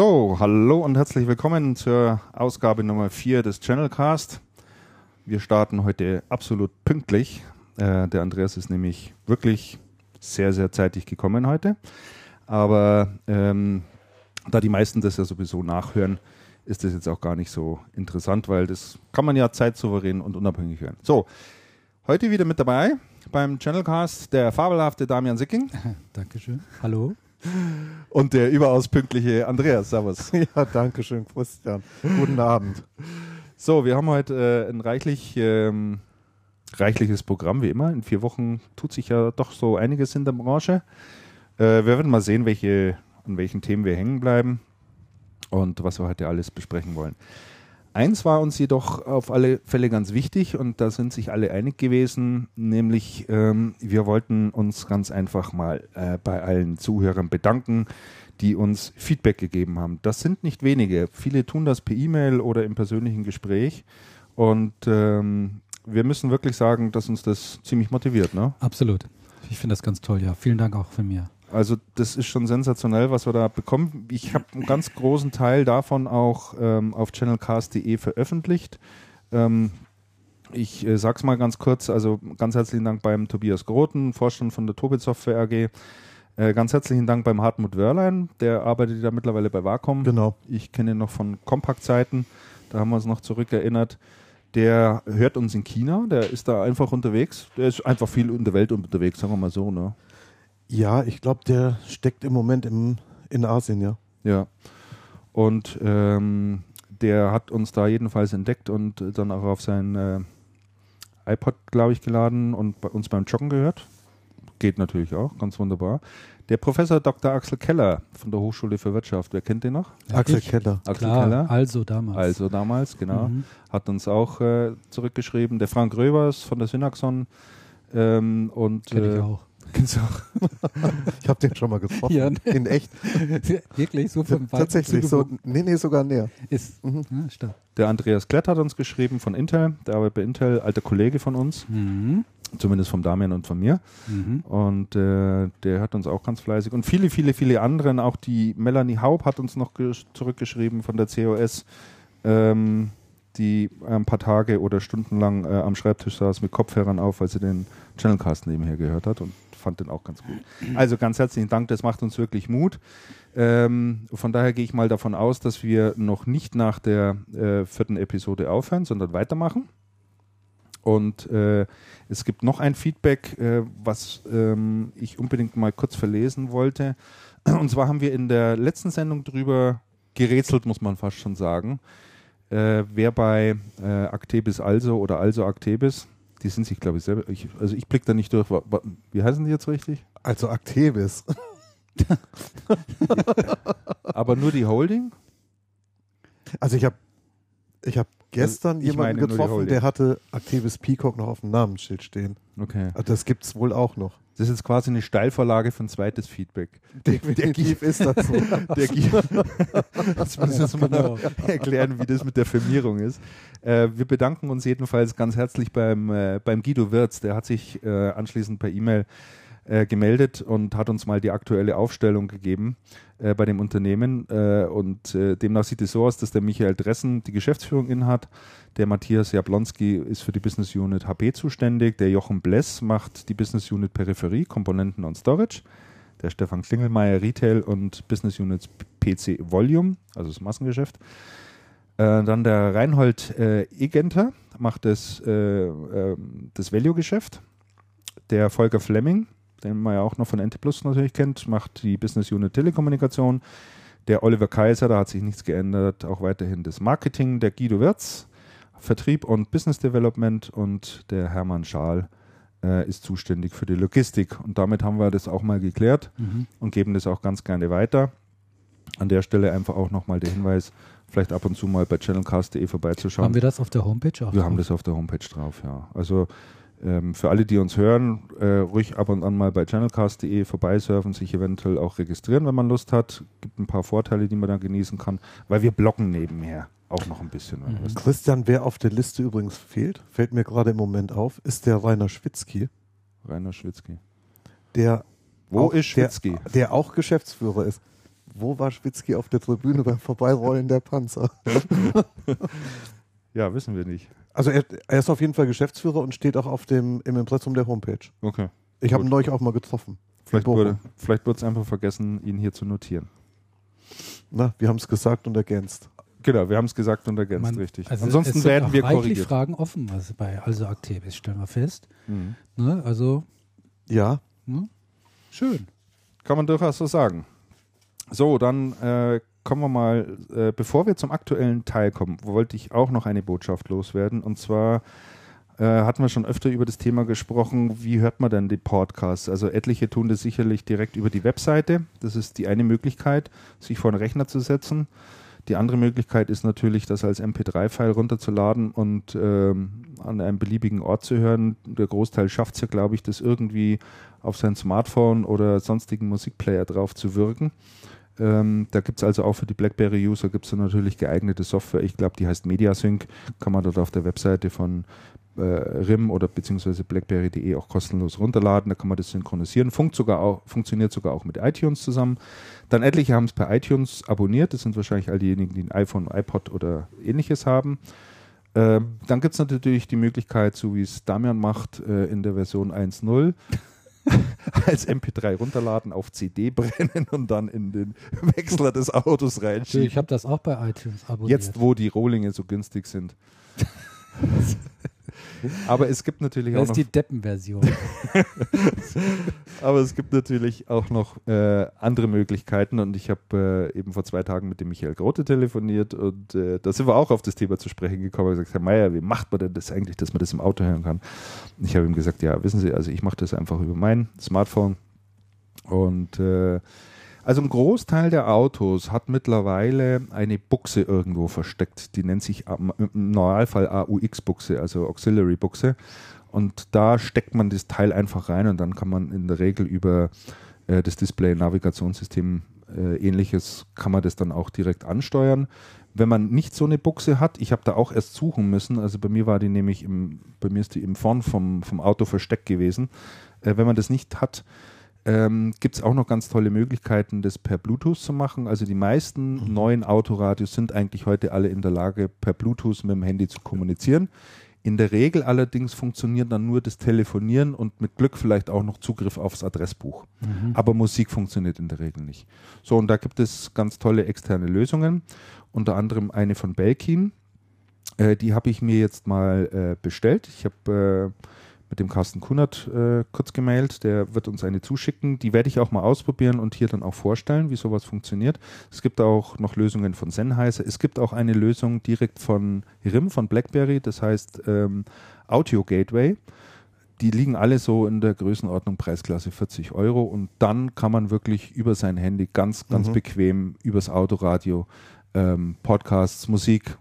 So, hallo und herzlich willkommen zur Ausgabe Nummer 4 des Channelcast. Wir starten heute absolut pünktlich. Äh, der Andreas ist nämlich wirklich sehr, sehr zeitig gekommen heute. Aber ähm, da die meisten das ja sowieso nachhören, ist das jetzt auch gar nicht so interessant, weil das kann man ja zeitsouverän und unabhängig hören. So, heute wieder mit dabei beim Channelcast der fabelhafte Damian Sicking. Dankeschön. Hallo. Und der überaus pünktliche Andreas. Servus. Ja, danke schön, Christian. Guten Abend. So, wir haben heute äh, ein reichlich, ähm, reichliches Programm, wie immer. In vier Wochen tut sich ja doch so einiges in der Branche. Äh, wir werden mal sehen, welche, an welchen Themen wir hängen bleiben und was wir heute alles besprechen wollen. Eins war uns jedoch auf alle Fälle ganz wichtig und da sind sich alle einig gewesen, nämlich ähm, wir wollten uns ganz einfach mal äh, bei allen Zuhörern bedanken, die uns Feedback gegeben haben. Das sind nicht wenige. Viele tun das per E-Mail oder im persönlichen Gespräch und ähm, wir müssen wirklich sagen, dass uns das ziemlich motiviert. Ne? Absolut. Ich finde das ganz toll, ja. Vielen Dank auch von mir. Also das ist schon sensationell, was wir da bekommen. Ich habe einen ganz großen Teil davon auch ähm, auf channelcast.de veröffentlicht. Ähm, ich äh, sag's mal ganz kurz, also ganz herzlichen Dank beim Tobias Groten, Vorstand von der Tobit Software AG. Äh, ganz herzlichen Dank beim Hartmut Wörlein, der arbeitet ja mittlerweile bei Wacom. Genau. Ich kenne ihn noch von Compact-Zeiten, da haben wir uns noch zurückerinnert. Der hört uns in China, der ist da einfach unterwegs. Der ist einfach viel in der Welt unterwegs, sagen wir mal so. Ne? Ja, ich glaube, der steckt im Moment im, in Asien, ja. Ja. Und ähm, der hat uns da jedenfalls entdeckt und dann auch auf sein äh, iPod, glaube ich, geladen und bei uns beim Joggen gehört. Geht natürlich auch, ganz wunderbar. Der Professor Dr. Axel Keller von der Hochschule für Wirtschaft, wer kennt den noch? Axel Ich? Keller. Axel Klar, Keller. also damals. Also damals, genau. Mhm. Hat uns auch äh, zurückgeschrieben. Der Frank Röbers von der Synaxon. Ähm, und Kenn ich äh, auch. Kennst du auch? Ich habe den schon mal getroffen. Ja, ne? In echt. Wirklich, so vom Tatsächlich so. Nee, nee, sogar näher. Ist. Mhm. Ja, stark. Der Andreas Klett hat uns geschrieben von Intel. Der arbeitet bei Intel, alter Kollege von uns. Mhm. Zumindest vom Damian und von mir. Mhm. Und äh, der hat uns auch ganz fleißig. Und viele, viele, viele anderen. Auch die Melanie Haub hat uns noch gesch- zurückgeschrieben von der COS, ähm, die ein paar Tage oder Stunden lang äh, am Schreibtisch saß mit Kopfhörern auf, weil sie den Channelcast nebenher gehört hat und fand den auch ganz gut. Also ganz herzlichen Dank, das macht uns wirklich Mut. Ähm, von daher gehe ich mal davon aus, dass wir noch nicht nach der äh, vierten Episode aufhören, sondern weitermachen. Und äh, es gibt noch ein Feedback, äh, was ähm, ich unbedingt mal kurz verlesen wollte. Und zwar haben wir in der letzten Sendung drüber gerätselt, muss man fast schon sagen, äh, wer bei äh, Actebis Also oder Also Actebis, die sind sich, glaube ich, selber, ich, also ich blicke da nicht durch. Wie heißen die jetzt richtig? Also Actevis. Aber nur die Holding? Also ich habe ich hab gestern Also ich jemanden getroffen, der hatte Actevis Peacock noch auf dem Namensschild stehen. Okay. Also das gibt's wohl auch noch. Das ist jetzt quasi eine Steilvorlage für ein zweites Feedback. Definitiv ist das so. Der Guy, das müssen wir Genau. mal erklären, wie das mit der Firmierung ist. Äh, wir bedanken uns jedenfalls ganz herzlich beim, äh, beim Guido Wirz. Der hat sich äh, anschließend per E-Mail äh, gemeldet und hat uns mal die aktuelle Aufstellung gegeben äh, bei dem Unternehmen. Äh, und äh, demnach sieht es so aus, dass der Michael Dressen die Geschäftsführung innehat. Der Matthias Jablonski ist für die Business Unit HP zuständig. Der Jochen Bless macht die Business Unit Peripherie, Komponenten und Storage der Stefan Klingelmeier Retail und Business Units PC Volume, also das Massengeschäft. Äh, dann der Reinhold Egenter macht das, äh, ähm, das Value-Geschäft. Der Volker Fleming, den man ja auch noch von NT Plus natürlich kennt, macht die Business Unit Telekommunikation. Der Oliver Kaiser, da hat sich nichts geändert, auch weiterhin das Marketing. Der Guido Wirz, Vertrieb und Business Development und der Hermann Schaal äh, ist zuständig für die Logistik. Und damit haben wir das auch mal geklärt Mhm. und geben das auch ganz gerne weiter. An der Stelle einfach auch nochmal der Hinweis, vielleicht ab und zu mal bei channelcast.de vorbeizuschauen. Haben wir das auf der Homepage auch? Wir haben das auf der Homepage drauf, ja. Also ähm, für alle, die uns hören, äh, ruhig ab und an mal bei channelcast.de vorbeisurfen, sich eventuell auch registrieren, wenn man Lust hat. Gibt ein paar Vorteile, die man da genießen kann, weil wir blocken nebenher auch noch ein bisschen. Mhm. Christian, wer auf der Liste übrigens fehlt, fällt mir gerade im Moment auf, ist der Rainer Schwitzky, Rainer Schwitzky. der Wo Auch ist der- Schwitzky? der auch Geschäftsführer ist. Wo war Schwitzky auf der Tribüne beim Vorbeirollen der Panzer? Ja, wissen wir nicht. Also er, er ist auf jeden Fall Geschäftsführer und steht auch auf dem, im Impressum der Homepage. Okay. Ich habe ihn neulich auch mal getroffen. Vielleicht wurde es einfach vergessen, ihn hier zu notieren. Na, wir haben es gesagt und ergänzt. Genau, wir haben es gesagt und ergänzt, Man- richtig. also Ansonsten es sind werden auch wir korrigiert. Fragen offen, was bei Also aktiv ist, stellen wir fest. Mhm. Ne? Also, Ja, ne? schön. Kann man durchaus so sagen. So, dann äh, kommen wir mal, äh, bevor wir zum aktuellen Teil kommen, wollte ich auch noch eine Botschaft loswerden. Und zwar äh, hatten wir schon öfter über das Thema gesprochen, wie hört man denn die Podcasts? Also etliche tun das sicherlich direkt über die Webseite. Das ist die eine Möglichkeit, sich vor den Rechner zu setzen. Die andere Möglichkeit ist natürlich, das als MP3-File runterzuladen und ähm, an einem beliebigen Ort zu hören. Der Großteil schafft es ja, glaube ich, das irgendwie auf sein Smartphone oder sonstigen Musikplayer drauf zu wirken. Ähm, da gibt es also auch für die BlackBerry-User gibt es natürlich geeignete Software. Ich glaube, die heißt MediaSync. Kann man dort auf der Webseite von äh, RIM oder beziehungsweise BlackBerry.de auch kostenlos runterladen. Da kann man das synchronisieren. Funkt sogar auch, funktioniert sogar auch mit iTunes zusammen. Dann etliche haben es per iTunes abonniert. Das sind wahrscheinlich all diejenigen, die ein iPhone, iPod oder ähnliches haben. Ähm, dann gibt es natürlich die Möglichkeit, so wie es Damian macht, äh, in der Version 1.0 als MP3 runterladen, auf CD brennen und dann in den Wechsler des Autos reinschieben. Ich habe das auch bei iTunes abonniert. Jetzt, wo die Rohlinge so günstig sind. Aber es gibt natürlich auch das noch ist die Deppenversion. Aber es gibt natürlich auch noch äh, andere Möglichkeiten und ich habe äh, eben vor zwei Tagen mit dem Michael Grote telefoniert und äh, da sind wir auch auf das Thema zu sprechen gekommen. Er hat gesagt, Herr Meier, wie macht man denn das eigentlich, dass man das im Auto hören kann? Und ich habe ihm gesagt, ja, wissen Sie, also ich mache das einfach über mein Smartphone und äh, also ein Großteil der Autos hat mittlerweile eine Buchse irgendwo versteckt. Die nennt sich im Normalfall AUX-Buchse, also Auxiliary-Buchse. Und da steckt man das Teil einfach rein und dann kann man in der Regel über äh, das Display, Navigationssystem, äh, ähnliches, kann man das dann auch direkt ansteuern. Wenn man nicht so eine Buchse hat, ich habe da auch erst suchen müssen, also bei mir war die nämlich im, bei mir ist die im vorn vom, vom Auto versteckt gewesen. Äh, wenn man das nicht hat, ähm, gibt es auch noch ganz tolle Möglichkeiten, das per Bluetooth zu machen. Also die meisten neuen Autoradios sind eigentlich heute alle in der Lage, per Bluetooth mit dem Handy zu kommunizieren. In der Regel allerdings funktioniert dann nur das Telefonieren und mit Glück vielleicht auch noch Zugriff aufs Adressbuch. Aber Musik funktioniert in der Regel nicht. So, und da gibt es ganz tolle externe Lösungen, unter anderem eine von Belkin. Äh, die habe ich mir jetzt mal äh, bestellt. Ich habe äh, mit dem Carsten Kunert äh, kurz gemailt, der wird uns eine zuschicken. Die werde ich auch mal ausprobieren und hier dann auch vorstellen, wie sowas funktioniert. Es gibt auch noch Lösungen von Sennheiser. Es gibt auch eine Lösung direkt von RIM, von BlackBerry, das heißt ähm, Audio Gateway. Die liegen alle so in der Größenordnung Preisklasse 40 Euro und dann kann man wirklich über sein Handy ganz, ganz Mhm. bequem übers Autoradio ähm, Podcasts, Musik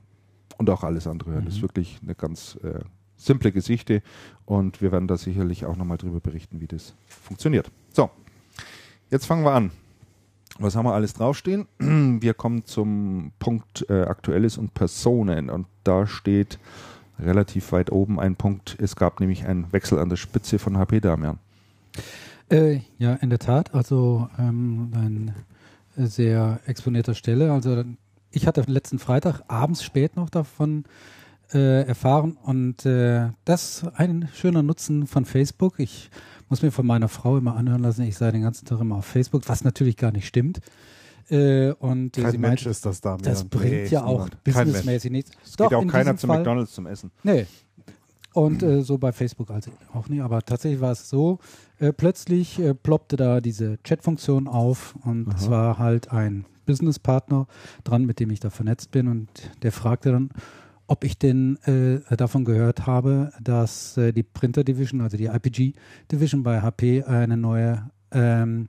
und auch alles andere hören. Das ist wirklich eine ganz äh, simple Geschichte und wir werden da sicherlich auch nochmal drüber berichten, wie das funktioniert. So, jetzt fangen wir an. Was haben wir alles draufstehen? Wir kommen zum Punkt äh, Aktuelles und Personen und da steht relativ weit oben ein Punkt. Es gab nämlich einen Wechsel an der Spitze von HP Damian. Äh, ja, in der Tat. Also ähm, an sehr exponierter Stelle. Also ich hatte letzten Freitag abends spät noch davon äh, erfahren und äh, das ein schöner Nutzen von Facebook. Ich muss mir von meiner Frau immer anhören lassen, ich sei den ganzen Tag immer auf Facebook, was natürlich gar nicht stimmt. Äh, und kein sie Mensch meint, ist das da. das bringt ja auch businessmäßig nichts. Es Doch, geht auch in keiner zu Fall- McDonalds zum Essen. Nee. Und äh, so bei Facebook also auch nicht. Aber tatsächlich war es so, äh, plötzlich äh, ploppte da diese Chat-Funktion auf und es war halt ein Businesspartner dran, mit dem ich da vernetzt bin und der fragte dann, ob ich denn äh, davon gehört habe, dass äh, die Printer Division, also die IPG Division bei HP eine neue ähm,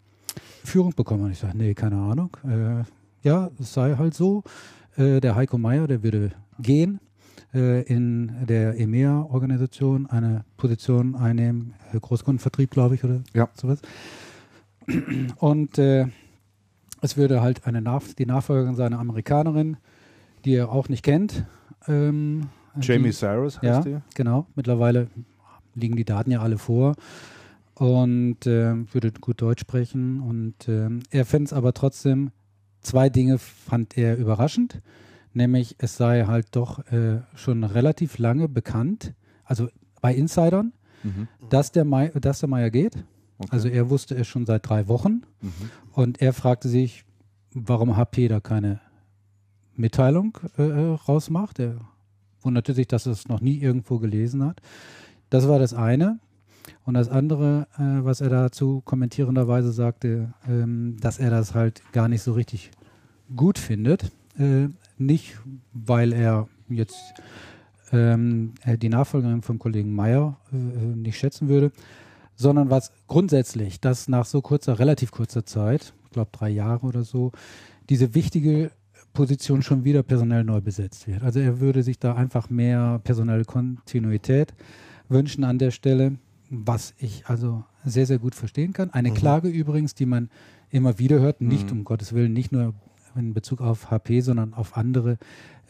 Führung bekommen. Und ich sage, nee, keine Ahnung. Äh, ja, es sei halt so. Äh, der Heiko Meier, der würde gehen äh, in der EMEA-Organisation eine Position einnehmen, äh, Großkundenvertrieb, glaube ich, oder Ja. sowas. Und es würde halt eine Nach die Nachfolgerin sein, eine Amerikanerin, die er auch nicht kennt. Ähm, Jamie die, Cyrus heißt ja, die. genau. Mittlerweile liegen die Daten ja alle vor und ähm, würde gut Deutsch sprechen. Und ähm, er fände es aber trotzdem zwei Dinge fand er überraschend, nämlich es sei halt doch äh, schon relativ lange bekannt, also bei Insidern, Mhm. dass der, Mai, dass der Meier geht. Okay. Also er wusste es schon seit drei Wochen Mhm. und er fragte sich, warum HP da keine Mitteilung äh, äh, rausmacht. Er wunderte sich, dass er es noch nie irgendwo gelesen hat. Das war das eine. Und das andere, äh, was er dazu kommentierenderweise sagte, ähm, dass er das halt gar nicht so richtig gut findet. Äh, nicht, weil er jetzt ähm, äh, die Nachfolgerin vom Kollegen Meyer äh, äh, nicht schätzen würde, sondern was grundsätzlich, dass nach so kurzer, relativ kurzer Zeit, ich glaube drei Jahre oder so, diese wichtige Position schon wieder personell neu besetzt wird. Also er würde sich da einfach mehr personelle Kontinuität wünschen an der Stelle, was ich also sehr, sehr gut verstehen kann. Eine Mhm. Klage übrigens, die man immer wieder hört, nicht Mhm. um Gottes Willen, nicht nur in Bezug auf HP, sondern auf andere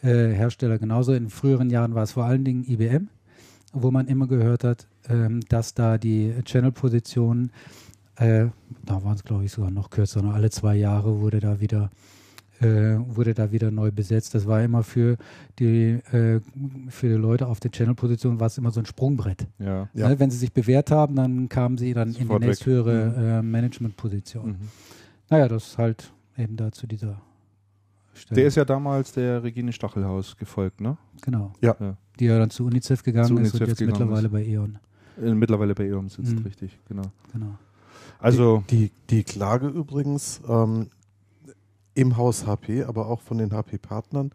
äh, Hersteller genauso. In früheren Jahren war es vor allen Dingen IBM, wo man immer gehört hat, ähm, dass da die Channel-Positionen, äh, da waren es glaube ich sogar noch kürzer, nur alle zwei Jahre wurde da wieder äh, wurde da wieder neu besetzt. Das war immer für die, äh, für die Leute auf den Channel-Positionen war es immer so ein Sprungbrett. Ja. Ja. Ne? Wenn sie sich bewährt haben, dann kamen sie dann in die Sofort nächsthöhere äh, Management-Position. Mhm. Naja, das ist halt eben da zu dieser Stelle. Der ist ja damals der Regine Stachelhaus gefolgt, ne? genau. Ja. Ja. Die ja dann zu UNICEF gegangen Zu ist und UNICEF jetzt gegangen mittlerweile ist. bei E.ON. Äh, Mittlerweile bei EOM sitzt, Mhm. richtig, genau. Genau. Also, Die, die Klage übrigens ähm, im Haus HP, aber auch von den HP-Partnern,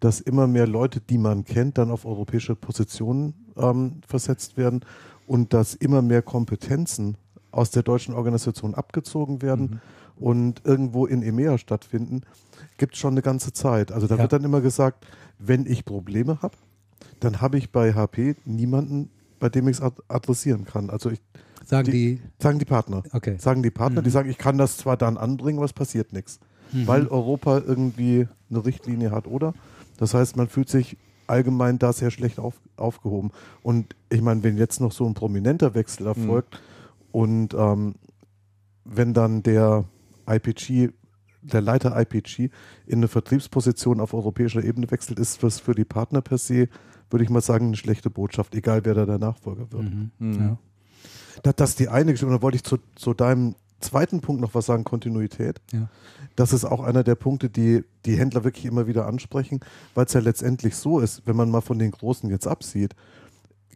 dass immer mehr Leute, die man kennt, dann auf europäische Positionen ähm, versetzt werden und dass immer mehr Kompetenzen aus der deutschen Organisation abgezogen werden mhm. und irgendwo in EMEA stattfinden, gibt es schon eine ganze Zeit. Also da Ja. wird dann immer gesagt, wenn ich Probleme habe, dann habe ich bei HP niemanden, bei dem ich es ad adressieren kann. Also ich, Sagen Die- die, sagen die Partner. okay. Sagen die Partner, Mhm. die sagen, ich kann das zwar dann anbringen, aber es passiert nichts. Mhm. Weil Europa irgendwie eine Richtlinie hat, oder? Das heißt, man fühlt sich allgemein da sehr schlecht auf, aufgehoben. Und ich meine, wenn jetzt noch so ein prominenter Wechsel erfolgt und ähm, wenn dann der IPG, der Leiter IPG in eine Vertriebsposition auf europäischer Ebene wechselt, ist das für die Partner per se, würde ich mal sagen, eine schlechte Botschaft, egal wer da der Nachfolger wird. Mhm. Mhm. Ja. Das, das ist die eine Geschichte. Und dann wollte ich zu, zu deinem zweiten Punkt noch was sagen, Kontinuität. Ja. Das ist auch einer der Punkte, die die Händler wirklich immer wieder ansprechen, weil es ja letztendlich so ist, wenn man mal von den Großen jetzt absieht,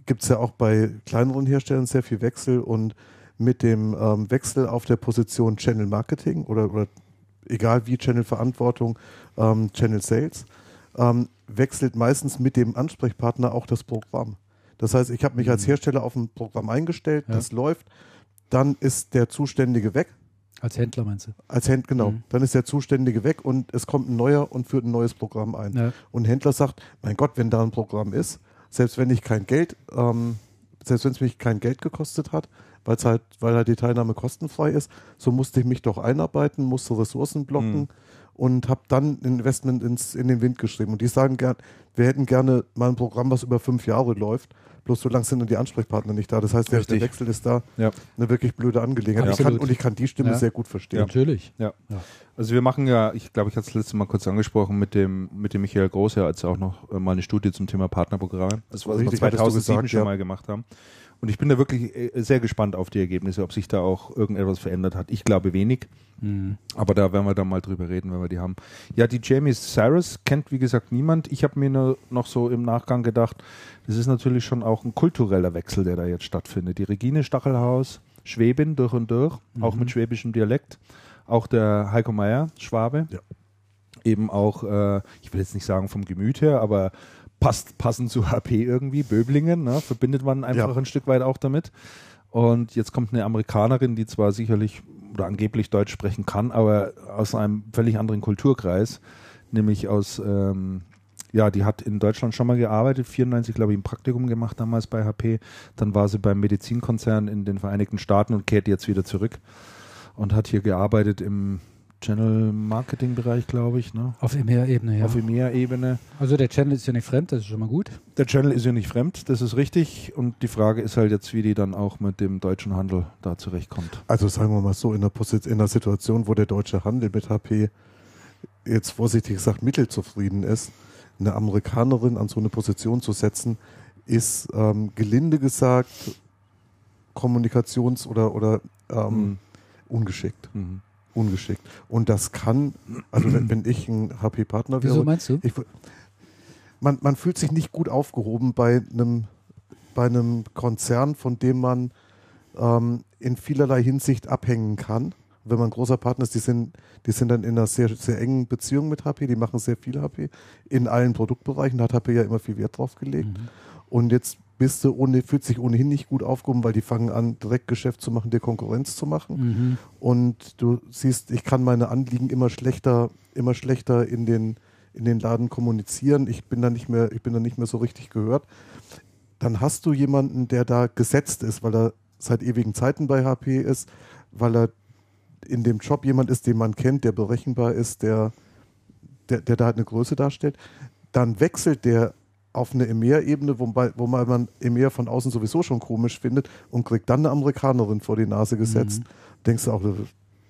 gibt es ja auch bei kleineren Herstellern sehr viel Wechsel und mit dem ähm, Wechsel auf der Position Channel Marketing oder, oder egal wie Channel Verantwortung, ähm, Channel Sales, ähm, wechselt meistens mit dem Ansprechpartner auch das Programm. Das heißt, ich habe mich als Mhm. Hersteller auf ein Programm eingestellt, Ja. das läuft, dann ist der Zuständige weg. Als Händler meinst du? Als Händler, genau. Mhm. Dann ist der Zuständige weg und es kommt ein neuer und führt ein neues Programm ein. Ja. Und Händler sagt, mein Gott, wenn da ein Programm ist, selbst wenn ich kein Geld, ähm, selbst wenn es mich kein Geld gekostet hat, weil's halt, weil halt die Teilnahme kostenfrei ist, so musste ich mich doch einarbeiten, musste Ressourcen blocken Mhm. und habe dann ein Investment ins, in den Wind geschrieben. Und die sagen gern, wir hätten gerne mal ein Programm, was über fünf Jahre läuft. Bloß so lang sind dann die Ansprechpartner nicht da. Das heißt, der, der. Wechsel ist da Ja. eine wirklich blöde Angelegenheit. Ich kann, und ich kann die Stimme Ja. sehr gut verstehen. Natürlich. Also wir machen ja, ich glaube, ich hatte es letzte Mal kurz angesprochen mit dem mit dem Michael Groß ja als auch noch äh, mal eine Studie zum Thema Partnerprogramme. Das was wir Richtig, hattest du 2007 gesagt, schon ja. mal gemacht haben. Und ich bin da wirklich äh, sehr gespannt auf die Ergebnisse, ob sich da auch irgendetwas verändert hat. Ich glaube wenig, Mhm. aber da werden wir dann mal drüber reden, wenn wir die haben. Ja, die Jamie Cyrus kennt wie gesagt niemand. Ich habe mir nur noch so im Nachgang gedacht, das ist natürlich schon auch ein kultureller Wechsel, der da jetzt stattfindet. Die Regine Stachelhaus, Schwäbin durch und durch, auch Mhm. mit schwäbischem Dialekt. Auch der Heiko Meier, Schwabe. Ja. Eben auch, äh, ich will jetzt nicht sagen vom Gemüt her, aber passt passend zu HP irgendwie, Böblingen, ne? verbindet man einfach Ja. ein Stück weit auch damit. Und jetzt kommt eine Amerikanerin, die zwar sicherlich oder angeblich Deutsch sprechen kann, aber aus einem völlig anderen Kulturkreis, nämlich aus, ähm, ja, die hat in Deutschland schon mal gearbeitet, 94 glaube ich ein Praktikum gemacht damals bei HP, dann war sie beim Medizinkonzern in den Vereinigten Staaten und kehrt jetzt wieder zurück und hat hier gearbeitet im Channel Marketing Bereich, glaube ich, ne? Auf EMEA-Ebene, ja. auf EMEA-Ebene. Also der Channel ist ja nicht fremd, das ist schon mal gut. Der Channel ist ja nicht fremd, das ist richtig. Und die Frage ist halt jetzt, wie die dann auch mit dem deutschen Handel da zurechtkommt. Also sagen wir mal so, in der, Posit in der Situation, wo der deutsche Handel mit HP jetzt vorsichtig gesagt mittelzufrieden ist, eine Amerikanerin an so eine Position zu setzen, ist ähm, gelinde gesagt kommunikations- oder, oder ähm, Mhm. ungeschickt. Mhm. Ungeschickt. Und das kann, also wenn, wenn ich ein HP-Partner wäre, Wieso meinst du? ich, man, man fühlt sich nicht gut aufgehoben bei einem, bei einem Konzern, von dem man ähm, in vielerlei Hinsicht abhängen kann. Wenn man großer Partner ist, die sind, die sind dann in einer sehr, sehr engen Beziehung mit HP, die machen sehr viel HP in allen Produktbereichen, da hat HP ja immer viel Wert drauf gelegt. Mhm. Und jetzt bist du ohne, fühlt sich ohnehin nicht gut aufgehoben, weil die fangen an, direkt Geschäft zu machen, dir Konkurrenz zu machen. Mhm. Und du siehst, ich kann meine Anliegen immer schlechter, immer schlechter in den, in den Laden kommunizieren. Ich bin da nicht mehr, ich bin da nicht mehr so richtig gehört. Dann hast du jemanden, der da gesetzt ist, weil er seit ewigen Zeiten bei HP ist, weil er in dem Job jemand ist, den man kennt, der berechenbar ist, der, der, der da halt eine Größe darstellt. Dann wechselt der auf eine EMEA-Ebene, wobei, wo man EMEA von außen sowieso schon komisch findet und kriegt dann eine Amerikanerin vor die Nase gesetzt. Denkst du auch,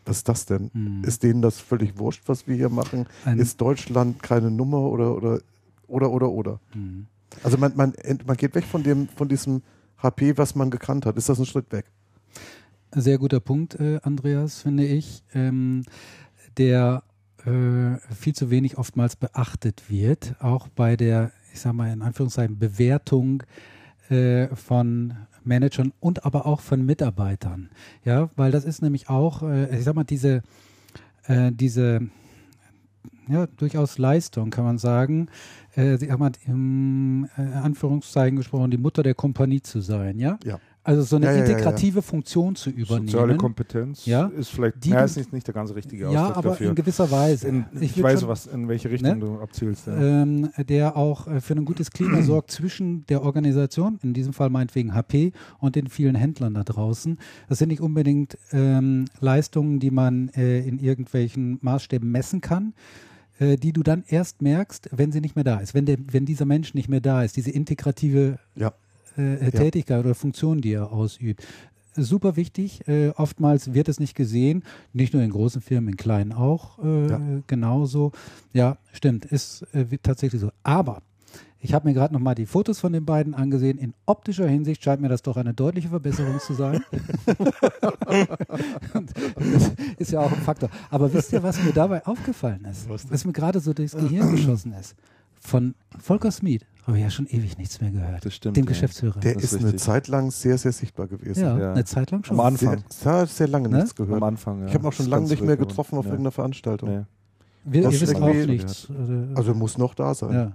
was ist das denn? Mhm. Ist denen das völlig wurscht, was wir hier machen? Ein- ist Deutschland keine Nummer oder oder oder oder oder? Mhm. Also man, man, man geht weg von dem, von diesem HP, was man gekannt hat. Ist das ein Schritt weg? Sehr guter Punkt, äh, Andreas, finde ich, ähm, der äh, viel zu wenig oftmals beachtet wird, auch bei der, ich sag mal in Anführungszeichen, Bewertung äh, von Managern und aber auch von Mitarbeitern. Ja, weil das ist nämlich auch, äh, ich sag mal, diese, äh, diese ja, durchaus Leistung, kann man sagen, äh, sie haben im äh, Anführungszeichen gesprochen, die Mutter der Kompanie zu sein, ja? Ja. Also so eine Ja, ja, ja, ja. integrative Funktion zu übernehmen. Soziale Kompetenz Ja. ist vielleicht, Die ja, ist nicht, nicht der ganz richtige Ausdruck ja, aber dafür. in gewisser Weise. In, ich würd weiß, schon- was, in welche Richtung Ne? du abzielst. Ähm, der auch äh, für ein gutes Klima sorgt zwischen der Organisation, in diesem Fall meinetwegen HP, und den vielen Händlern da draußen. Das sind nicht unbedingt ähm, Leistungen, die man äh, in irgendwelchen Maßstäben messen kann, äh, die du dann erst merkst, wenn sie nicht mehr da ist, wenn, der, wenn dieser Mensch nicht mehr da ist, diese integrative Ja. Äh. Tätigkeit oder Funktion, die er ausübt. Super wichtig. Äh, oftmals wird es nicht gesehen, nicht nur in großen Firmen, in kleinen auch äh, genauso. Ja, stimmt, ist äh, tatsächlich so. Aber ich habe mir gerade noch mal die Fotos von den beiden angesehen. In optischer Hinsicht scheint mir das doch eine deutliche Verbesserung zu sein. Das ist ja auch ein Faktor. Aber wisst ihr, was mir dabei aufgefallen ist? Was, mir gerade so durchs Gehirn geschossen ist? Von Volker Smith habe ich ja schon ewig nichts mehr gehört. Das stimmt, Dem ja. Geschäftsführer. Der Das ist ist eine. Zeit lang sehr, sehr sichtbar gewesen. ja, Ja. eine Zeit lang schon. Am Anfang. Sehr, sehr, lange Ne? nichts gehört. Am Anfang, ja. Ich habe ihn auch schon lange nicht mehr getroffen auf ja. irgendeiner Veranstaltung. Nee. Wir, Das ihr wisst auch nichts. Also muss noch da sein. ja.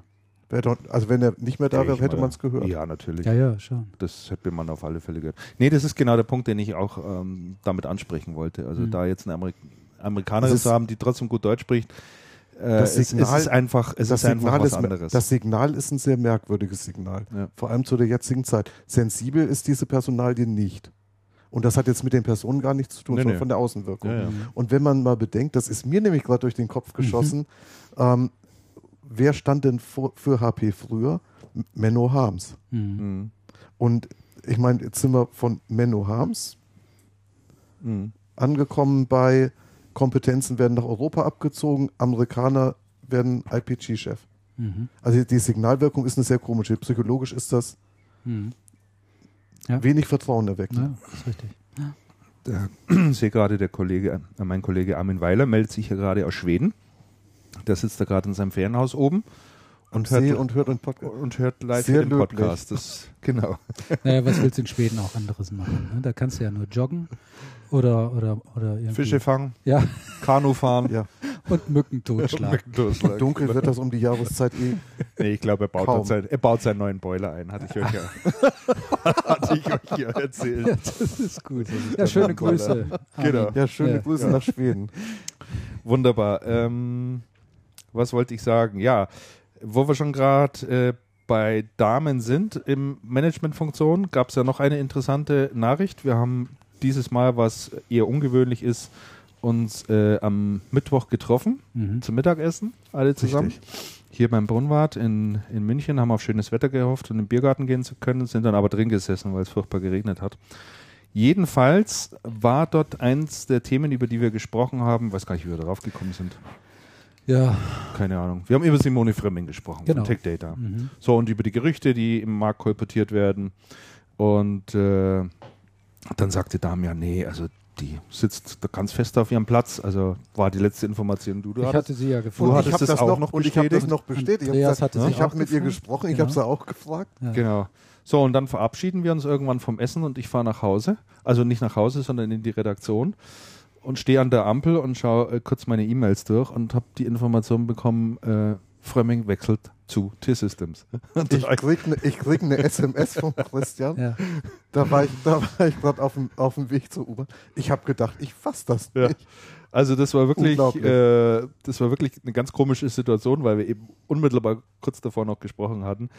Also wenn er nicht mehr da wäre, hätte man es gehört. Ja, natürlich. ja, ja, schon. Das hätte man auf alle Fälle gehört. Nee, das ist genau der Punkt, den ich auch ähm, damit ansprechen wollte. Also Mhm. da jetzt eine Amerik Amerikanerin zu haben, die trotzdem gut Deutsch spricht, äh, Das es, Signal- es ist einfach, es das, ist einfach Signal was ist, anderes. das Signal ist ein sehr merkwürdiges Signal. Ja. Vor allem zu der jetzigen Zeit. Sensibel ist diese Personalie nicht. Und das hat jetzt mit den Personen gar nichts zu tun, Nee, sondern nee. von der Außenwirkung. Ja, ja. Und wenn man mal bedenkt, das ist mir nämlich gerade durch den Kopf geschossen, ähm, wer stand denn vor, für HP früher? Menno Harms. Mhm. Mhm. Und ich meine, jetzt sind wir von Menno Harms Mhm. angekommen bei Kompetenzen werden nach Europa abgezogen, Amerikaner werden IPG-Chef. Mhm. Also die Signalwirkung ist eine sehr komische. Psychologisch ist das Mhm. Ja. wenig Vertrauen erweckt. Ja, ist richtig. Der, ich sehe gerade, der Kollege, äh, mein Kollege Armin Weiler meldet sich hier gerade aus Schweden. Der sitzt da gerade in seinem Ferienhaus oben Und, hört- und hört und hört live Sehr den löblich. Podcast. Das, genau. Naja, was willst du in Schweden auch anderes machen? Ne? Da kannst du ja nur joggen oder, oder, oder irgendwie. Fische fangen, Ja, Kanu fahren. Ja. und Mücken totschlagen. Dunkel wird das um die Jahreszeit eh. Nee, ich glaube, er, baut sein, er baut seinen neuen Boiler ein, hatte ich euch ja, hatte ich euch ja erzählt. Das ist gut. Ja, schöne Grüße. Genau. Ja, schöne Ja. Grüße nach Schweden. Wunderbar. Ähm, was wollte ich sagen? Ja, wo wir schon gerade äh, bei Damen sind im Managementfunktion, gab es ja noch eine interessante Nachricht. Wir haben dieses Mal, was eher ungewöhnlich ist, uns äh, am Mittwoch getroffen Mhm. zum Mittagessen, alle zusammen. Hier beim Brunnwart in, in München, haben auf schönes Wetter gehofft und im Biergarten gehen zu können, sind dann aber drin gesessen, weil es furchtbar geregnet hat. Jedenfalls war dort eins der Themen, über die wir gesprochen haben, weiß gar nicht, wie wir darauf gekommen sind. Ja. Keine Ahnung. Wir haben über Simone Fremming gesprochen, Genau. Tech Data. Mhm. So, und über die Gerüchte, die im Markt kolportiert werden. Und äh, dann sagte Damian, nee, also die sitzt da ganz fest auf ihrem Platz. Also war die letzte Information, die du Ich hattest. hatte sie ja Du Und hattest ich habe das das, auch noch, und ich habe das bestätigt? noch bestätigt. Ich Andreas habe hatte sich ich hab auch mit ihr gefragt. gesprochen, ich Genau. habe sie auch gefragt. Ja. Genau. So, und dann verabschieden wir uns irgendwann vom Essen und ich fahre nach Hause. Also nicht nach Hause, sondern in die Redaktion und stehe an der Ampel und schaue äh, kurz meine E-Mails durch und habe die Information bekommen, äh, Frömming wechselt zu T-Systems. Ich krieg, ne, ich krieg eine SMS von Christian. Ja. Da war ich, da war ich gerade auf dem, auf dem Weg zur U-Bahn. Ich habe gedacht, ich fass das Ja. nicht. Also das war wirklich, äh, das war wirklich eine ganz komische Situation, weil wir eben unmittelbar kurz davor noch gesprochen hatten.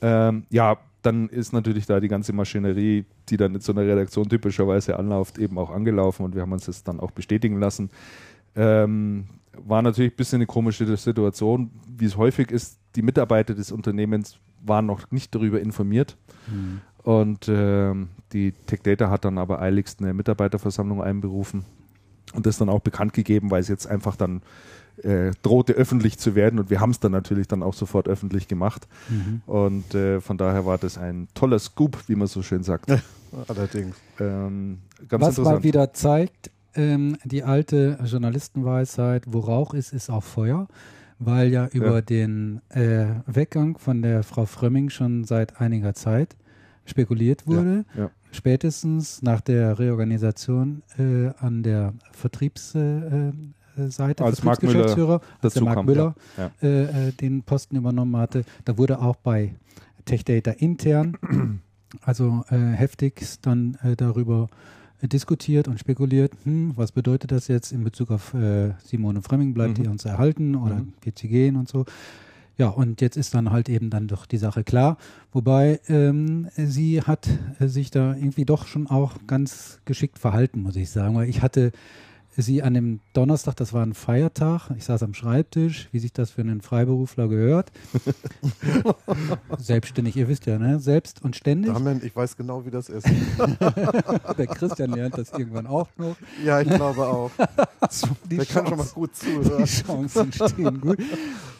Ähm, ja, dann ist natürlich da die ganze Maschinerie, die dann in so einer Redaktion typischerweise anläuft, eben auch angelaufen und wir haben uns das dann auch bestätigen lassen. Ähm, war natürlich ein bisschen eine komische Situation, wie es häufig ist. Die Mitarbeiter des Unternehmens waren noch nicht darüber informiert. Mhm. Und ähm, die Tech Data hat dann aber eiligst eine Mitarbeiterversammlung einberufen und das dann auch bekannt gegeben, weil es jetzt einfach dann äh, drohte öffentlich zu werden und wir haben es dann natürlich dann auch sofort öffentlich gemacht Mhm. und äh, von daher war das ein toller Scoop, wie man so schön sagt. Allerdings. ähm, ganz Was mal wieder zeigt, ähm, die alte Journalistenweisheit, wo Rauch ist, ist auch Feuer, weil ja über Ja. den äh, Weggang von der Frau Frömming schon seit einiger Zeit spekuliert wurde. ja. Spätestens nach der Reorganisation äh, an der Vertriebsseite, äh, Seite, Als Vertriebsgeschäftsführer, als der Mark kam, Müller ja. äh, äh, den Posten übernommen hatte, da wurde auch bei TechData intern, also äh, heftigst dann äh, darüber äh, diskutiert und spekuliert, hm, was bedeutet das jetzt in Bezug auf äh, Simone Fremming, bleibt Mhm. die uns erhalten oder Mhm. wird sie gehen und so. Ja, und jetzt ist dann halt eben dann doch die Sache klar. Wobei ähm, sie hat äh, sich da irgendwie doch schon auch ganz geschickt verhalten, muss ich sagen. Weil ich hatte sie an dem Donnerstag, das war ein Feiertag, ich saß am Schreibtisch, wie sich das für einen Freiberufler gehört. Selbstständig, ihr wisst ja, ne? Selbst und ständig. Damian, ich weiß genau, wie das ist. Der Christian lernt das irgendwann auch noch. Ja, ich glaube auch. Die Der kann schon mal Chance- gut Die zuhören. Chancen stehen gut.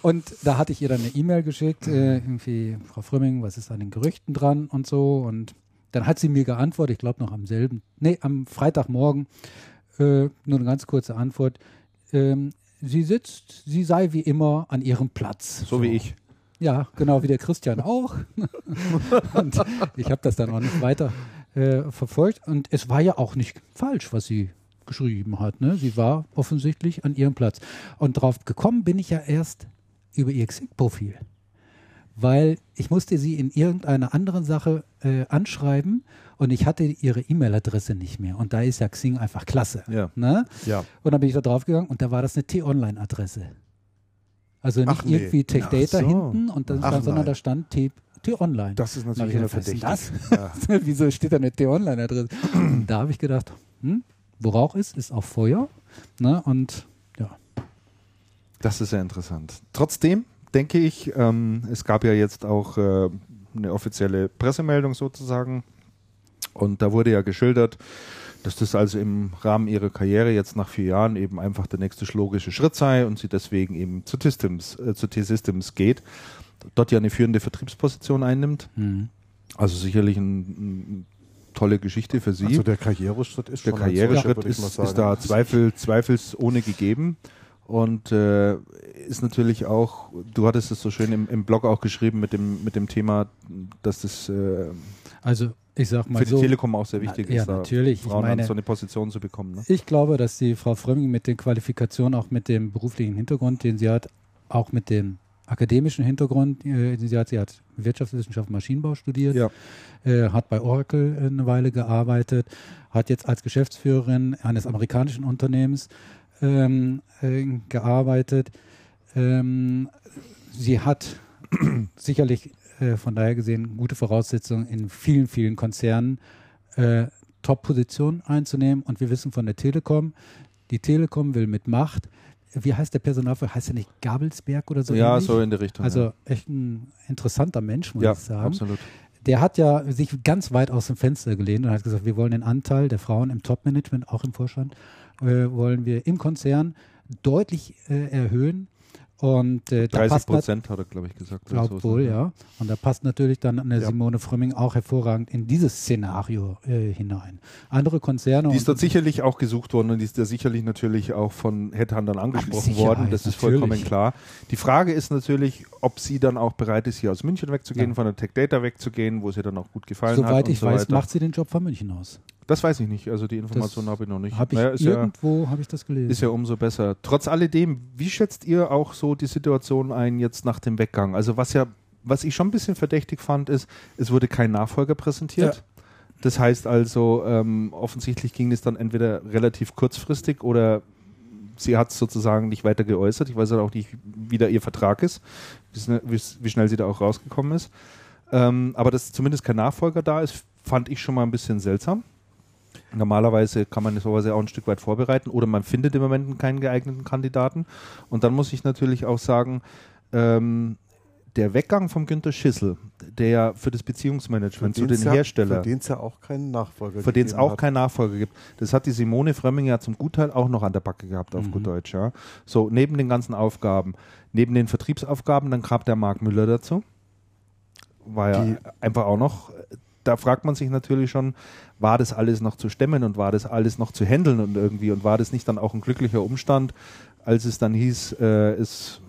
Und da hatte ich ihr dann eine E-Mail geschickt, äh, irgendwie, Frau Frömming, was ist an den Gerüchten dran und so. Und dann hat sie mir geantwortet, ich glaube noch am selben, nee, am Freitagmorgen, äh, nur eine ganz kurze Antwort. Ähm, sie sitzt, sie sei wie immer an ihrem Platz. so wie ich. Ja, genau wie der Christian auch. und ich habe das dann auch nicht weiter äh, verfolgt. Und es war ja auch nicht falsch, was sie geschrieben hat. Ne? Sie war offensichtlich an ihrem Platz. Und drauf gekommen bin ich ja erst über ihr Xing-Profil. Weil ich musste sie in irgendeiner anderen Sache äh, anschreiben und ich hatte ihre E-Mail-Adresse nicht mehr. Und da ist ja Xing einfach klasse. Ja. Ne? Ja. Und dann bin ich da drauf gegangen und da war das eine T-Online-Adresse. Also nicht Ach nee. irgendwie Tech Data so. hinten und dann Ach sondern da stand T- T-Online. Das ist natürlich ist verdächtig. das? Wieso steht da eine T-Online-Adresse? Da habe ich gedacht, hm, wo Rauch ist, ist auch Feuer. Ne? Und ja, Das ist sehr interessant. Trotzdem denke ich, ähm, es gab ja jetzt auch äh, eine offizielle Pressemeldung sozusagen. Und da wurde ja geschildert, dass das also im Rahmen ihrer Karriere jetzt nach vier Jahren eben einfach der nächste logische Schritt sei und sie deswegen eben zu T-Systems, äh, zu T-Systems geht, dort ja eine führende Vertriebsposition einnimmt. hm. Also sicherlich eine ein tolle Geschichte für sie. Also der Karriereschritt ist Der schon Karriereschritt solcher, ist, ist da Zweifel, zweifelsohne gegeben. Und äh, ist natürlich auch, du hattest es so schön im, im Blog auch geschrieben mit dem, mit dem Thema, dass das äh, also ich sag mal für die so, Telekom auch sehr wichtig Na, ja, ist, natürlich. Ich Frauen meine- an so eine Position zu bekommen. Ne? ich glaube, dass die Frau Frömming mit den Qualifikationen, auch mit dem beruflichen Hintergrund, den sie hat, auch mit dem akademischen Hintergrund, äh, den sie hat, sie hat Wirtschaftswissenschaft Maschinenbau studiert, Ja. äh, hat bei Oracle eine Weile gearbeitet, hat jetzt als Geschäftsführerin eines amerikanischen Unternehmens ähm, äh, gearbeitet. Ähm, sie hat sicherlich äh, von daher gesehen gute Voraussetzungen in vielen, vielen Konzernen äh, Top-Positionen einzunehmen. Und wir wissen von der Telekom, die Telekom will mit Macht, wie heißt der Personalführer? Heißt er nicht Gabelsberg oder so? ja, so in die Richtung. Also echt ein interessanter Mensch, muss ja, ich sagen. absolut. Der hat ja sich ganz weit aus dem Fenster gelehnt und hat gesagt, wir wollen den Anteil der Frauen im Top-Management, auch im Vorstand, äh, wollen wir im Konzern deutlich äh, erhöhen. Und äh, da 30 passt nat- Prozent hat er, glaube ich, gesagt. oder Glaub so. wohl, ja. Und da passt natürlich dann eine Ja. Simone Frömming auch hervorragend in dieses Szenario äh, hinein. Andere Konzerne Die ist dort sicherlich auch gesucht worden und die ist da sicherlich natürlich auch von Headhuntern angesprochen worden. Das ist vollkommen natürlich. klar. Die Frage ist natürlich, ob sie dann auch bereit ist, hier aus München wegzugehen, Ja. von der Tech Data wegzugehen, wo sie dann auch gut gefallen hat. soweit ich so weiß, weiter. macht sie den Job von München aus. Das weiß ich nicht. Also die Information habe ich noch nicht. Habe ich Naja, ist, ja, irgendwo habe ich das gelesen. ist ja umso besser. Trotz alledem, wie schätzt ihr auch so die Situation ein jetzt nach dem Weggang? Also was ja, was ich schon ein bisschen verdächtig fand, ist, es wurde kein Nachfolger präsentiert. Das heißt also, ähm, offensichtlich ging es dann entweder relativ kurzfristig oder sie hat es sozusagen nicht weiter geäußert. Ich weiß ja auch nicht, wie da ihr Vertrag ist, wie schnell sie da auch rausgekommen ist. Ähm, aber dass zumindest kein Nachfolger da ist, fand ich schon mal ein bisschen seltsam. Normalerweise kann man sowas ja auch ein Stück weit vorbereiten oder man findet im Moment keinen geeigneten Kandidaten. Und dann muss ich natürlich auch sagen, ähm, der Weggang von Günter Schissel, der ja für das Beziehungsmanagement zu den ja, Herstellern, Für den es ja auch keinen Nachfolger für den es auch hat. keinen Nachfolger gibt. Das hat die Simone Frömming ja zum Gutteil auch noch an der Backe gehabt, auf Mhm. gut Deutsch. Ja. So, neben den ganzen Aufgaben, neben den Vertriebsaufgaben, dann kam der Marc Müller dazu. War ja Die- einfach auch noch, da fragt man sich natürlich schon, war das alles noch zu stemmen und war das alles noch zu handeln und irgendwie und war das nicht dann auch ein glücklicher Umstand, als es dann hieß, äh, es,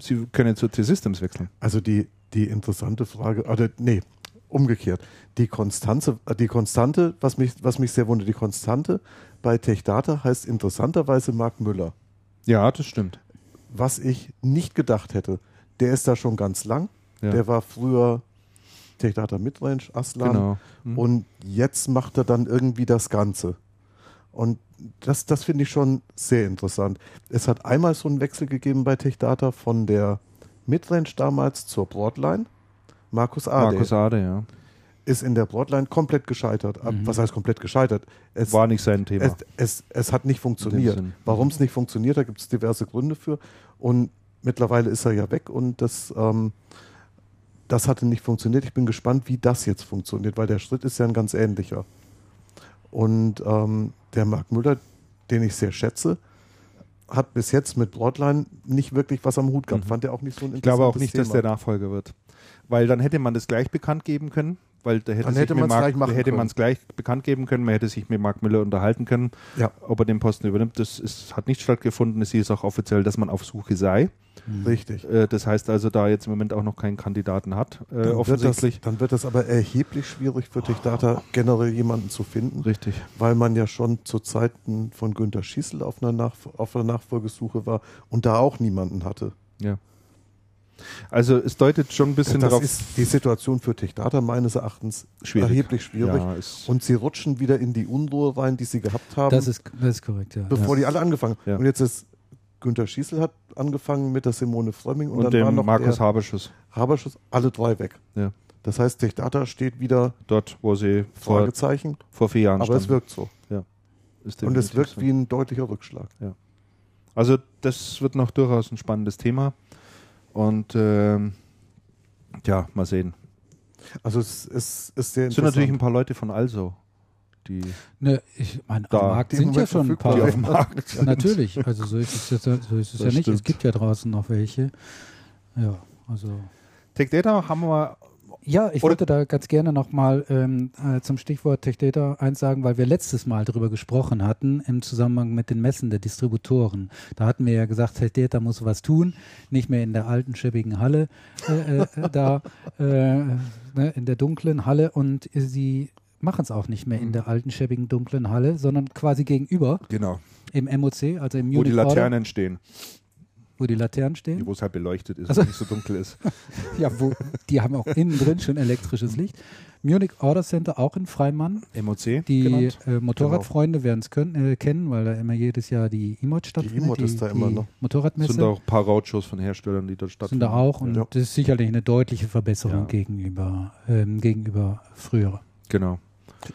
sie können zu T-Systems wechseln. Also die, die interessante Frage, oder nee, umgekehrt. Die Konstante, äh, die Konstante, was mich, was mich sehr wundert, die Konstante bei TechData heißt interessanterweise Marc Müller. Ja, das stimmt. Was ich nicht gedacht hätte, der ist da schon ganz lang. Ja. Der war früher TechData Midrange, Aslan. Genau. Mhm. Und jetzt macht er dann irgendwie das Ganze. Und das, das finde ich schon sehr interessant. Es hat einmal so einen Wechsel gegeben bei TechData von der Midrange damals zur Broadline. Markus Ade Markus Ade, ja. ist in der Broadline komplett gescheitert. Mhm. Was heißt komplett gescheitert? Es, War nicht sein Thema. es, es, es hat nicht funktioniert. Warum es nicht funktioniert, da gibt es diverse Gründe für. Und mittlerweile ist er ja weg und das, ähm, das hatte nicht funktioniert. Ich bin gespannt, wie das jetzt funktioniert, weil der Schritt ist ja ein ganz ähnlicher. Und ähm, der Marc Müller, den ich sehr schätze, hat bis jetzt mit Broadline nicht wirklich was am Hut gehabt. Mhm. Fand er auch nicht so ein Ich glaube auch nicht, dass Thema. der Nachfolger wird. Weil dann hätte man das gleich bekannt geben können, weil da hätte, Dann hätte gleich man es gleich bekannt geben können, man hätte sich mit Mark Müller unterhalten können, Ja. ob er den Posten übernimmt. Das ist, hat nicht stattgefunden. Es hieß auch offiziell, dass man auf Suche sei. Richtig. Äh, das heißt also, da jetzt im Moment auch noch keinen Kandidaten hat, äh, Dann wird, das, offensichtlich. dann wird das aber erheblich schwierig für TechData generell jemanden zu finden, Richtig. weil man ja schon zu Zeiten von Günter Schießel auf einer, Nach auf einer Nachfolgesuche war und da auch niemanden hatte. Ja. Also es deutet schon ein bisschen das darauf. ist die Situation für TechData meines Erachtens Schwierig. erheblich schwierig. Ja, ist, Und sie rutschen wieder in die Unruhe rein, die sie gehabt haben, Das ist, das ist korrekt, ja. bevor die alle angefangen haben. Ja. Und jetzt ist Günter Schießel hat angefangen mit der Simone Frömming und, und, dann war dem noch Markus Haberschuss. Haberschuss, alle drei weg. Ja. Das heißt, TechData steht wieder Dort, wo sie vor, Fragezeichen, vor vier Jahren aber es standen. wirkt so. Ist Und es wirkt so. wie ein deutlicher Rückschlag. Also das wird noch durchaus ein spannendes Thema. Und ähm, ja, mal sehen. Also es, es ist sehr Es sind natürlich ein paar Leute von Also, die, Ne, ich meine, am Markt sind ja schon ein paar. auf dem Markt sind. Natürlich, also so ist es, jetzt, so ist es ja nicht. Es stimmt. gibt ja draußen noch welche. Ja, also. Tech Data haben wir Ja, ich wollte da ganz gerne nochmal ähm, äh, zum Stichwort Tech Data eins sagen, weil wir letztes Mal darüber gesprochen hatten im Zusammenhang mit den Messen der Distributoren. Da hatten wir ja gesagt, Tech Data muss was tun, nicht mehr in der alten schäbigen Halle, äh, äh, da äh, ne, in der dunklen Halle und sie machen es auch nicht mehr in der alten schäbigen dunklen Halle, sondern quasi gegenüber genau, im MOC, also im wo die Munich Order, Laternen stehen, wo die Laternen stehen. wo es halt beleuchtet ist Also- und nicht so dunkel ist. Ja, wo, die haben auch innen drin schon elektrisches Licht. Munich Order Center auch in Freimann. MOC Die äh, Motorradfreunde werden es äh, kennen, weil da immer jedes Jahr die E-Mod stattfindet. E-Mod ist da immer noch. Motorradmesse sind auch ein paar Roadshows von Herstellern, die dort sind stattfinden. da auch und Ja. das ist sicherlich eine deutliche Verbesserung Ja. gegenüber, ähm, gegenüber früher. Genau.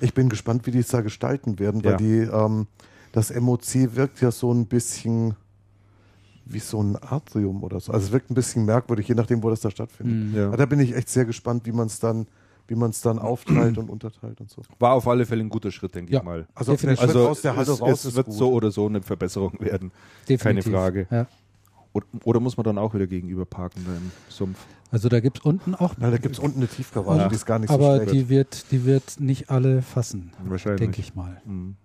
Ich bin gespannt, wie die es da gestalten werden, weil Ja. die, ähm, das MOC wirkt ja so ein bisschen wie so ein Atrium oder so. Also es wirkt ein bisschen merkwürdig, je nachdem, wo das da stattfindet. Mhm. Ja. Aber da bin ich echt sehr gespannt, wie man es dann, wie man es dann aufteilt und unterteilt und so. War auf alle Fälle ein guter Schritt, denke Ja. ich mal. Also. Schritt Also aus der Halle es, raus es ist wird gut. so oder so eine Verbesserung werden. Definitiv. Frage. Ja. Oder, oder muss man dann auch wieder gegenüber parken im Sumpf? Also da gibt es unten auch. Nein, da gibt es unten eine Tiefgarage, Ja. die ist gar nicht so aber die wird, die wird nicht alle fassen, Wahrscheinlich. denke ich mal. Mhm.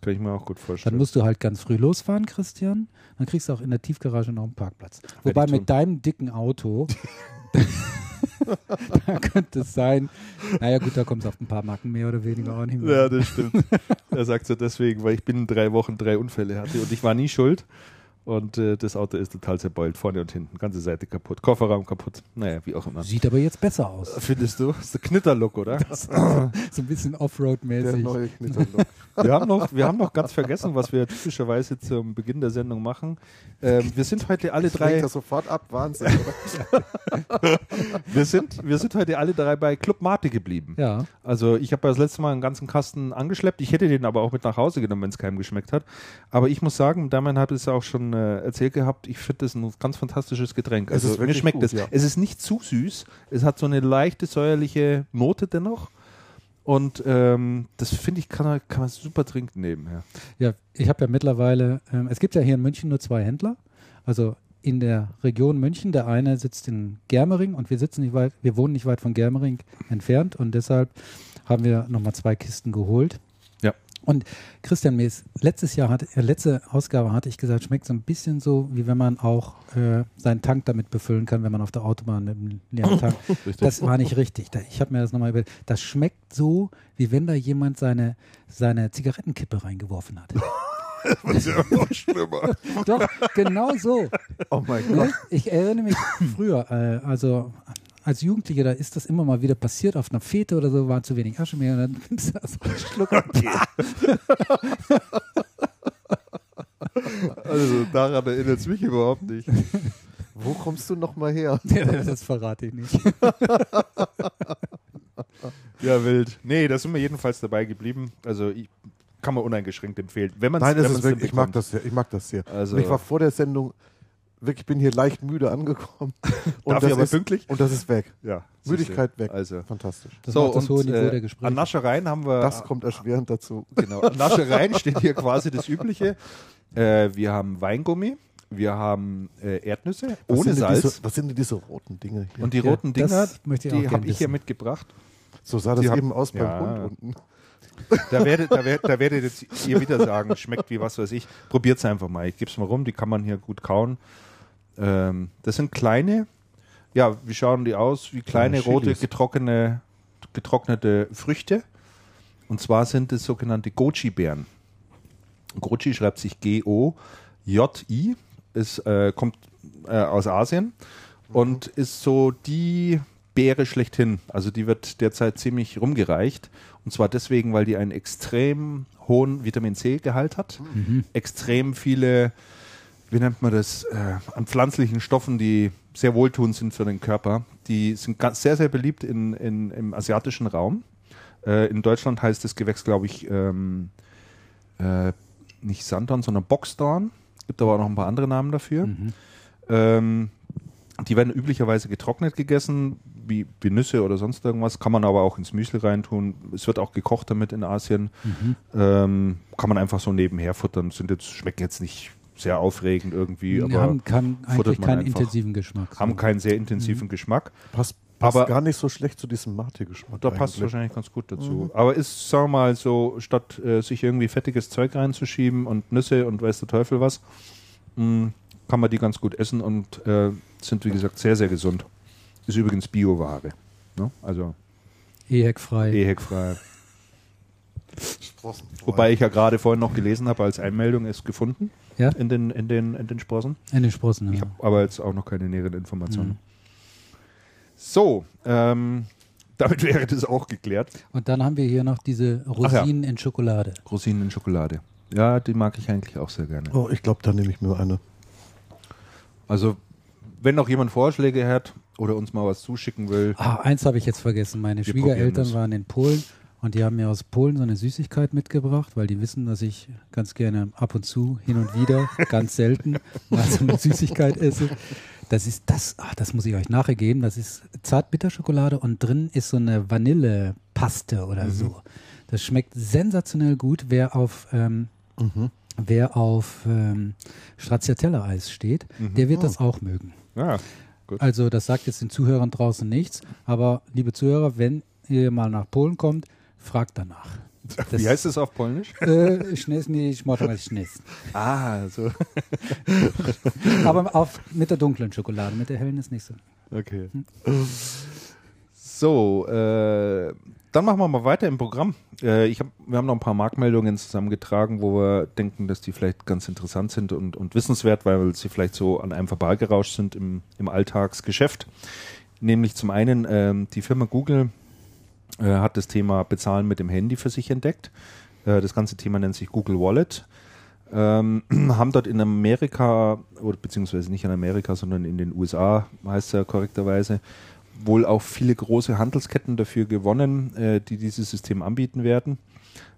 Kann ich mir auch gut Dann vorstellen. musst du halt ganz früh losfahren, Christian. Dann kriegst du auch in der Tiefgarage noch einen Parkplatz. Wobei mit deinem dicken Auto, da könnte es sein, naja gut, da kommt es auf ein paar Macken mehr oder weniger auch nicht mehr. Ja, das stimmt. er sagt so deswegen, weil ich binnen drei Wochen drei Unfälle hatte und ich war nie schuld. Und äh, das Auto ist total zerbeult, vorne und hinten. Ganze Seite kaputt, Kofferraum kaputt. Naja, wie auch immer. Sieht aber jetzt besser aus. Findest du? Das ist der Knitterlook, oder? So ein bisschen der Offroad-mäßig. neue Knitterlook. Wir haben, noch, wir haben noch ganz vergessen, was wir typischerweise zum Beginn der Sendung machen. Ähm, wir sind heute alle drei. das sofort ab, Wahnsinn. Oder? Wir sind, wir sind heute alle drei bei Club Mate geblieben. Ja, Also ich habe das letzte Mal einen ganzen Kasten angeschleppt. Ich hätte den aber auch mit nach Hause genommen, wenn es keinem geschmeckt hat. Aber ich muss sagen, Damian hat es ja auch schon äh, erzählt gehabt, ich finde das ein ganz fantastisches Getränk. Es Also ist mir schmeckt gut, es. ja. Es ist nicht zu süß. Es hat so eine leichte säuerliche Note dennoch. Und ähm, das finde ich, kann, man- kann man super trinken nebenher. ja ich habe ja mittlerweile, ähm, es gibt ja hier in München nur zwei Händler. Also in der Region München, der eine sitzt in Germering und wir sitzen nicht weit, wir wohnen nicht weit von Germering entfernt und deshalb haben wir nochmal zwei Kisten geholt. Und Christian Mees, letztes Jahr hatte, äh, letzte Ausgabe hatte ich gesagt, schmeckt so ein bisschen so, wie wenn man auch äh, seinen Tank damit befüllen kann, wenn man auf der Autobahn mit einem leeren Tank. Das war nicht richtig. Da- Ich habe mir das nochmal überlegt. Das schmeckt so, wie wenn da jemand seine, seine Zigarettenkippe reingeworfen hat. Das ist ja noch schlimmer. Doch, genau so. Oh mein Gott. Ne? Ich erinnere mich früher, äh, also als Jugendlicher, da ist das immer mal wieder passiert, auf einer Fete oder so, war zu wenig Asche mehr und dann nimmst du da so einen Schluck und Also daran erinnert es mich überhaupt nicht. Wo kommst du nochmal her? das verrate ich nicht. Ja, wild. Nee, da sind wir jedenfalls dabei geblieben. Also ich, kann man uneingeschränkt empfehlen. Wenn man Nein, wenn das man's ist wirklich, ich mag das sehr. Ich mag das sehr. Also- ich war vor der Sendung, wirklich, ich bin hier leicht müde angekommen. Und Dafür das aber ist, pünktlich? Und das ist weg. Ja. Müdigkeit weg. Also. Fantastisch. Das so, macht das und, hohe Niveau der äh, Gespräche. An Naschereien haben wir. Das kommt erschwerend dazu. Genau. An Naschereien steht hier quasi das Übliche. Äh, wir haben Weingummi, wir haben äh, Erdnüsse Was ohne sind denn Salz. Diese, was sind denn diese roten Dinge hier? und die Ja, roten Dinger, die habe ich hier mitgebracht. so sah das die hab- eben aus beim Ja. Hund unten. Da werdet, da, werdet, da werdet jetzt ihr wieder sagen, schmeckt wie was weiß ich. Probiert es einfach mal. Ich gebe es mal rum, die kann man hier gut kauen. Ähm, das sind kleine, ja, wie schauen die aus? Wie kleine, Kleine rote, getrocknete, getrocknete Früchte. Und zwar sind es sogenannte Goji-Beeren. Goji schreibt sich G-O-J-I, ist, äh, kommt äh, aus Asien und ist so die Beere schlechthin. Also die wird derzeit ziemlich rumgereicht. Und zwar deswegen, weil die einen extrem hohen Vitamin C-Gehalt hat. Extrem viele, wie nennt man das, äh, an pflanzlichen Stoffen, die sehr wohltuend sind für den Körper. Die sind ganz, sehr, sehr beliebt in, in, im asiatischen Raum. Äh, in Deutschland heißt das Gewächs, glaube ich, ähm, äh, nicht Sanddorn, sondern Boxdorn. Gibt aber auch noch ein paar andere Namen dafür. Ähm, die werden üblicherweise getrocknet gegessen, wie, wie Nüsse oder sonst irgendwas. Kann man aber auch ins Müsli reintun. Es wird auch gekocht damit in Asien. Ähm, kann man einfach so nebenher futtern. Sind jetzt, schmecken jetzt nicht sehr aufregend irgendwie, Die aber haben kann, eigentlich keinen einfach. intensiven Geschmack. haben keinen sehr intensiven Geschmack. Passt, passt Aber- gar nicht so schlecht zu diesem Mate-Geschmack. Da passt wahrscheinlich ganz gut dazu. Aber ist, sagen wir mal, so, statt äh, sich irgendwie fettiges Zeug reinzuschieben und Nüsse und weiß der Teufel was, mh, kann man die ganz gut essen und äh, sind, wie gesagt, sehr, sehr gesund. Ist übrigens Bioware. Ne? Also Ehekfrei. Sprossen. Wobei ich ja gerade vorhin noch gelesen habe, als Einmeldung ist gefunden Ja, in den, in den, in den Sprossen. in den Sprossen. Ich Ja. habe aber jetzt auch noch keine näheren Informationen. Mhm. So, ähm, damit wäre das auch geklärt. Und dann haben wir hier noch diese Rosinen in Schokolade. Rosinen in Schokolade. Ja, die mag ich eigentlich auch sehr gerne. Oh, ich glaube, da nehme ich mir eine. Also, wenn noch jemand Vorschläge hat oder uns mal was zuschicken will, Ah, eins habe ich jetzt vergessen. Meine Schwiegereltern waren in Polen und die haben mir aus Polen so eine Süßigkeit mitgebracht, weil die wissen, dass ich ganz gerne ab und zu, hin und wieder, ganz selten mal so eine Süßigkeit esse. Das ist das, ach, das muss ich euch nachher geben. Das ist Zartbitterschokolade und drin ist so eine Vanillepaste oder so. Das schmeckt sensationell gut. Wer auf ähm, wer auf ähm, Stracciatella-Eis steht, Mhm. der wird Oh. das auch mögen. Ja, gut. Also das sagt jetzt den Zuhörern draußen nichts, aber liebe Zuhörer, wenn ihr mal nach Polen kommt, fragt danach. Das- Wie heißt es auf Polnisch? Äh, Schnesni, Schmotteres Schnes. Ah, so. Aber auf, mit der dunklen Schokolade, mit der hellen ist nicht so. Okay. So, äh, dann machen wir mal weiter im Programm. Äh, ich hab, wir haben noch ein paar Marktmeldungen zusammengetragen, wo wir denken, dass die vielleicht ganz interessant sind und, und wissenswert, weil sie vielleicht so an einem vorbeigerauscht sind im, im Alltagsgeschäft. Nämlich zum einen, ähm, die Firma Google äh, hat das Thema Bezahlen mit dem Handy für sich entdeckt. Äh, das ganze Thema nennt sich Google Wallet. Ähm, haben dort in Amerika, oder beziehungsweise nicht in Amerika, sondern in den USA, heißt es ja korrekterweise, wohl auch viele große Handelsketten dafür gewonnen, äh, die dieses System anbieten werden.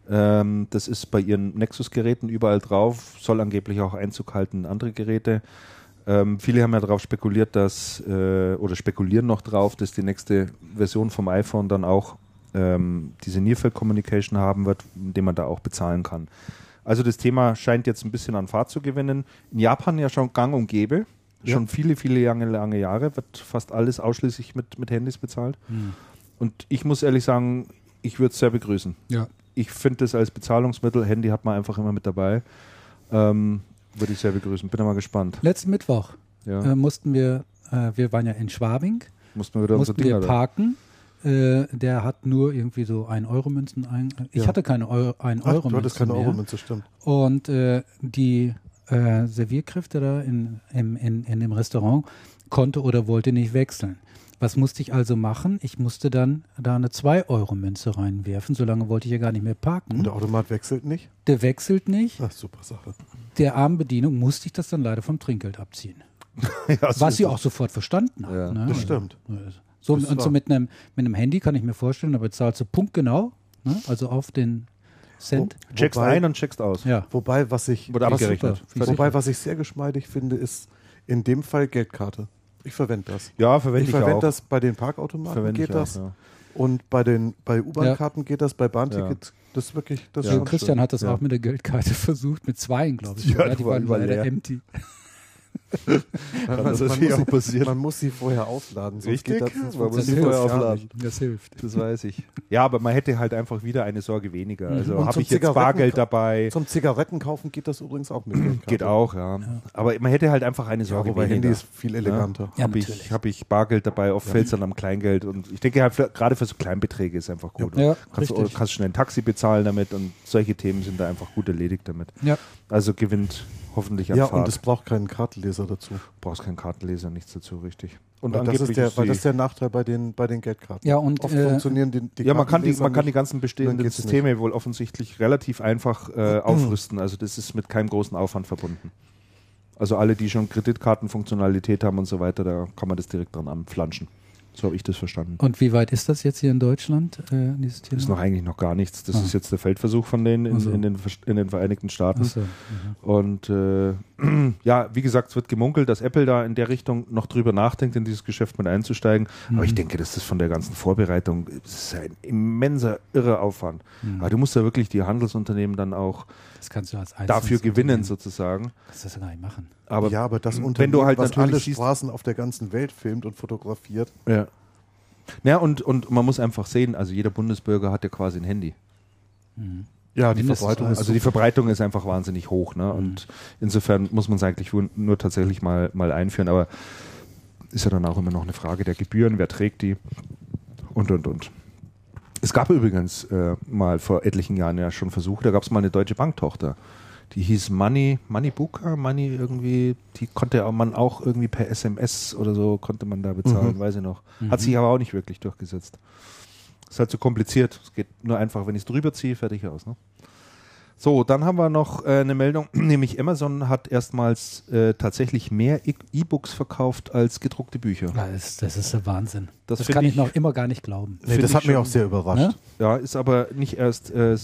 Ähm, das ist bei ihren Nexus-Geräten überall drauf, soll angeblich auch Einzug halten in andere Geräte. Ähm, viele haben ja darauf spekuliert, dass, äh, oder spekulieren noch drauf, dass die nächste Version vom iPhone dann auch ähm, diese Nearfield Communication haben wird, indem man da auch bezahlen kann. Also das Thema scheint jetzt ein bisschen an Fahrt zu gewinnen. In Japan ja schon gang und gäbe. Ja. Schon viele, viele lange, lange Jahre wird fast alles ausschließlich mit, mit Handys bezahlt. Und ich muss ehrlich sagen, ich würde es sehr begrüßen. Ja. Ich finde das als Bezahlungsmittel, Handy hat man einfach immer mit dabei. Ähm, würde ich sehr begrüßen. Bin mal gespannt. Letzten Mittwoch Ja. äh, mussten wir, äh, wir waren ja in Schwabing, Muss man wieder unsere mussten wir parken. Äh, der hat nur irgendwie so 1-Euro-Münzen. Ein, ich Ja. hatte keine Euro, Ach, du hattest 1-Euro-Münzen keine. Euromünze, stimmt. Und äh, die äh, Servierkräfte da in, im, in, in dem Restaurant konnte oder wollte nicht wechseln. Was musste ich also machen? Ich musste dann da eine 2-Euro-Münze reinwerfen. Solange wollte ich ja gar nicht mehr parken. Und der Automat wechselt nicht? Der wechselt nicht. Ach, super Sache. Der armen Bedienung musste ich das dann leider vom Trinkgeld abziehen. Ja, Was sie auch sofort verstanden hat. Ja, ne? Das Also, stimmt. So, Das und so mit einem, mit einem Handy kann ich mir vorstellen, da bezahlst du punktgenau, ne? also auf den Cent. Checkst Wobei- ein und checkst aus. Ja. Wobei, was ich, Wurde abgerechnet. wobei, was ich sehr geschmeidig finde, ist in dem Fall Geldkarte. Ich verwende das. Ja, verwende ich ich, verwende auch. das bei den Parkautomaten verwende geht ich auch, das ja. und bei den bei U-Bahn-Karten geht das, bei Bahntickets das ist wirklich das ist Ja. schon Christian schön. hat das Ja. auch mit der Geldkarte versucht, mit zweien, glaube ich. Ja, die die war waren leider empty. Man, Kann man, das muss sie, man muss sie vorher aufladen. Sonst Richtig? Geht das, sonst Man muss sie das vorher das aufladen. Das hilft. Das weiß ich. Ja, aber man hätte halt einfach wieder eine Sorge weniger. Also Und habe ich jetzt Bargeld dabei. Zum Zigaretten kaufen geht das übrigens auch mit. Geht auch, ja. Aber man hätte halt einfach eine Ja, Sorge wobei Handy weniger. ist viel eleganter. Ja, habe ich, hab ich Bargeld dabei, oft fällt es dann am Kleingeld. Und ich denke halt, für, gerade für so Kleinbeträge ist einfach gut. Ja, kannst, du, richtig. kannst schnell ein Taxi bezahlen damit und solche Themen sind da einfach gut erledigt damit. Ja. Also gewinnt hoffentlich an Ja, und es braucht keinen Kartenleser dazu. Du brauchst keinen Kartenleser, nichts dazu, richtig. Und Weil das, ist der, weil das ist der Nachteil bei den, bei den Geldkarten. Ja, und Oft äh, funktionieren die, die ja, man kann die, man kann die nicht. ganzen bestehenden Systeme wohl offensichtlich relativ einfach äh, aufrüsten. Also das ist mit keinem großen Aufwand verbunden. Also alle, die schon Kreditkartenfunktionalität haben und so weiter, da kann man das direkt dran anflanschen. So habe ich das verstanden. und wie weit ist das jetzt hier in Deutschland, äh, dieses Thema? ist noch eigentlich noch gar nichts. Das Ah. ist jetzt der Feldversuch von denen in, Ach so. in, den, in den Vereinigten Staaten. Achso, mhm. Und äh, ja, wie gesagt, es wird gemunkelt, dass Apple da in der Richtung noch drüber nachdenkt, in dieses Geschäft mit einzusteigen. Aber ich denke, das ist von der ganzen Vorbereitung das ist ein immenser, irrer Aufwand. Aber du musst ja wirklich die Handelsunternehmen dann auch Das kannst du als einzelnes dafür gewinnen, sozusagen. Kannst du das ja gar nicht machen. Aber ja, aber das wenn Unternehmen, du halt was natürlich alle Straßen auf der ganzen Welt filmt und fotografiert, ja. Ja, und, und man muss einfach sehen, also jeder Bundesbürger hat ja quasi ein Handy. Ja, die Mindestens Verbreitung Also die Verbreitung ist einfach wahnsinnig hoch. Ne? Und insofern muss man es eigentlich nur, tatsächlich mal, mal einführen. Aber ist ja dann auch immer noch eine Frage der Gebühren, wer trägt die und, und, und. Es gab übrigens äh, mal vor etlichen Jahren ja schon Versuche, da gab es mal eine deutsche Banktochter. Die hieß Money, Money Booker, Money irgendwie, die konnte man auch irgendwie per SMS oder so konnte man da bezahlen, Mhm. weiß ich noch. Hat sich aber auch nicht wirklich durchgesetzt. Ist halt so kompliziert. Es geht nur einfach, wenn ich es drüber ziehe, fertig aus. Ne? So, dann haben wir noch äh, eine Meldung, nämlich Amazon hat erstmals äh, tatsächlich mehr E- E-Books verkauft als gedruckte Bücher. Das, das ist der Wahnsinn. Das Das, kann ich ich- noch immer gar nicht glauben. Nee, das hat mich schon- auch sehr überrascht. Ne? Ja, ist aber nicht erst äh,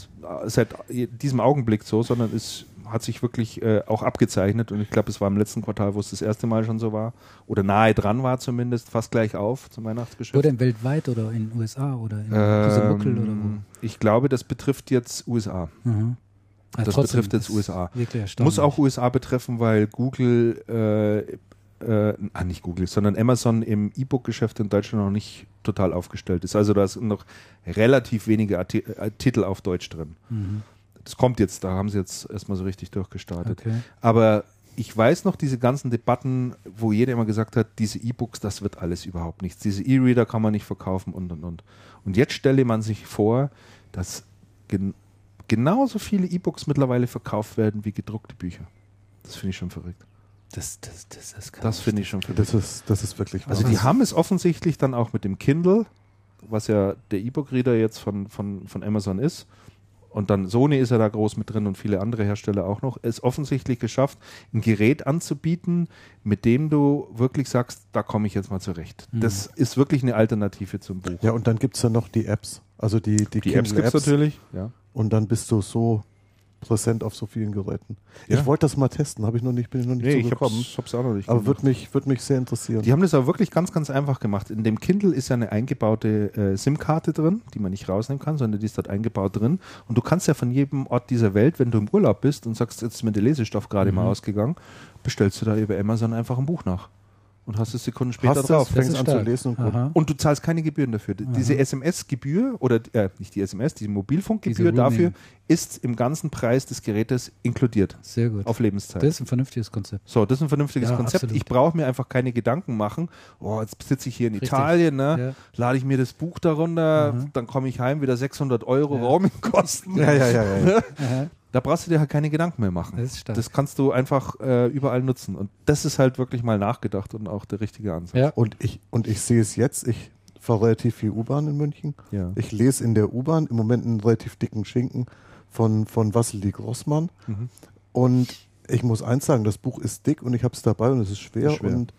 seit diesem Augenblick so, sondern es hat sich wirklich äh, auch abgezeichnet und ich glaube, es war im letzten Quartal, wo es das erste Mal schon so war oder nahe dran war zumindest, fast gleich auf zum Weihnachtsgeschäft. Wo denn weltweit oder in den USA oder in diese Muckel oder Ähm, ich glaube, das betrifft jetzt USA. wo? Mhm. Ja, das betrifft jetzt USA. Muss auch USA betreffen, weil Google, äh, äh, ah, nicht Google, sondern Amazon im E-Book-Geschäft in Deutschland noch nicht total aufgestellt ist. Also da sind noch relativ wenige Arti äh, Titel auf Deutsch drin. Mhm. Das kommt jetzt, da haben sie jetzt erstmal so richtig durchgestartet. Okay. Aber ich weiß noch diese ganzen Debatten, wo jeder immer gesagt hat, diese E-Books, das wird alles überhaupt nichts. Diese E-Reader kann man nicht verkaufen und und und. Und jetzt stelle man sich vor, dass gen genauso viele E-Books mittlerweile verkauft werden wie gedruckte Bücher. Das finde ich schon verrückt. Das, das, das, das, kann Das finde ich schon verrückt. Das ist, das ist wirklich Also die haben es offensichtlich dann auch mit dem Kindle, was ja der E-Book-Reader jetzt von, von, von Amazon ist. Und dann Sony ist ja da groß mit drin und viele andere Hersteller auch noch, es offensichtlich geschafft, ein Gerät anzubieten, mit dem du wirklich sagst, da komme ich jetzt mal zurecht. Mhm. Das ist wirklich eine Alternative zum Buch. Ja, und dann gibt es ja noch die Apps. Also die, die, Die Apps gibt es natürlich. Ja. Und dann bist du so präsent auf so vielen Geräten. Ja. Ich wollte das mal testen, habe ich noch nicht, bin ich noch nicht Nee, so ich gekommen. hab's, hab's auch noch nicht Aber würde mich, würd mich sehr interessieren. Die haben das aber wirklich ganz, ganz einfach gemacht. In dem Kindle ist ja eine eingebaute äh, SIM-Karte drin, die man nicht rausnehmen kann, sondern die ist dort eingebaut drin. Und du kannst ja von jedem Ort dieser Welt, wenn du im Urlaub bist und sagst, jetzt ist mir der Lesestoff gerade Mhm. mal ausgegangen, bestellst du da über Amazon einfach ein Buch nach. Und hast es Sekunden später Hast drauf. das, fängst ist an zu stark. lesen und. Aha. Und du zahlst keine Gebühren dafür. D- Diese SMS-Gebühr oder äh, nicht die SMS, die Mobilfunkgebühr Diese dafür ist im ganzen Preis des Gerätes inkludiert. Sehr gut. Auf Lebenszeit. Das ist ein vernünftiges Konzept. So, das ist ein vernünftiges Ja, Konzept. absolut. Ich brauche mir einfach keine Gedanken machen. Oh, jetzt sitze ich hier in Richtig. Italien, ne? Ja. lade ich mir das Buch darunter, Mhm. dann komme ich heim, wieder 600 Euro Ja. Roamingkosten. Ja, ja, ja, ja. Da brauchst du dir halt keine Gedanken mehr machen. Das ist stark. Das kannst du einfach äh, überall nutzen. Und das ist halt wirklich mal nachgedacht und auch der richtige Ansatz. Ja. Und ich, und ich sehe es jetzt, ich fahre relativ viel U-Bahn in München. Ja. Ich lese in der U-Bahn im Moment einen relativ dicken Schinken von, von Wassily Grossmann. Mhm. Und ich muss eins sagen, das Buch ist dick und ich habe es dabei und es ist schwer. Ist schwer. Und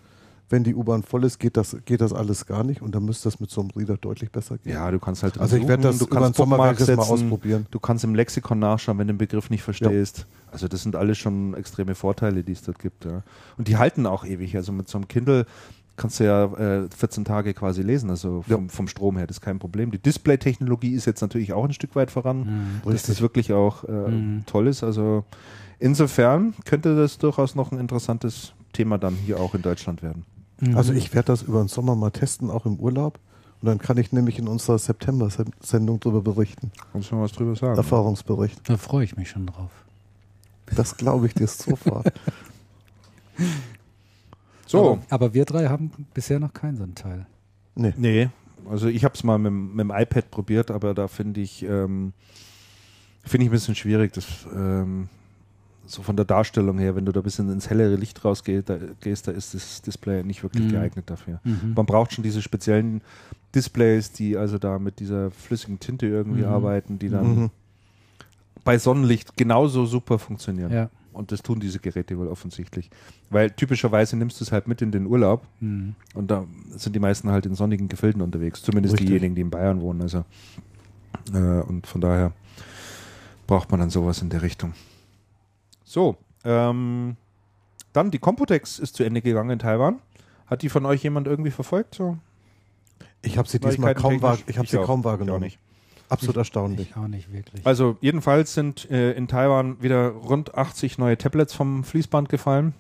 wenn die U-Bahn voll ist, geht das, geht das alles gar nicht. Und dann müsste das mit so einem Reader deutlich besser gehen. Ja, du kannst halt also ich werde das du über den kannst Sommer das mal ausprobieren. Du kannst im Lexikon nachschauen, wenn du den Begriff nicht verstehst. Also das sind alles schon extreme Vorteile, die es dort gibt. Ja. Und die halten auch ewig. Also mit so einem Kindle kannst du ja äh, 14 Tage quasi lesen, also vom, vom Strom her, das ist kein Problem. Die Display-Technologie ist jetzt natürlich auch ein Stück weit voran, Mhm. dass das wirklich auch äh, Mhm. toll ist. Also insofern könnte das durchaus noch ein interessantes Thema dann hier auch in Deutschland werden. Mhm. Also ich werde das über den Sommer mal testen, auch im Urlaub. Und dann kann ich nämlich in unserer September-Sendung darüber berichten. Kannst du mal was drüber sagen? Erfahrungsbericht. Da freue ich mich schon drauf. Das glaube ich dir sofort. So, Aber, aber wir drei haben bisher noch keinen so einen Teil. Nee. Nee, also ich habe es mal mit, dem- mit dem iPad probiert, aber da finde ich, ähm, finde ich ein bisschen schwierig, das ähm, so von der Darstellung her, wenn du da ein bisschen ins hellere Licht rausgehst, da, gehst, da ist das Display nicht wirklich Mhm. geeignet dafür. Mhm. Man braucht schon diese speziellen Displays, die also da mit dieser flüssigen Tinte irgendwie Mhm. arbeiten, die dann Mhm. bei Sonnenlicht genauso super funktionieren. Ja. Und das tun diese Geräte wohl offensichtlich. Weil typischerweise nimmst du es halt mit in den Urlaub Mhm. und da sind die meisten halt in sonnigen Gefilden unterwegs. Zumindest Richtig. diejenigen, die in Bayern wohnen. Also, äh, und von daher braucht man dann sowas in der Richtung. So, ähm, dann die Computex ist zu Ende gegangen in Taiwan. Hat die von euch jemand irgendwie verfolgt? So? Ich habe sie diesmal kaum, wahr, ich hab technisch? sie auch. kaum Ich auch wahrgenommen. nicht. Absolut erstaunlich. Ich auch nicht wirklich. Also jedenfalls sind äh, in Taiwan wieder rund 80 neue Tablets vom Fließband gefallen,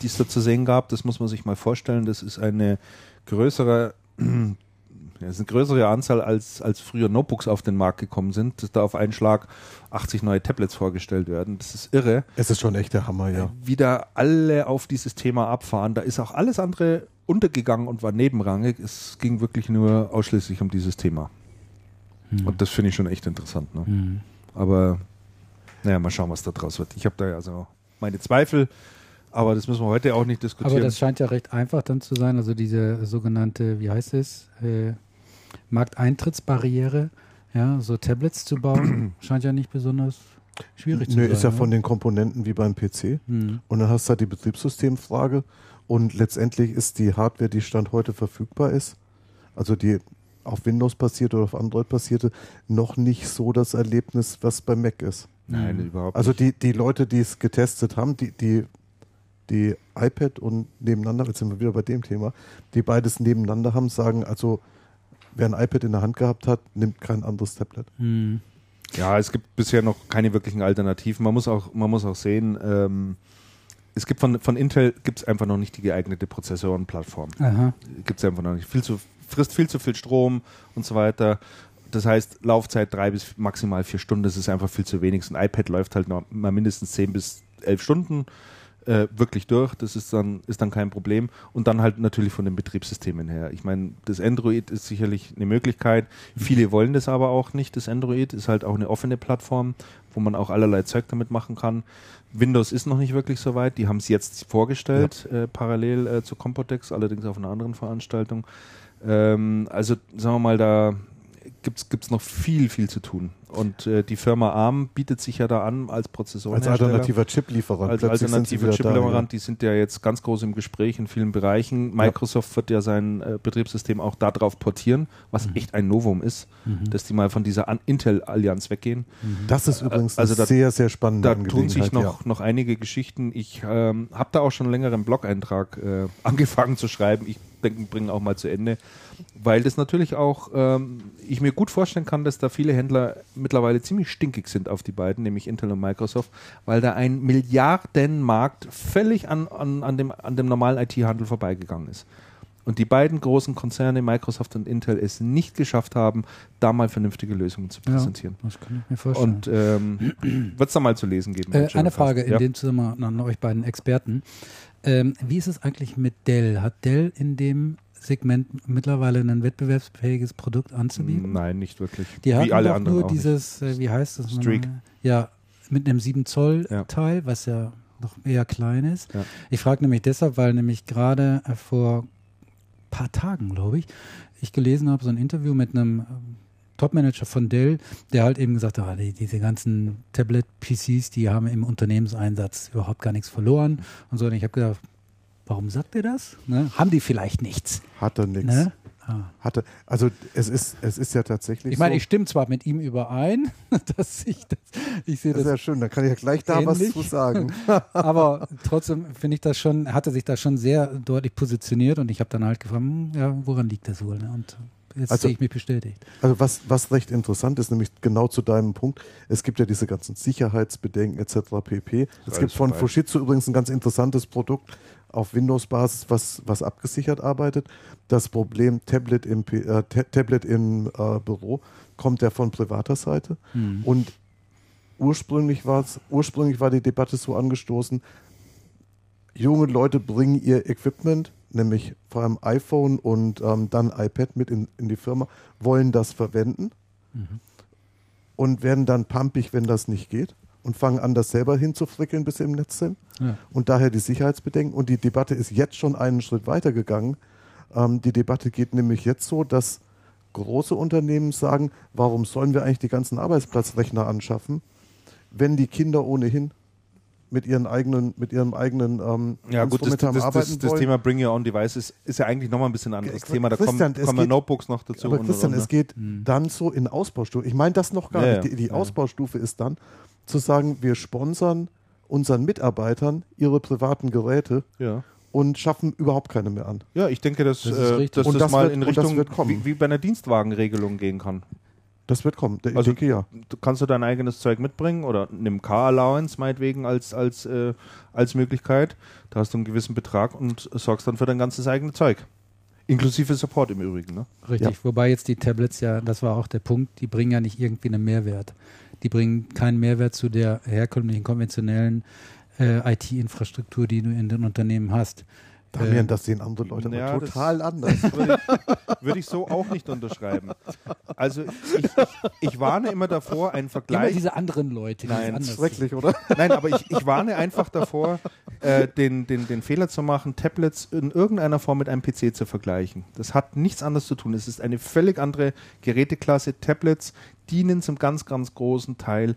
die es da zu sehen gab. Das muss man sich mal vorstellen. Das ist eine größere, das ist eine größere Anzahl als, als früher Notebooks auf den Markt gekommen sind, dass da auf einen Schlag 80 neue Tablets vorgestellt werden. Das ist irre. Es ist schon echt der Hammer, ja. Wieder alle auf dieses Thema abfahren. Da ist auch alles andere untergegangen und war nebenrangig. Es ging wirklich nur ausschließlich um dieses Thema. Mhm. Und das finde ich schon echt interessant. Ne? Mhm. Aber naja, mal schauen, was da draus wird. Ich habe da ja so meine Zweifel, aber das müssen wir heute auch nicht diskutieren. Aber das scheint ja recht einfach dann zu sein. Also diese sogenannte, wie heißt es, äh, Markteintrittsbarriere, ja, so Tablets zu bauen, scheint ja nicht besonders schwierig zu Nö, sein. ist ja ne? von den Komponenten wie beim PC. Mhm. Und dann hast du halt die Betriebssystemfrage. Und letztendlich ist die Hardware, die Stand heute verfügbar ist, also die auf Windows basierte oder auf Android basierte, noch nicht so das Erlebnis, was bei Mac ist. Nein, Mhm. überhaupt Also nicht. die, die Leute, die es getestet haben, die, die, die iPad und nebeneinander, jetzt sind wir wieder bei dem Thema, die beides nebeneinander haben, sagen, also wer ein iPad in der Hand gehabt hat, nimmt kein anderes Tablet. Mhm. Ja, es gibt bisher noch keine wirklichen Alternativen. Man muss auch, man muss auch sehen, ähm, es gibt von, von Intel gibt es einfach noch nicht die geeignete Prozessorenplattform. Gibt es einfach noch nicht. Viel zu, frisst viel zu viel Strom und so weiter. Das heißt, Laufzeit drei bis maximal vier Stunden, das ist einfach viel zu wenig. So ein iPad läuft halt noch mal mindestens zehn bis elf Stunden äh, wirklich durch. Das ist dann, ist dann kein Problem. Und dann halt natürlich von den Betriebssystemen her. Ich meine, das Android ist sicherlich eine Möglichkeit. Viele wollen das aber auch nicht. Das Android ist halt auch eine offene Plattform, wo man auch allerlei Zeug damit machen kann. Windows ist noch nicht wirklich so weit. Die haben es jetzt vorgestellt, ja. äh, parallel äh, zu Compotex, allerdings auf einer anderen Veranstaltung. Ähm, also sagen wir mal, da gibt es noch viel, viel zu tun. Und äh, die Firma ARM bietet sich ja da an als Prozessoren. Als alternativer Chip-Lieferant. Als alternativer Chip-Lieferant, die sind ja jetzt ganz groß im Gespräch in vielen Bereichen. Microsoft ja. wird ja sein äh, Betriebssystem auch darauf portieren, was mhm. echt ein Novum ist, mhm. dass die mal von dieser Intel-Allianz weggehen. Mhm. Das ist übrigens also da, sehr, sehr spannend. Da tun sich noch, ja. noch einige Geschichten. Ich ähm, habe da auch schon einen längeren Blog-Eintrag äh, angefangen zu schreiben. Ich denke, bringen auch mal zu Ende weil das natürlich auch, ähm, ich mir gut vorstellen kann, dass da viele Händler mittlerweile ziemlich stinkig sind auf die beiden, nämlich Intel und Microsoft, weil da ein Milliardenmarkt völlig an, an, an, dem, an dem normalen IT-Handel vorbeigegangen ist. Und die beiden großen Konzerne, Microsoft und Intel, es nicht geschafft haben, da mal vernünftige Lösungen zu präsentieren. Ja, das kann ich mir vorstellen. Und ähm, wird es da mal zu lesen geben? Äh, eine Frage in ja. dem Zusammenhang an euch beiden Experten. Ähm, wie ist es eigentlich mit Dell? Hat Dell in dem Segment mittlerweile ein wettbewerbsfähiges Produkt anzubieten? Nein, nicht wirklich. Die haben alle doch nur dieses, äh, wie heißt das? Streak. Ja, mit einem 7 Zoll ja. Teil, was ja noch eher klein ist. Ja. Ich frage nämlich deshalb, weil nämlich gerade äh, vor ein paar Tagen, glaube ich, ich gelesen habe, so ein Interview mit einem ähm, Topmanager von Dell, der halt eben gesagt hat, ah, die, diese ganzen Tablet-PCs, die haben im Unternehmenseinsatz überhaupt gar nichts verloren und so. Und ich habe gedacht, Warum sagt er das? Ne? Haben die vielleicht nichts? Hat er nichts. Ne? Ah. Hatte, also es ist, es ist ja tatsächlich. Ich meine, so, ich stimme zwar mit ihm überein, dass ich das, ich sehe das. Das ist ja schön, da kann ich ja gleich da ähnlich. was zu sagen. Aber trotzdem finde ich das schon, hatte sich da schon sehr deutlich positioniert und ich habe dann halt gefragt, hm, ja, woran liegt das wohl? Ne? Und jetzt also, sehe ich mich bestätigt. Also was, was recht interessant ist, nämlich genau zu deinem Punkt, es gibt ja diese ganzen Sicherheitsbedenken etc. pp. Es gibt von Fujitsu übrigens ein ganz interessantes Produkt, auf Windows-Basis, was, was abgesichert arbeitet. Das Problem Tablet im, äh, Tablet im äh, Büro kommt ja von privater Seite. Mhm. Und ursprünglich, war's, ursprünglich war die Debatte so angestoßen, junge Leute bringen ihr Equipment, nämlich vor allem iPhone und ähm, dann iPad mit in, in die Firma, wollen das verwenden mhm. und werden dann pumpig, wenn das nicht geht und fangen an, das selber hinzufrickeln, bis sie im Netz sind. Ja. Und daher die Sicherheitsbedenken. Und die Debatte ist jetzt schon einen Schritt weiter gegangen. Ähm, die Debatte geht nämlich jetzt so, dass große Unternehmen sagen, warum sollen wir eigentlich die ganzen Arbeitsplatzrechner anschaffen, wenn die Kinder ohnehin mit ihren eigenen, mit ihrem eigenen ähm, ja, gut, das, das, das, das, Thema Bring Your Own Devices ist ja eigentlich nochmal ein bisschen ein anderes Thema. Da kommen, kommen geht, Notebooks noch dazu. Aber Christian, es geht mhm. dann so in Ausbaustufe. Ich meine das noch gar ja, nicht. Die, die ja. Ausbaustufe ist dann, zu sagen, wir sponsern unseren Mitarbeitern ihre privaten Geräte ja. und schaffen überhaupt keine mehr an. Ja, ich denke, dass das, äh, dass das, das mal wird, in Richtung wie, wie, bei einer Dienstwagenregelung gehen kann. Das wird kommen. Der also, denke, ja. Du kannst du dein eigenes Zeug mitbringen oder nimm Car Allowance meinetwegen als, als, äh, als Möglichkeit. Da hast du einen gewissen Betrag und sorgst dann für dein ganzes eigene Zeug. Inklusive Support im Übrigen. Ne? Richtig, ja. wobei jetzt die Tablets ja, das war auch der Punkt, die bringen ja nicht irgendwie einen Mehrwert die bringen keinen Mehrwert zu der herkömmlichen, konventionellen äh, IT-Infrastruktur, die du in den Unternehmen hast. Damian, das sehen andere Leute ja, total anders. Würde ich, würde ich, so auch nicht unterschreiben. Also ich, ich, ich, warne immer davor, einen Vergleich. Immer diese anderen Leute. Nein, das ist schrecklich, oder? Nein, aber ich, ich warne einfach davor, äh, den, den, den Fehler zu machen, Tablets in irgendeiner Form mit einem PC zu vergleichen. Das hat nichts anderes zu tun. Es ist eine völlig andere Geräteklasse. Tablets dienen zum ganz, ganz großen Teil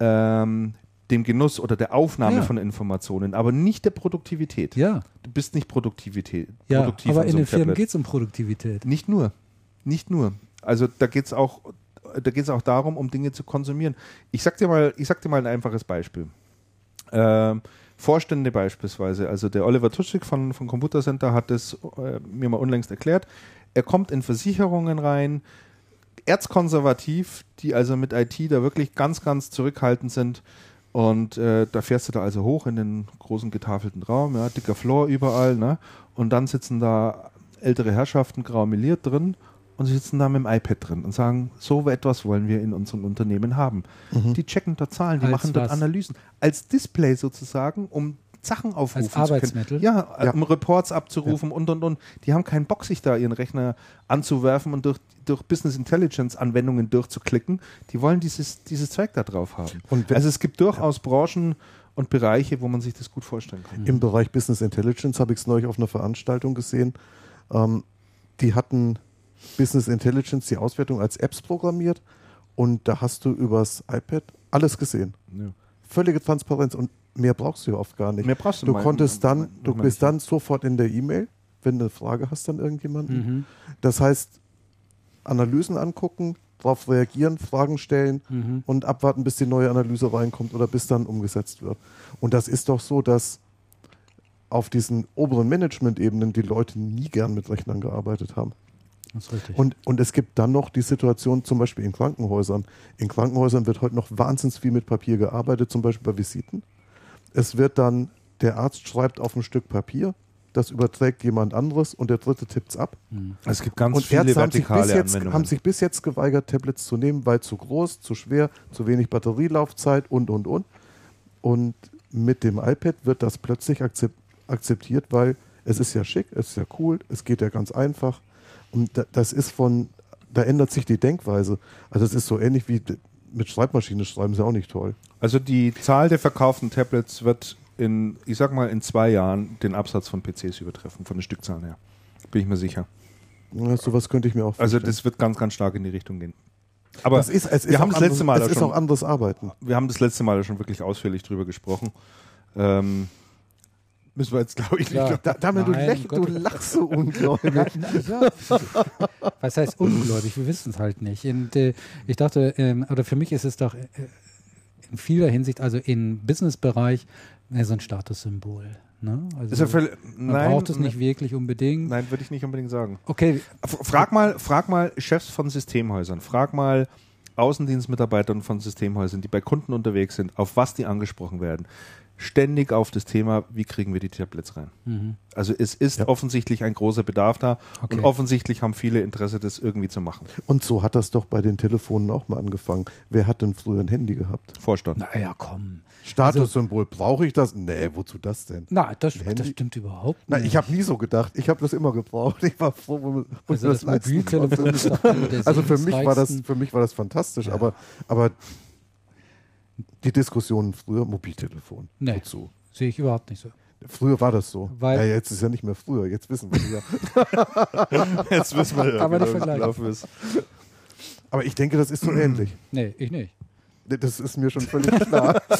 ähm, dem Genuss oder der Aufnahme ja. von Informationen, aber nicht der Produktivität. Ja. Du bist nicht Produktivität. Ja, produktiv aber in so den Firmen geht es um Produktivität. Nicht nur. Nicht nur. Also da geht es auch, da geht auch darum, um Dinge zu konsumieren. Ich sag dir mal, ich sag dir mal ein einfaches Beispiel. Ähm, Vorstände beispielsweise, also der Oliver Tuschik von, von Computer Center hat es äh, mir mal unlängst erklärt. Er kommt in Versicherungen rein, erzkonservativ, die also mit IT da wirklich ganz, ganz zurückhaltend sind. Und äh, da fährst du da also hoch in den großen getafelten Raum, ja, dicker Floor überall, ne? Und dann sitzen da ältere Herrschaften grau meliert drin und sie sitzen da mit dem iPad drin und sagen, so etwas wollen wir in unserem Unternehmen haben. Mhm. Die checken dort Zahlen, die Als machen dort was? Analysen. Als Display sozusagen, um Sachen aufrufen Als zu können. Arbeitsmittel? Ja, Ja. um Reports abzurufen und und und. Die haben keinen Bock, sich da ihren Rechner anzuwerfen und durch, durch Business Intelligence Anwendungen durchzuklicken. Die wollen dieses, dieses Zeug da drauf haben. Und wenn- also es gibt durchaus Branchen und Bereiche, wo man sich das gut vorstellen kann. Im Bereich Business Intelligence habe ich es neulich auf einer Veranstaltung gesehen. Ähm, die hatten Business Intelligence, die Auswertung als Apps programmiert und da hast du übers iPad alles gesehen. Ja. Völlige Transparenz und mehr brauchst du ja oft gar nicht. Mehr brauchst du du mal- konntest dann, mal- du bist dann sofort in der E-Mail, wenn du eine Frage hast an irgendjemanden. Mhm. Das heißt, Analysen angucken, darauf reagieren, Fragen stellen Mhm. und abwarten, bis die neue Analyse reinkommt oder bis dann umgesetzt wird. Und das ist doch so, dass auf diesen oberen Management-Ebenen die Leute nie gern mit Rechnern gearbeitet haben. Das ist richtig. Und, und es gibt dann noch die Situation, zum Beispiel in Krankenhäusern. In Krankenhäusern wird heute noch wahnsinnig viel mit Papier gearbeitet, zum Beispiel bei Visiten. Es wird dann, der Arzt schreibt auf ein Stück Papier, das überträgt jemand anderes und der dritte tippt es ab. Mhm. Es gibt ganz Und viele Ärzte haben sich, bis jetzt, Anwendungen. haben sich bis jetzt geweigert, Tablets zu nehmen, weil zu groß, zu schwer, zu wenig Batterielaufzeit und, und, und. Und mit dem iPad wird das plötzlich akzep akzeptiert, weil es ist ja schick, es ist ja cool, es geht ja ganz einfach. Und da, das ist von, da ändert sich die Denkweise. Also es ist so ähnlich wie mit Schreibmaschine schreiben, ist ja auch nicht toll. Also die Zahl der verkauften Tablets wird in, ich sag mal, in zwei Jahren den Absatz von PCs übertreffen, von den Stückzahlen her. Bin ich mir sicher. Ja, sowas könnte ich mir auch Also vorstellen. das wird ganz, ganz stark in die Richtung gehen. Aber das ist, es ist wir haben auch das letzte anderes- Mal es auch ist schon, auch anderes Arbeiten. wir haben das letzte Mal schon wirklich ausführlich drüber gesprochen. Ähm, müssen wir jetzt, glaube ich, nicht. Ja. Da, Damian, du, Nein, läch, um du lachst so ungläubig. Ja. Was heißt ungläubig? Wir wissen es halt nicht. Und, äh, ich dachte, ähm, oder für mich ist es doch äh, in vieler Hinsicht, also im Businessbereich, äh, so ein Statussymbol. Ne? Also, ja man nein, braucht es nicht wirklich unbedingt. Nein, würde ich nicht unbedingt sagen. Okay, Frag mal, frag mal Chefs von Systemhäusern, frag mal Außendienstmitarbeitern von Systemhäusern, die bei Kunden unterwegs sind, auf was die angesprochen werden. Ständig auf das Thema, wie kriegen wir die Tablets rein. mhm. Also es ist Ja. offensichtlich ein großer Bedarf da Okay. und offensichtlich haben viele Interesse, das irgendwie zu machen. Und so hat das doch bei den Telefonen auch mal angefangen. Wer hat denn früher ein Handy gehabt? Vorstand. naja, komm. Statussymbol, brauche ich das? Nee, wozu das denn? Na, das, das stimmt überhaupt Na, nicht. ich habe nie so gedacht. Ich habe das immer gebraucht. Ich war froh, wo also das leisten Mobiltelefon Also für mich war das, für mich war das fantastisch. Ja. Aber, aber die Diskussionen früher, Mobiltelefon. Nee. Wozu? Sehe ich überhaupt nicht so. Früher war das so. Weil- ja, jetzt ist ja nicht mehr früher. Jetzt wissen wir ja. Jetzt wissen wir, Aber der wie gelaufen ist. Aber ich denke, das ist so ähnlich. Nee, ich nicht. Das ist mir schon völlig klar.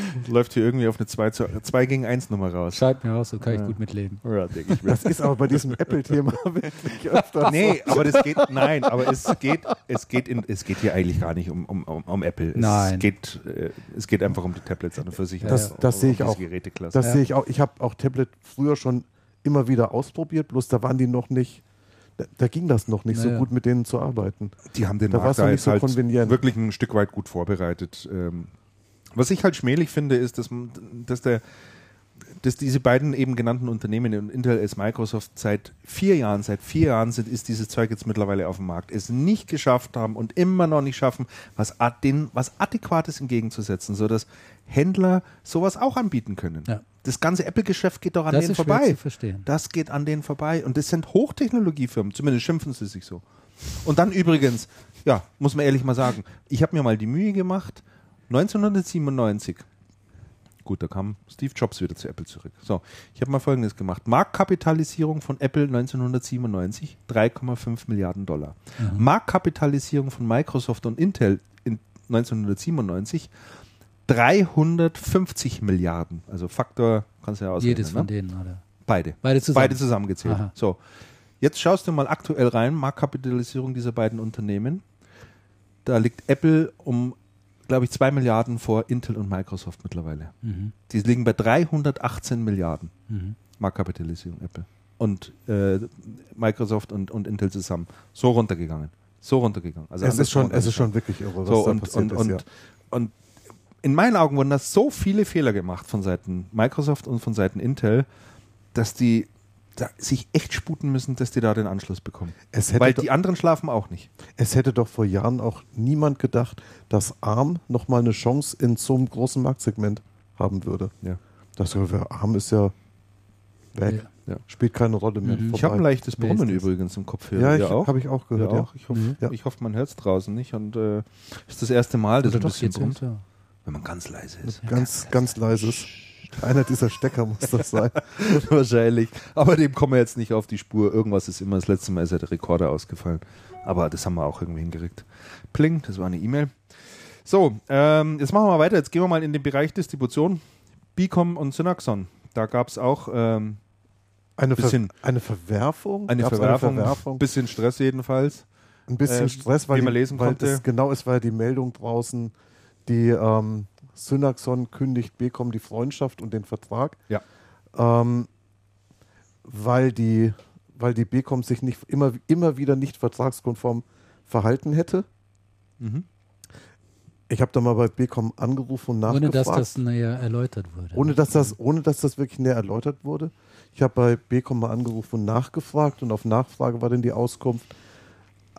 Läuft hier irgendwie auf eine 2, zu, 2 gegen 1 Nummer raus. Schreibt mir aus, so kann Ja. ich gut mitleben. Ja, denke ich mir. Das ist aber bei diesem Apple-Thema wirklich öfter Nee, aber das geht, nein, aber es geht, es geht, in, es geht hier eigentlich gar nicht um, um, um, um Apple. Es Nein. Geht, äh, es geht einfach um die Tablets an und für sich. Das- das um sehe ich auch. Geräteklasse. Das sehe ich auch. Ich habe auch Tablet früher schon immer wieder ausprobiert, bloß da waren die noch nicht, da, da ging das noch nicht so Naja. gut mit denen zu arbeiten. die haben den Da Markt da jetzt so halt konvenient. wirklich ein Stück weit gut vorbereitet. Ähm, was ich halt schmählich finde, ist, dass, dass der dass diese beiden eben genannten Unternehmen, Intel als Microsoft, seit vier Jahren, seit vier Jahren sind, ist dieses Zeug jetzt mittlerweile auf dem Markt, es nicht geschafft haben und immer noch nicht schaffen, was, ad- den, was Adäquates entgegenzusetzen, sodass Händler sowas auch anbieten können. Ja. Das ganze Apple-Geschäft geht doch an Das denen vorbei. zu verstehen. Das geht an denen vorbei. Und das sind Hochtechnologiefirmen, zumindest schimpfen sie sich so. Und dann übrigens, ja, muss man ehrlich mal sagen, ich habe mir mal die Mühe gemacht, 1997, gut, da kam Steve Jobs wieder zu Apple zurück. So, ich habe mal Folgendes gemacht. Marktkapitalisierung von Apple 1997, 3,5 Milliarden Dollar. Marktkapitalisierung von Microsoft und Intel in 1997, 350 Milliarden. Also Faktor, kannst du ja ausrechnen. Jedes ne? von denen, oder? Beide. Beide zusammen. Beide zusammengezählt. Aha. So. Jetzt schaust du mal aktuell rein, Marktkapitalisierung dieser beiden Unternehmen. Da liegt Apple um, glaube ich, 2 Milliarden vor Intel und Microsoft mittlerweile. Mhm. Die liegen bei 318 Milliarden Mhm. Marktkapitalisierung Apple. und äh, Microsoft und, und Intel zusammen. So runtergegangen. So runtergegangen. Also es, ist schon, es ist schon wirklich irre, was so, da und, passiert und, ist. Und, ja. und in meinen Augen wurden da so viele Fehler gemacht von Seiten Microsoft und von Seiten Intel, dass die sich echt sputen müssen, dass die da den Anschluss bekommen. Weil die anderen schlafen auch nicht. Es hätte doch vor Jahren auch niemand gedacht, dass ARM nochmal eine Chance in so einem großen Marktsegment haben würde. Ja. Das ARM ist ja weg. Ja. Spielt keine Rolle mehr. Mhm. Ich habe ein leichtes Brummen übrigens im Kopf. Ja, ich, habe ich auch gehört. Ja, auch. Ich, hoffe, mhm. ich hoffe, man hört es draußen nicht. Und äh, ist das erste Mal, dass ein bisschen brummt. Wenn man ganz leise ist. Ganz, ganz leises. Einer dieser Stecker muss das sein. Wahrscheinlich. Aber dem kommen wir jetzt nicht auf die Spur. Irgendwas ist immer. Das letzte Mal ist ja der Rekorder ausgefallen. Aber das haben wir auch irgendwie hingekriegt. Pling, das war eine E-Mail. So, ähm, jetzt machen wir mal weiter. Jetzt gehen wir mal in den Bereich Distribution. Bicom und Synaxon. Da gab es auch ähm, eine, bisschen, Ver eine Verwerfung. Eine Verwerfung, eine Verwerfung. Bisschen Stress jedenfalls. Ein bisschen äh, Stress, weil, die, man lesen weil konnte. Das, genau, es war ja die Meldung draußen, die ähm, Synaxon kündigt Becom die Freundschaft und den Vertrag. Ja. Ähm, weil die, weil die Becom sich nicht immer, immer wieder nicht vertragskonform verhalten hätte. Mhm. Ich habe da mal bei Becom angerufen und nachgefragt. Ohne dass das näher erläutert wurde. Ohne dass das, ohne dass das wirklich näher erläutert wurde. Ich habe bei Becom mal angerufen und nachgefragt und auf Nachfrage war dann die Auskunft,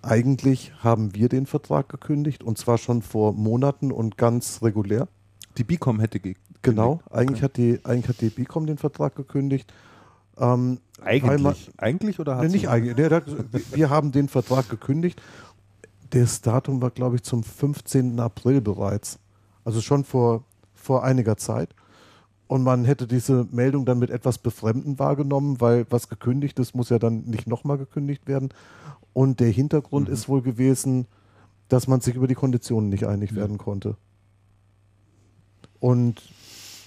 eigentlich haben wir den Vertrag gekündigt und zwar schon vor Monaten und ganz regulär. Die Bicom hätte gekündigt. Genau, eigentlich, okay. hat die, eigentlich hat die Bicom den Vertrag gekündigt. Ähm, eigentlich? Man, eigentlich oder hat nee, nicht eigentlich? Nee, wir haben den Vertrag gekündigt. Das Datum war, glaube ich, zum 15. April bereits. Also schon vor, vor einiger Zeit. Und man hätte diese Meldung dann mit etwas Befremden wahrgenommen, weil was gekündigt ist, muss ja dann nicht nochmal gekündigt werden. Und der Hintergrund mhm. ist wohl gewesen, dass man sich über die Konditionen nicht einig mhm. werden konnte. Und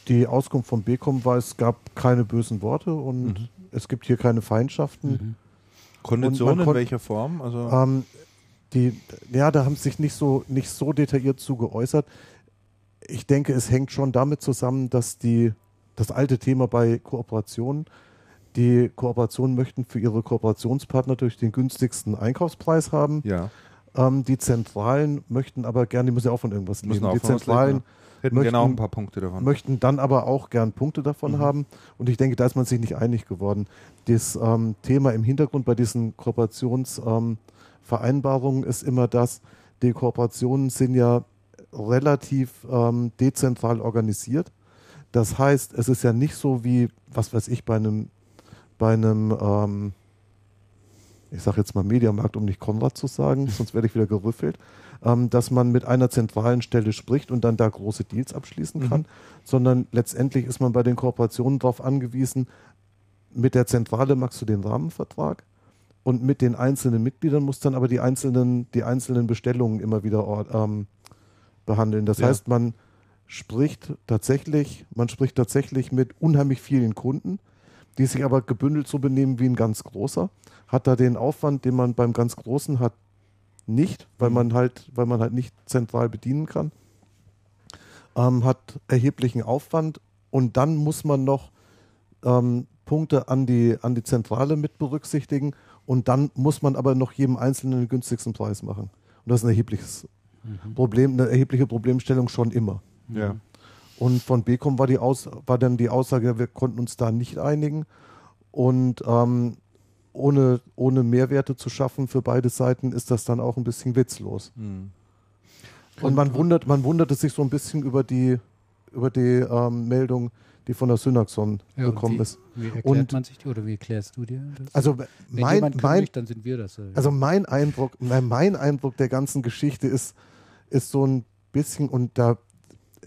die Auskunft von Becom war, es gab keine bösen Worte und mhm. es gibt hier keine Feindschaften. Mhm. Konditionen in welcher Form? Also ähm, die, ja, da haben sie sich nicht so, nicht so detailliert zu geäußert. Ich denke, es hängt schon damit zusammen, dass die, das alte Thema bei Kooperationen, die Kooperationen möchten für ihre Kooperationspartner durch den günstigsten Einkaufspreis haben. Ja. Ähm, die Zentralen möchten aber gerne, die müssen ja auch von irgendwas leben. Die Zentralen leben, Hätten möchten, genau ein paar Punkte davon. Möchten dann aber auch gern Punkte davon mhm. haben. Und ich denke, da ist man sich nicht einig geworden. Das ähm, Thema im Hintergrund bei diesen Kooperationsvereinbarungen ähm, ist immer das, die Kooperationen sind ja relativ ähm, dezentral organisiert. Das heißt, es ist ja nicht so wie, was weiß ich, bei einem, bei einem ähm, ich sage jetzt mal Mediamarkt, um nicht Konrad zu sagen, sonst werde ich wieder gerüffelt, ähm, dass man mit einer zentralen Stelle spricht und dann da große Deals abschließen kann, mhm. sondern letztendlich ist man bei den Kooperationen darauf angewiesen, mit der Zentrale machst du den Rahmenvertrag und mit den einzelnen Mitgliedern musst dann aber die einzelnen, die einzelnen Bestellungen immer wieder ähm, behandeln. Das ja. heißt, man spricht tatsächlich, man spricht tatsächlich mit unheimlich vielen Kunden, die sich aber gebündelt so benehmen wie ein ganz großer hat da den Aufwand, den man beim ganz Großen hat, nicht, weil mhm. man halt, weil man halt nicht zentral bedienen kann. Ähm, hat erheblichen Aufwand und dann muss man noch ähm, Punkte an die, an die Zentrale mit berücksichtigen und dann muss man aber noch jedem Einzelnen den günstigsten Preis machen. Und das ist ein erhebliches mhm. Problem, eine erhebliche Problemstellung schon immer. Ja. Und von Becom war, die Aus, war dann die Aussage, wir konnten uns da nicht einigen. Und ähm, ohne, ohne Mehrwerte zu schaffen für beide Seiten, ist das dann auch ein bisschen witzlos. Mhm. Und man wundert, man wunderte sich so ein bisschen über die, über die ähm, Meldung, die von der Synaxon ja, gekommen wie, ist. Wie erklärt und, man sich die oder wie erklärst du dir das? Also Wenn mein, mein kündigt, dann sind wir das. Ja. Also mein Eindruck, mein Eindruck der ganzen Geschichte ist, ist so ein bisschen, und da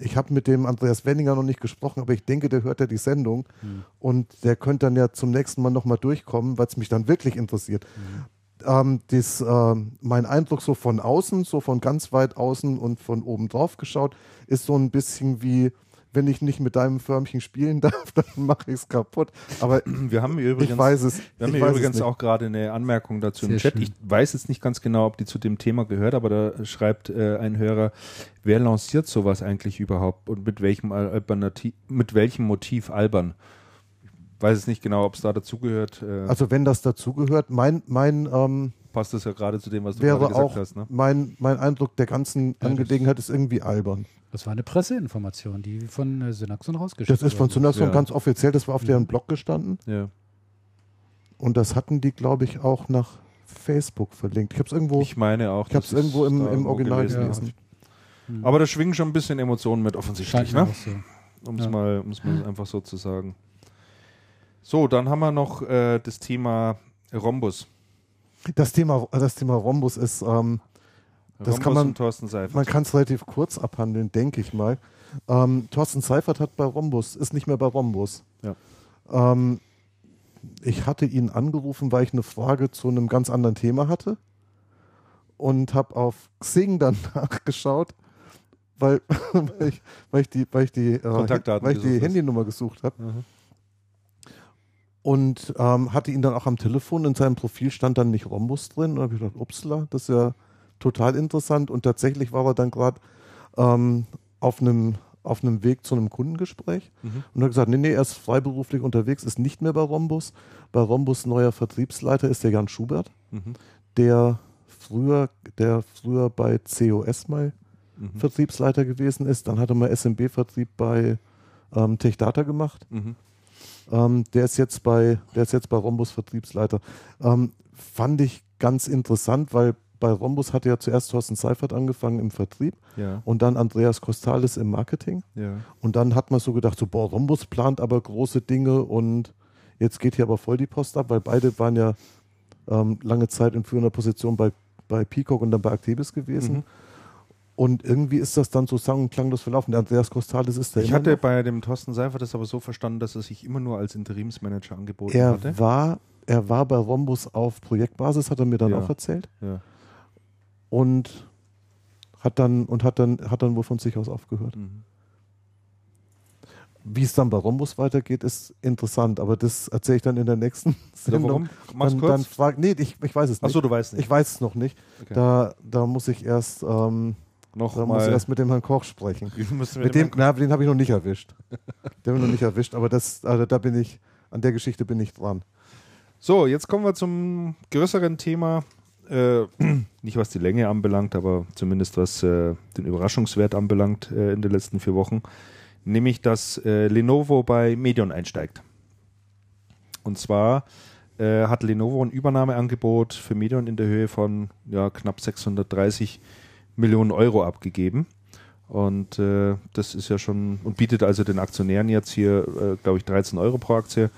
ich habe mit dem Andreas Wenninger noch nicht gesprochen, aber ich denke, der hört ja die Sendung mhm. und der könnte dann ja zum nächsten Mal nochmal durchkommen, weil es mich dann wirklich interessiert. Mhm. Ähm, das, äh, mein Eindruck so von außen, so von ganz weit außen und von oben drauf geschaut, ist so ein bisschen wie, wenn ich nicht mit deinem Förmchen spielen darf, dann mache ich es kaputt. Aber wir haben übrigens, ich weiß es, wir haben übrigens auch gerade eine Anmerkung dazu Sehr im Chat. Schön. Ich weiß jetzt nicht ganz genau, ob die zu dem Thema gehört, aber da schreibt äh, ein Hörer, wer lanciert sowas eigentlich überhaupt und mit welchem Alternativ, mit welchem Motiv albern? weiß es nicht genau, ob es da dazugehört. Äh, Also wenn das dazugehört, mein, mein ähm, passt das ja gerade zu dem, was du gerade wäre gesagt auch hast. Ne? mein, mein Eindruck der ganzen Angelegenheit ist irgendwie albern. Das war eine Presseinformation, die von äh, Synaxon rausgeschickt Das ist von wurde. Synaxon Ja. ganz offiziell, das war auf deren Blog gestanden Ja. und das hatten die, glaube ich, auch nach Facebook verlinkt. Ich habe es irgendwo, Ich meine auch. ich habe es irgendwo im, im Original gelesen gelesen. habe. Aber da schwingen schon ein bisschen Emotionen mit, offensichtlich, Scheint ne? so. um es Ja. mal, um's mal einfach so zu sagen. So, dann haben wir noch äh, das Thema Rhombus. Das Thema, das Thema Rhombus ist, ähm, Das kann man- Thorsten Seifert. man kann es relativ kurz abhandeln, denke ich mal. Ähm, Thorsten Seifert hat bei Rhombus, ist nicht mehr bei Rhombus. Ja. Ähm, ich hatte ihn angerufen, weil ich eine Frage zu einem ganz anderen Thema hatte und habe auf Xing dann nachgeschaut, weil, weil, ich, weil ich die, weil ich die, äh, weil ich die. Handynummer gesucht habe Mhm. und ähm, hatte ihn dann auch am Telefon. In seinem Profil stand dann nicht Rhombus drin. Und habe ich gedacht, upsala, das ist ja total interessant. Und tatsächlich war er dann gerade ähm, auf einem auf einem Weg zu einem Kundengespräch Mhm. und hat gesagt, nee, nee, er ist freiberuflich unterwegs, ist nicht mehr bei Rhombus. Bei Rhombus neuer Vertriebsleiter ist der Jan Schubert, Mhm. der früher, der früher bei COS mal Mhm. Vertriebsleiter gewesen ist. Dann hat er mal SMB-Vertrieb bei ähm, TechData gemacht. Mhm. Ähm, der ist jetzt bei, der ist jetzt bei Rhombus Vertriebsleiter. Ähm, fand ich ganz interessant, weil bei Rhombus hatte ja zuerst Thorsten Seifert angefangen im Vertrieb Ja, und dann Andreas Kostales im Marketing. ja. Und dann hat man so gedacht, so, boah, Rhombus plant aber große Dinge und jetzt geht hier aber voll die Post ab, weil beide waren ja ähm, lange Zeit in führender Position bei, bei Peacock und dann bei Actebis gewesen. Mhm. Und irgendwie ist das dann so sang- und klanglos verlaufen. Der Andreas Kostales ist der Ich hatte noch. bei dem Thorsten Seifert das aber so verstanden, dass er sich immer nur als Interimsmanager angeboten Er hatte. war, er war bei Rhombus auf Projektbasis, hat er mir dann Ja. auch erzählt. Ja. Und hat dann, und hat dann, hat dann wohl von sich aus aufgehört. Mhm. Wie es dann bei Rhombus weitergeht, ist interessant, aber das erzähle ich dann in der nächsten Sendung. warum? Mach's Dann, dann kurz. frag, nee, ich, ich weiß es nicht. Achso, du weißt nicht. ich weiß es noch nicht. Okay. Da, da muss ich erst, ähm, noch da muss ich mal. erst mit dem Herrn Koch sprechen. wir Mit dem, na, den habe ich noch nicht erwischt. Den habe ich noch nicht erwischt, aber das, also da bin ich, an der Geschichte bin ich dran. So, jetzt kommen wir zum größeren Thema. Äh, nicht was die Länge anbelangt, aber zumindest was äh, den Überraschungswert anbelangt äh, in den letzten vier Wochen. Nämlich, dass äh, Lenovo bei Medion einsteigt. Und zwar äh, hat Lenovo ein Übernahmeangebot für Medion in der Höhe von ja, knapp 630 Millionen Euro abgegeben. Und äh, das ist ja schon, und bietet also den Aktionären jetzt hier, glaube ich, 13 Euro pro Aktie.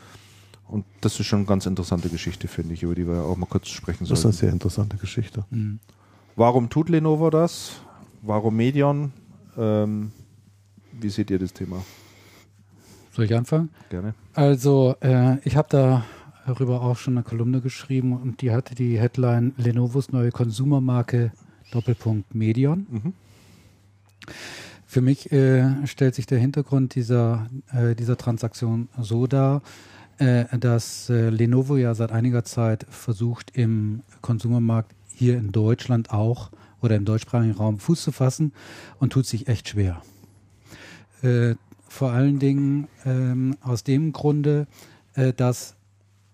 Und das ist schon eine ganz interessante Geschichte, finde ich, über die wir auch mal kurz sprechen Das ist eine sollten. sehr interessante Geschichte. Mhm. Warum tut Lenovo das? Warum Medion? Ähm, wie seht ihr das Thema? Soll ich anfangen? Gerne. Also, äh, ich habe darüber auch schon eine Kolumne geschrieben und die hatte die Headline Lenovos neue Konsumermarke Doppelpunkt Medion. Mhm. Für mich äh, stellt sich der Hintergrund dieser, äh, dieser Transaktion so dar, äh, dass äh, Lenovo ja seit einiger Zeit versucht, im Konsumermarkt hier in Deutschland auch oder im deutschsprachigen Raum Fuß zu fassen und tut sich echt schwer. Äh, vor allen Dingen ähm, aus dem Grunde, äh, dass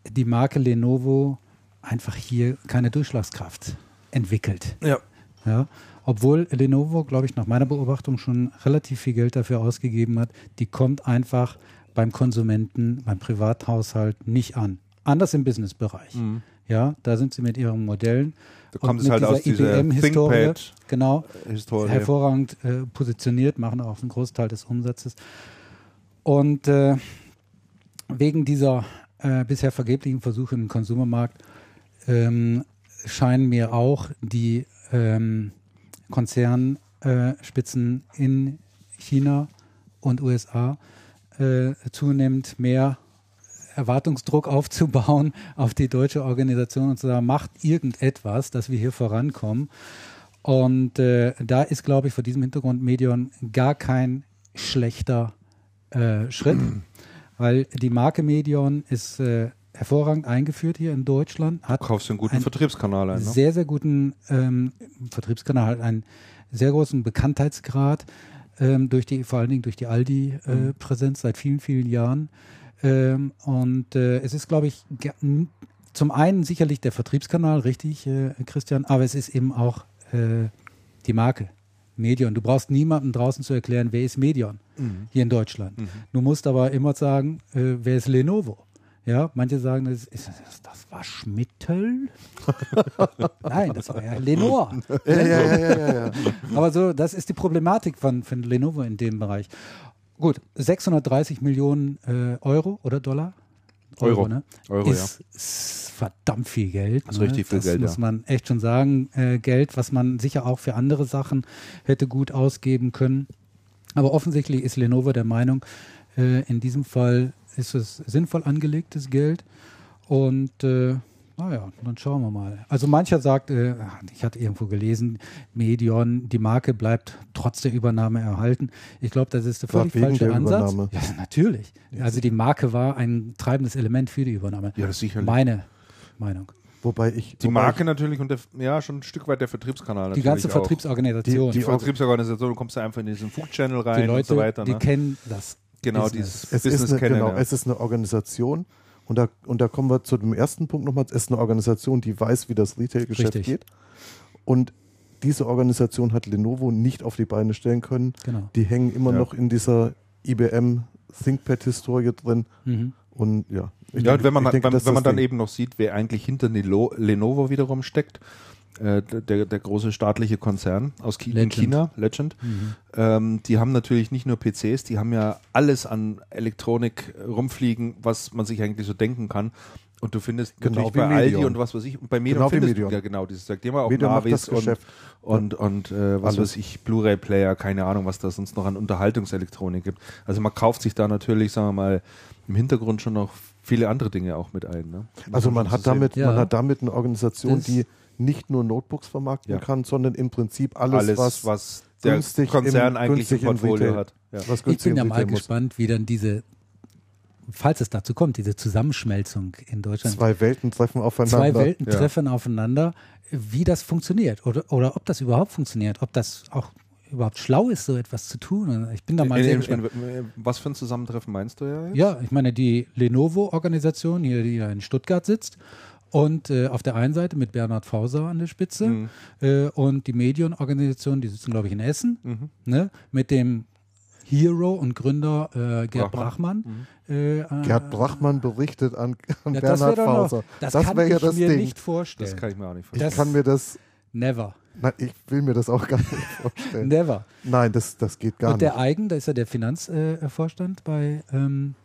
die Marke Lenovo einfach hier keine Durchschlagskraft entwickelt. Ja. Ja, obwohl Lenovo, glaube ich, nach meiner Beobachtung schon relativ viel Geld dafür ausgegeben hat, die kommt einfach beim Konsumenten, beim Privathaushalt nicht an. Anders im Businessbereich. Mhm. Ja, da sind sie mit ihren Modellen Da und kommt es mit halt aus dieser IBM-Historie genau ThinkPad-Historie. hervorragend äh, positioniert, machen auch einen Großteil des Umsatzes. Und äh, wegen dieser äh, bisher vergeblichen Versuche im Konsumermarkt ähm, scheinen mir auch die ähm, Konzernspitzen in China und USA äh, zunehmend mehr Erwartungsdruck aufzubauen auf die deutsche Organisation und zu sagen, macht irgendetwas, dass wir hier vorankommen. Und äh, da ist, glaube ich, vor diesem Hintergrund Medion gar kein schlechter äh, Schritt, weil die Marke Medion ist äh, hervorragend eingeführt hier in Deutschland, hat Du kaufst einen guten ein- Vertriebskanal ein. Ne? sehr, sehr guten ähm, Vertriebskanal, hat einen sehr großen Bekanntheitsgrad ähm, durch die, vor allen Dingen durch die Aldi-Präsenz seit vielen, vielen Jahren. Ähm, und äh, es ist, glaube ich, zum einen sicherlich der Vertriebskanal, richtig, äh, Christian, aber es ist eben auch äh, die Marke. Medion. Du brauchst niemandem draußen zu erklären, wer ist Medion hier in Deutschland. Du musst aber immer sagen, äh, wer ist Lenovo. Ja, manche sagen, das, ist, das, das war Schmittel. Nein, das war ja Lenoir. Ja, ja, ja, ja, ja, ja. Aber so, das ist die Problematik von, von Lenovo in dem Bereich. Gut, 630 Millionen äh, Euro oder Dollar? Euro. ne? Euro, ist, ist verdammt viel Geld. Das ist ne? richtig viel das Geld, muss ja. man echt schon sagen. Äh, Geld, was man sicher auch für andere Sachen hätte gut ausgeben können. Aber offensichtlich ist Lenovo der Meinung, äh, in diesem Fall ist es sinnvoll angelegtes Geld. Und äh, naja, dann schauen wir mal. Also mancher sagt, äh, ich hatte irgendwo gelesen, Medion, die Marke bleibt trotz der Übernahme erhalten. Ich glaube, das ist der völlig falsche der Ansatz. Übernahme. Ja, natürlich. Also die Marke war ein treibendes Element für die Übernahme. Ja, das sicherlich. Meine Meinung. Wobei ich. Die wobei Marke natürlich und der, ja, schon ein Stück weit der Vertriebskanal. Die ganze auch. Vertriebsorganisation. Die Die, Vertriebsorganisation, du kommst da einfach in diesen Food-Channel rein Leute, und so weiter. die Ne? kennen das. Genau, Business. dieses Es Business ist, eine, kennen. genau, ja. es ist eine Organisation und da, und da kommen wir zu dem ersten Punkt nochmal. Es ist eine Organisation, die weiß, wie das Retail-Geschäft geht. Und diese Organisation hat Lenovo nicht auf die Beine stellen können. Genau. Die hängen immer Ja. noch in dieser IBM ThinkPad-Historie drin. Mhm. Und ja, ich ja, denke- und wenn man, ich denke, wenn, wenn man dann Ding. eben noch sieht, wer eigentlich hinter Lenovo wiederum steckt, äh, der, der große staatliche Konzern aus in Legend. China, Legend, Mhm. ähm, die haben natürlich nicht nur PCs, die haben ja alles an Elektronik rumfliegen, was man sich eigentlich so denken kann. Und du findest Genau natürlich bei Aldi Medion. und was weiß ich, und bei Medion Genau findest Medion. du ja genau dieses, die haben ja auch macht Navis und, Geschäft. und, und äh, was Alles. weiß ich, Blu-ray-Player, keine Ahnung, was da sonst noch an Unterhaltungselektronik gibt. Also man kauft sich da natürlich, sagen wir mal, im Hintergrund schon noch viele andere Dinge auch mit ein. Ne? Also man hat damit, Ja. man hat damit eine Organisation, Das- die nicht nur Notebooks vermarkten Ja. kann, sondern im Prinzip alles, alles, was, was, der günstig Konzern im- eigentlich günstig im Portfolio Retail- hat. Ja. was Ich bin ja mal Retail muss. gespannt, wie dann diese, falls es dazu kommt, diese Zusammenschmelzung in Deutschland. Zwei Welten treffen aufeinander. Zwei Welten Ja. treffen aufeinander, wie das funktioniert oder, oder ob das überhaupt funktioniert, ob das auch überhaupt schlau ist, so etwas zu tun. Ich bin da mal In, sehr in, gespannt. was für ein Zusammentreffen meinst du ja? jetzt? Ja, ich meine, die Lenovo-Organisation, hier, die ja in Stuttgart sitzt, und äh, auf der einen Seite mit Bernhard Fauser an der Spitze Mhm. äh, und die Medienorganisation, die sitzen, glaube ich, in Essen, Mhm. ne, mit dem Hero und Gründer äh, Gerd Brachmann. Brachmann. Äh, Gerd Brachmann berichtet an, an ja, das Bernhard wäre doch noch, Fauser. das, das kann ja ich das mir Ding. nicht vorstellen. Das kann ich mir auch nicht ich vorstellen. das- kann mir das, Never. nein, ich will mir das auch gar nicht vorstellen. Never. Nein, das, das geht gar und der nicht. Eigen, da ist ja der Finanzvorstand äh, bei, ähm,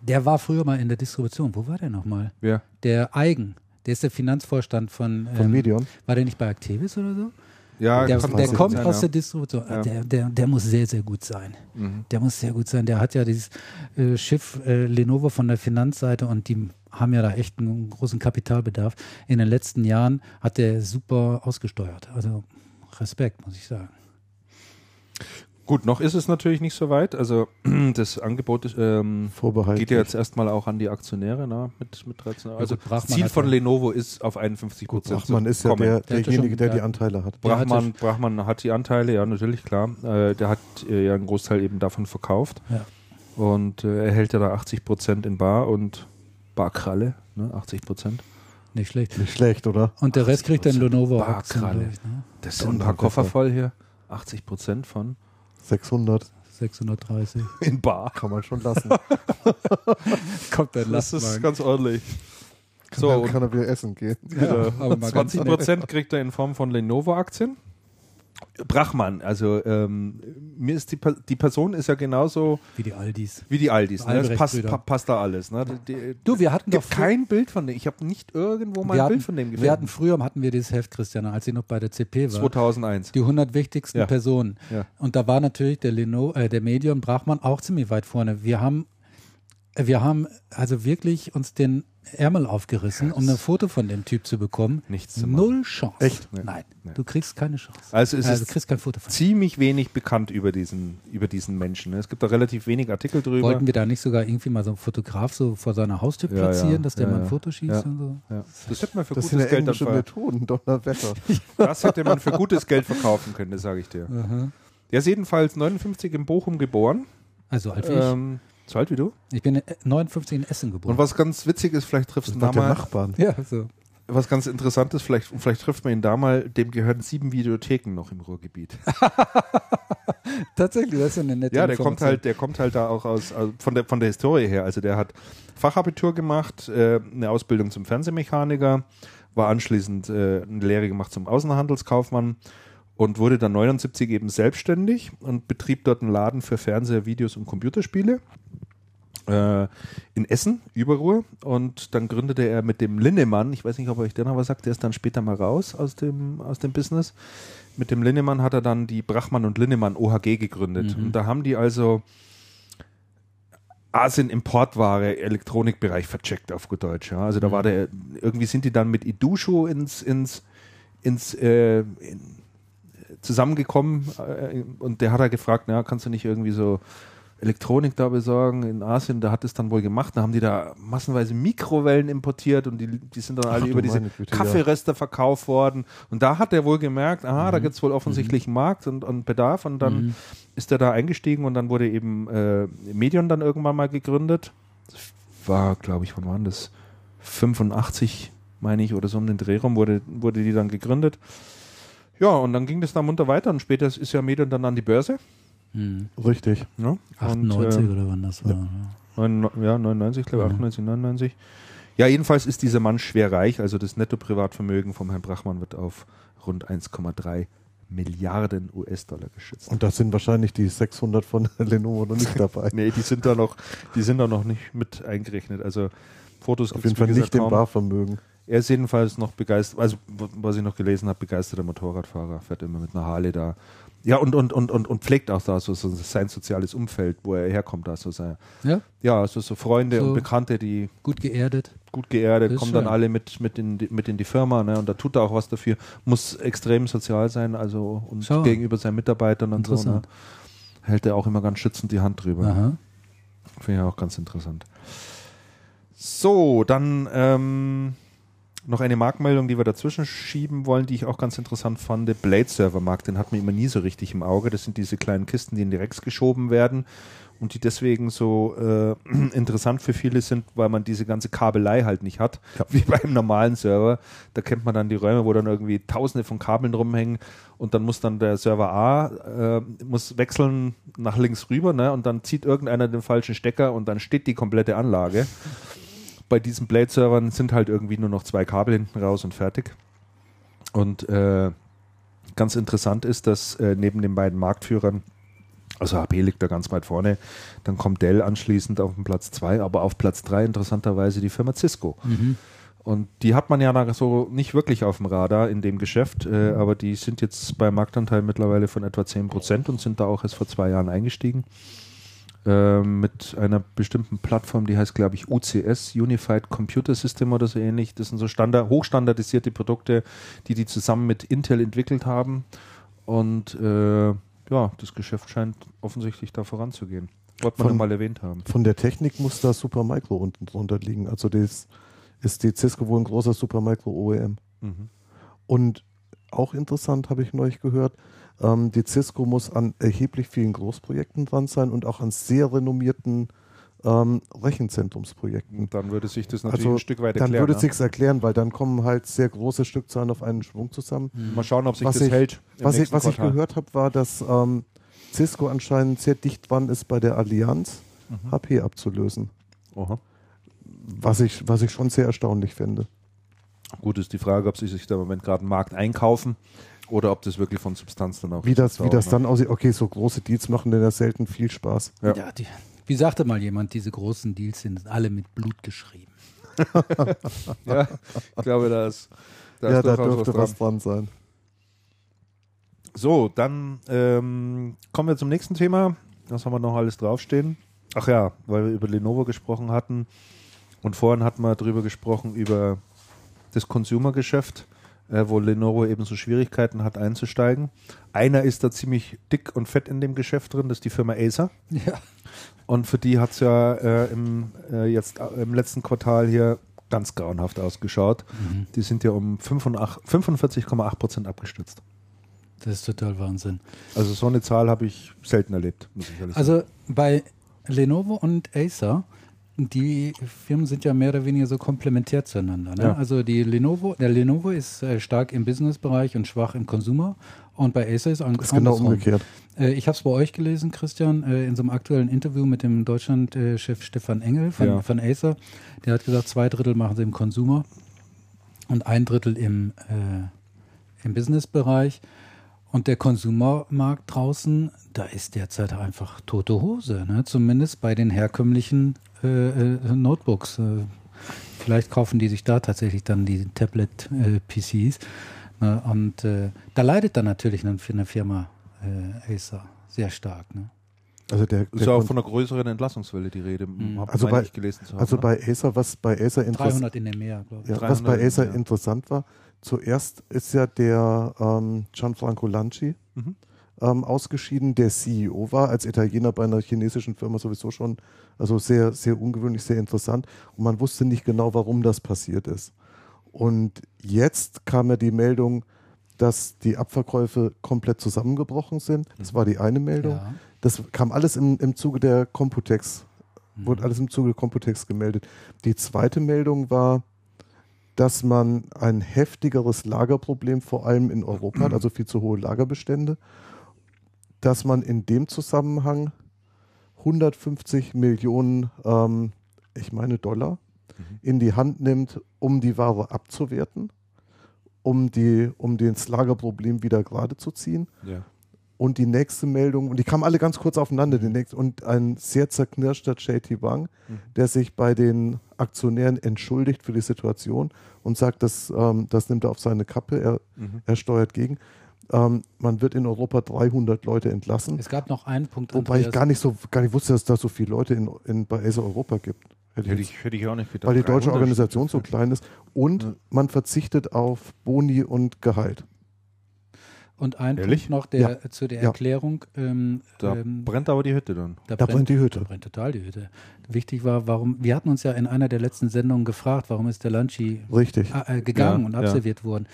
der war früher mal in der Distribution. Wo war der nochmal? Ja. Der Eigen, der ist der Finanzvorstand von, Von ähm, Medion. war der nicht bei Activis oder so? Ja, der kann der sein, kommt ja. aus der Distribution. Ja. Der, der, der muss sehr, sehr gut sein. Mhm. Der muss sehr gut sein. Der hat ja dieses äh, Schiff äh, Lenovo von der Finanzseite und die haben ja da echt einen großen Kapitalbedarf. In den letzten Jahren hat der super ausgesteuert. Also Respekt, muss ich sagen. Gut, noch ist es natürlich nicht so weit. Also das Angebot ist, ähm, Vorbehalt. geht ja jetzt erstmal auch an die Aktionäre ne? mit, mit 13. Also gut, Brachmann das Ziel hat von ja- Lenovo ist auf 51 Prozent Brachmann ist ja der, Der derjenige, schon- der die der- Anteile hat. Der hatte- Brachmann, Brachmann hat die Anteile, ja, natürlich, klar. Äh, der hat äh, ja einen Großteil eben davon verkauft. Ja. Und äh, er hält ja da 80 Prozent in Bar und Barkralle, ne, 80 Prozent. Nicht schlecht. Nicht schlecht, oder? Und der Rest kriegt dann 80% Lenovo-Aktien. Barkralle. ich, ne? Das sind ein paar Koffer voll hier. 80 Prozent von 600 630. in Bar. kann man schon lassen. Kommt dann Das ist ganz ordentlich. So, So, dann und kann er wieder essen gehen. ja, aber mal ganz 20 Prozent kriegt er in Form von Lenovo-Aktien. Brachmann, also ähm, mir ist die, die Person ist ja genauso wie die Aldis. wie die Aldis. Ne? Das passt, pa passt da alles. Ne? Die, die, Du, wir hatten doch kein Bild von dem. Ich habe nicht irgendwo mal ein hatten, Bild von dem wir hatten gefunden. früher hatten wir dieses Heft, Christian, als ich noch bei der CP war. 2001. Die 100 wichtigsten Ja. Personen. Ja. Und da war natürlich der Leno, äh, der Medion Brachmann auch ziemlich weit vorne. Wir haben, wir haben also wirklich uns den Ärmel aufgerissen, um ein Foto von dem Typ zu bekommen. Nichts zu machen. Null Chance. Echt? Nee. Nein, Nee. du kriegst keine Chance. Also es also ist du kriegst kein Foto von ihm. ziemlich wenig bekannt über diesen, über diesen Menschen. ne? Es gibt da relativ wenig Artikel drüber. Wollten wir da nicht sogar irgendwie mal so einen Fotograf so vor seiner Haustür Ja, platzieren, ja. dass der Ja, mal ein. Foto schießt Ja. und so? ja. Das hätte man für Das gutes Geld dann Methoden, Donnerwetter. Das hätte man für gutes Geld verkaufen können, das sage ich dir. Aha. Der ist jedenfalls 59 in Bochum geboren. Also alt wie Ähm, So alt wie du? Ich bin 59 in Essen geboren. Und was ganz witzig ist, vielleicht triffst du ihn war da der mal. Nachbarn. ja, so. Was ganz interessant ist, vielleicht, vielleicht trifft man ihn da mal, dem gehören sieben Videotheken noch im Ruhrgebiet. Tatsächlich, das ist ja eine nette Ja, der kommt halt, der kommt halt da auch aus, also von der von der Historie her. Also der hat Fachabitur gemacht, äh, eine Ausbildung zum Fernsehmechaniker, war anschließend äh, eine Lehre gemacht zum Außenhandelskaufmann und wurde dann 79 eben selbstständig und betrieb dort einen Laden für Fernseher, Videos und Computerspiele äh, in Essen, Überruhr. Und dann gründete er mit dem Linnemann, ich weiß nicht, ob euch der noch was sagt, der ist dann später mal raus aus dem, aus dem Business. Mit dem Linnemann hat er dann die Brachmann und Linnemann OHG gegründet. Und da haben die also Asien Importware, Elektronikbereich vercheckt auf gut Deutsch. Ja. Also da war der, irgendwie sind die dann mit Idusho ins, ins, ins äh, in, zusammengekommen äh, und der hat er gefragt, na, kannst du nicht irgendwie so Elektronik da besorgen in Asien, da hat es dann wohl gemacht, da haben die da massenweise Mikrowellen importiert und die, die sind dann alle Ach über diese Güte, ja. Kaffeereste verkauft worden und da hat er wohl gemerkt, aha, da gibt es wohl offensichtlich einen Markt und, und Bedarf und dann ist er da eingestiegen und dann wurde eben äh, Medion dann irgendwann mal gegründet. Das war, glaube ich, wann waren das? 85, meine ich, oder so um den Dreh rum wurde, wurde die dann gegründet. Ja, und dann ging das dann munter weiter und später ist ja Medion dann an die Börse. Hm. Richtig. Ja, 98 und, äh, oder wann das war. Ja. neun- ja, 99, glaube ich, Ja. 98, 99. Ja, jedenfalls ist dieser Mann schwer reich. Also das Netto-Privatvermögen vom Herrn Brachmann wird auf rund 1,3 Milliarden US-Dollar geschätzt. Und da sind wahrscheinlich die 600 von Lenovo noch nicht dabei. Nee, die sind da noch, die sind da noch nicht mit eingerechnet. Also Fotos Auf jeden Fall gesagt, nicht im. Barvermögen. Er ist jedenfalls noch begeistert, also was ich noch gelesen habe, begeisterter Motorradfahrer, fährt immer mit einer Harley da. Ja, und, und, und, und, und pflegt auch da so, so sein soziales Umfeld, wo er herkommt, da so sein, ja, ja, also so Freunde So. und Bekannte, die gut geerdet. gut geerdet, kommen dann alle mit, mit, in die, mit in die Firma, ne? Und da tut er auch was dafür, muss extrem sozial sein, also und Schau. gegenüber seinen Mitarbeitern und so, ne? Hält er auch immer ganz schützend die Hand drüber. Aha. Finde ich auch ganz interessant. So, dann ähm, noch eine Marktmeldung, die wir dazwischen schieben wollen, die ich auch ganz interessant fand. Blade Server Markt, den hat man immer nie so richtig im Auge. Das sind diese kleinen Kisten, die in die Racks geschoben werden und die deswegen so äh, interessant für viele sind, weil man diese ganze Kabelei halt nicht hat, wie beim normalen Server. Da kennt man dann die Räume, wo dann irgendwie tausende von Kabeln rumhängen und dann muss dann der Server A äh, muss wechseln nach links rüber ne? und dann zieht irgendeiner den falschen Stecker und dann steht die komplette Anlage. Bei diesen Blade-Servern sind halt irgendwie nur noch zwei Kabel hinten raus und fertig. Und äh, ganz interessant ist, dass äh, neben den beiden Marktführern, also HP liegt da ganz weit vorne, dann kommt Dell anschließend auf den Platz 2, aber auf Platz 3 interessanterweise die Firma Cisco. Mhm. Und die hat man ja so nicht wirklich auf dem Radar in dem Geschäft, äh, aber die sind jetzt beim Marktanteil mittlerweile von etwa 10% und sind da auch erst vor zwei Jahren eingestiegen. Äh, mit einer bestimmten Plattform, die heißt, glaube ich, UCS, Unified Computer System oder so ähnlich. Das sind so Standard, hochstandardisierte Produkte, die die zusammen mit Intel entwickelt haben. Und äh, ja, das Geschäft scheint offensichtlich da voranzugehen. Wollte man mal erwähnt haben. Von der Technik muss da Supermicro unten drunter liegen. Also das ist die Cisco wohl ein großer Supermicro OEM. Mhm. Und auch interessant habe ich neulich gehört, ähm, die Cisco muss an erheblich vielen Großprojekten dran sein und auch an sehr renommierten ähm, Rechenzentrumsprojekten. Und dann würde sich das natürlich Also ein Stück weit dann erklären. würde ne? es sich erklären, weil dann kommen halt sehr große Stückzahlen auf einen Schwung zusammen. Mal schauen, ob sich Was das ich- hält. Was ich, was ich gehört habe, war, dass ähm, Cisco anscheinend sehr dicht dran ist, bei der Allianz Mhm. HP abzulösen. Aha. Was ich, was ich schon sehr erstaunlich finde. Gut, ist die Frage, ob sie sich da im Moment gerade einen Markt einkaufen oder ob das wirklich von Substanz dann auch Wie das, wie das ne? dann aussieht. Okay, so große Deals machen denn ja selten viel Spaß. Ja. Ja, die, wie sagte mal jemand, diese großen Deals sind alle mit Blut geschrieben. Ja, ich glaube, da ist, da ja, ist da dürfte was was dran. dran sein. So, dann ähm, kommen wir zum nächsten Thema. Was haben wir noch alles draufstehen? Ach ja, weil wir über Lenovo gesprochen hatten und vorhin hatten wir darüber gesprochen, über das Consumer-Geschäft, äh, wo Lenovo eben so Schwierigkeiten hat einzusteigen. Einer ist da ziemlich dick und fett in dem Geschäft drin, das ist die Firma Acer. Ja. Und für die hat es ja äh, im, äh, jetzt äh, im letzten Quartal hier ganz grauenhaft ausgeschaut. Mhm. Die sind ja um 45 45,8 Prozent abgestürzt. Das ist total Wahnsinn. Also so eine Zahl habe ich selten erlebt, muss ich ehrlich sagen. Also bei Lenovo und Acer, die Firmen sind ja mehr oder weniger so komplementär zueinander. Ne? Ja. Also die Lenovo, der Lenovo ist äh, stark im Businessbereich und schwach im Consumer. Und bei Acer ist, an, ist genau umgekehrt. Äh, ich habe es bei euch gelesen, Christian, äh, in so einem aktuellen Interview mit dem Deutschland-Chef Stefan Engel von, Ja. von Acer. Der hat gesagt, zwei Drittel machen sie im Consumer und ein Drittel im, äh, im Businessbereich. Und der Konsumermarkt draußen, da ist derzeit einfach tote Hose. Ne? Zumindest bei den herkömmlichen äh, äh, Notebooks. Äh, vielleicht kaufen die sich da tatsächlich dann die Tablet-PCs. ne? Und äh, da leidet dann natürlich eine, für eine Firma äh, Acer sehr stark. Ne? Also der, Ist der ja auch von einer größeren Entlassungswelle die Rede. Mhm. Also bei- ich gelesen zu haben. also ne? bei Acer, was bei Acer interessant 300 in dem Meer, glaube ich. Ja, was 300, bei Acer ja. interessant war, zuerst ist ja der ähm, Gianfranco Lanci Mhm. ähm, ausgeschieden, der CEO war, als Italiener bei einer chinesischen Firma sowieso schon, also sehr, sehr ungewöhnlich, sehr interessant. Und man wusste nicht genau, warum das passiert ist. Und jetzt kam ja die Meldung, dass die Abverkäufe komplett zusammengebrochen sind. Das war die eine Meldung. Ja. Das kam alles im, im Zuge der Computex, Mhm. wurde alles im Zuge der Computex gemeldet. Die zweite Meldung war, dass man ein heftigeres Lagerproblem vor allem in Europa hat, also viel zu hohe Lagerbestände, dass man in dem Zusammenhang 150 Millionen, ähm, ich meine Dollar, in die Hand nimmt, um die Ware abzuwerten, um, die, um das Lagerproblem wieder gerade zu ziehen. ja. Und die nächste Meldung, und die kamen alle ganz kurz aufeinander, die nächste, und ein sehr zerknirschter JT Wang, der sich bei den Aktionären entschuldigt für die Situation und sagt, das, ähm, das nimmt er auf seine Kappe, er, Mhm. er steuert gegen. Ähm, man wird in Europa 300 Leute entlassen, Es gab noch einen Punkt, wobei ich Andreas. gar nicht so gar nicht wusste, dass es da so viele Leute in, in, bei Acer Europa gibt. Hätte Hätte ich hätte ich auch nicht gedacht. weil die deutsche 300 Organisation so klein ist. Und Ja. man verzichtet auf Boni und Gehalt. Und ein Ehrlich? Punkt noch der, zu der Ja. Erklärung. Ähm, Da ähm, brennt aber die Hütte dann. Da brennt die Hütte. Da brennt total die Hütte. Wichtig war, warum, wir hatten uns ja in einer der letzten Sendungen gefragt, warum ist der Lanchi Richtig. äh, gegangen Ja, und ja. absolviert worden.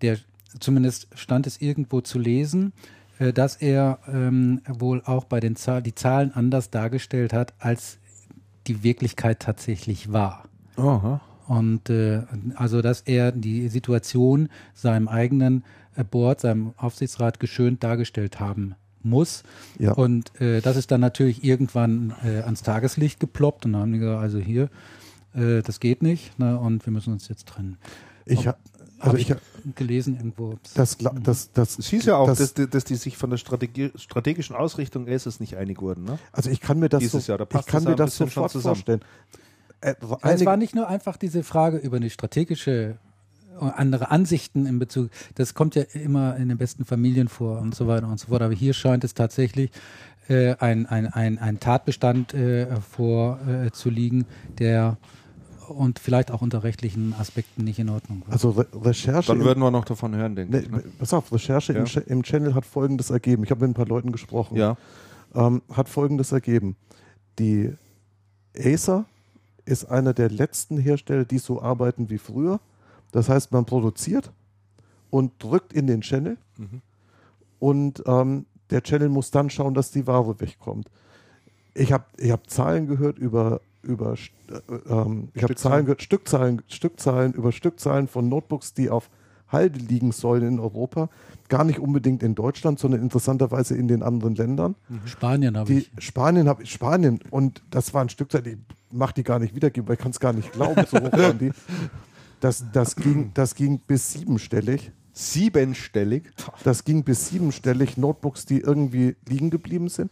Der, zumindest stand es irgendwo zu lesen, äh, dass er ähm, wohl auch bei den Zahlen, die Zahlen anders dargestellt hat, als die Wirklichkeit tatsächlich war. Aha. Und äh, also, dass er die Situation seinem eigenen Board, seinem Aufsichtsrat geschönt dargestellt haben muss. Ja. Und äh, das ist dann natürlich irgendwann äh, ans Tageslicht geploppt und dann haben die gesagt, also hier, äh, das geht nicht ne, und wir müssen uns jetzt trennen. Ich, ha- Habe also ich, ich, gelesen irgendwo. das, das, das, Es hieß ja auch, das, dass, die- dass die sich von der Strategie, strategischen Ausrichtung Aces nicht einig wurden. Ne? Also ich kann mir das, Dieses so, Jahr, da ich passt kann das mir das sofort vorstellen. Äh, Ja, es war nicht nur einfach diese Frage über eine strategische andere Ansichten in Bezug, das kommt ja immer in den besten Familien vor und so weiter und so fort, aber hier scheint es tatsächlich äh, ein, ein, ein, ein Tatbestand äh, vorzuliegen, äh, zu liegen, der und vielleicht auch unter rechtlichen Aspekten nicht in Ordnung war. also Re Recherche, Dann im, würden wir noch davon hören, denke ne, ich. Ne? pass auf, Recherche Ja. im, Cha- im Channel hat Folgendes ergeben. Ich habe mit ein paar Leuten gesprochen. Ja. ähm, hat Folgendes ergeben. Die Acer ist einer der letzten Hersteller, die so arbeiten wie früher. Das heißt, man produziert und drückt in den Channel Mhm. und ähm, der Channel muss dann schauen, dass die Ware wegkommt. Ich habe ich hab Zahlen gehört über, über äh, ähm, ich habe. Zahlen gehört, Stückzahlen, Stückzahlen über Stückzahlen von Notebooks, die auf Halde liegen sollen in Europa. Gar nicht unbedingt in Deutschland, sondern interessanterweise in den anderen Ländern. Spanien habe ich. Spanien habe ich Spanien und das war ein Stückzahl, ich mach die gar nicht wiedergeben, weil ich kann es gar nicht glauben, so hoch waren die. Das, das, ging, das ging bis siebenstellig. Siebenstellig. Das ging bis siebenstellig Notebooks, die irgendwie liegen geblieben sind.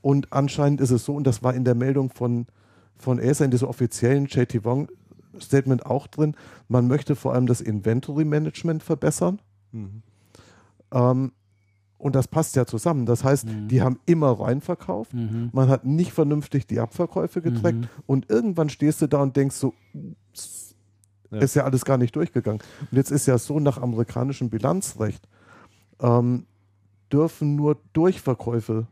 Und anscheinend ist es so, und das war in der Meldung von, von Acer, in dieser offiziellen JT Wong Statement auch drin, man möchte vor allem das Inventory Management verbessern. Mhm. Ähm, und das passt ja zusammen. Das heißt, Mhm. die haben immer reinverkauft. Mhm. Man hat nicht vernünftig die Abverkäufe getrackt Mhm. und irgendwann stehst du da und denkst so, ups, Ja. ist ja alles gar nicht durchgegangen. Und jetzt ist ja so nach amerikanischem Bilanzrecht ähm, dürfen nur Durchverkäufe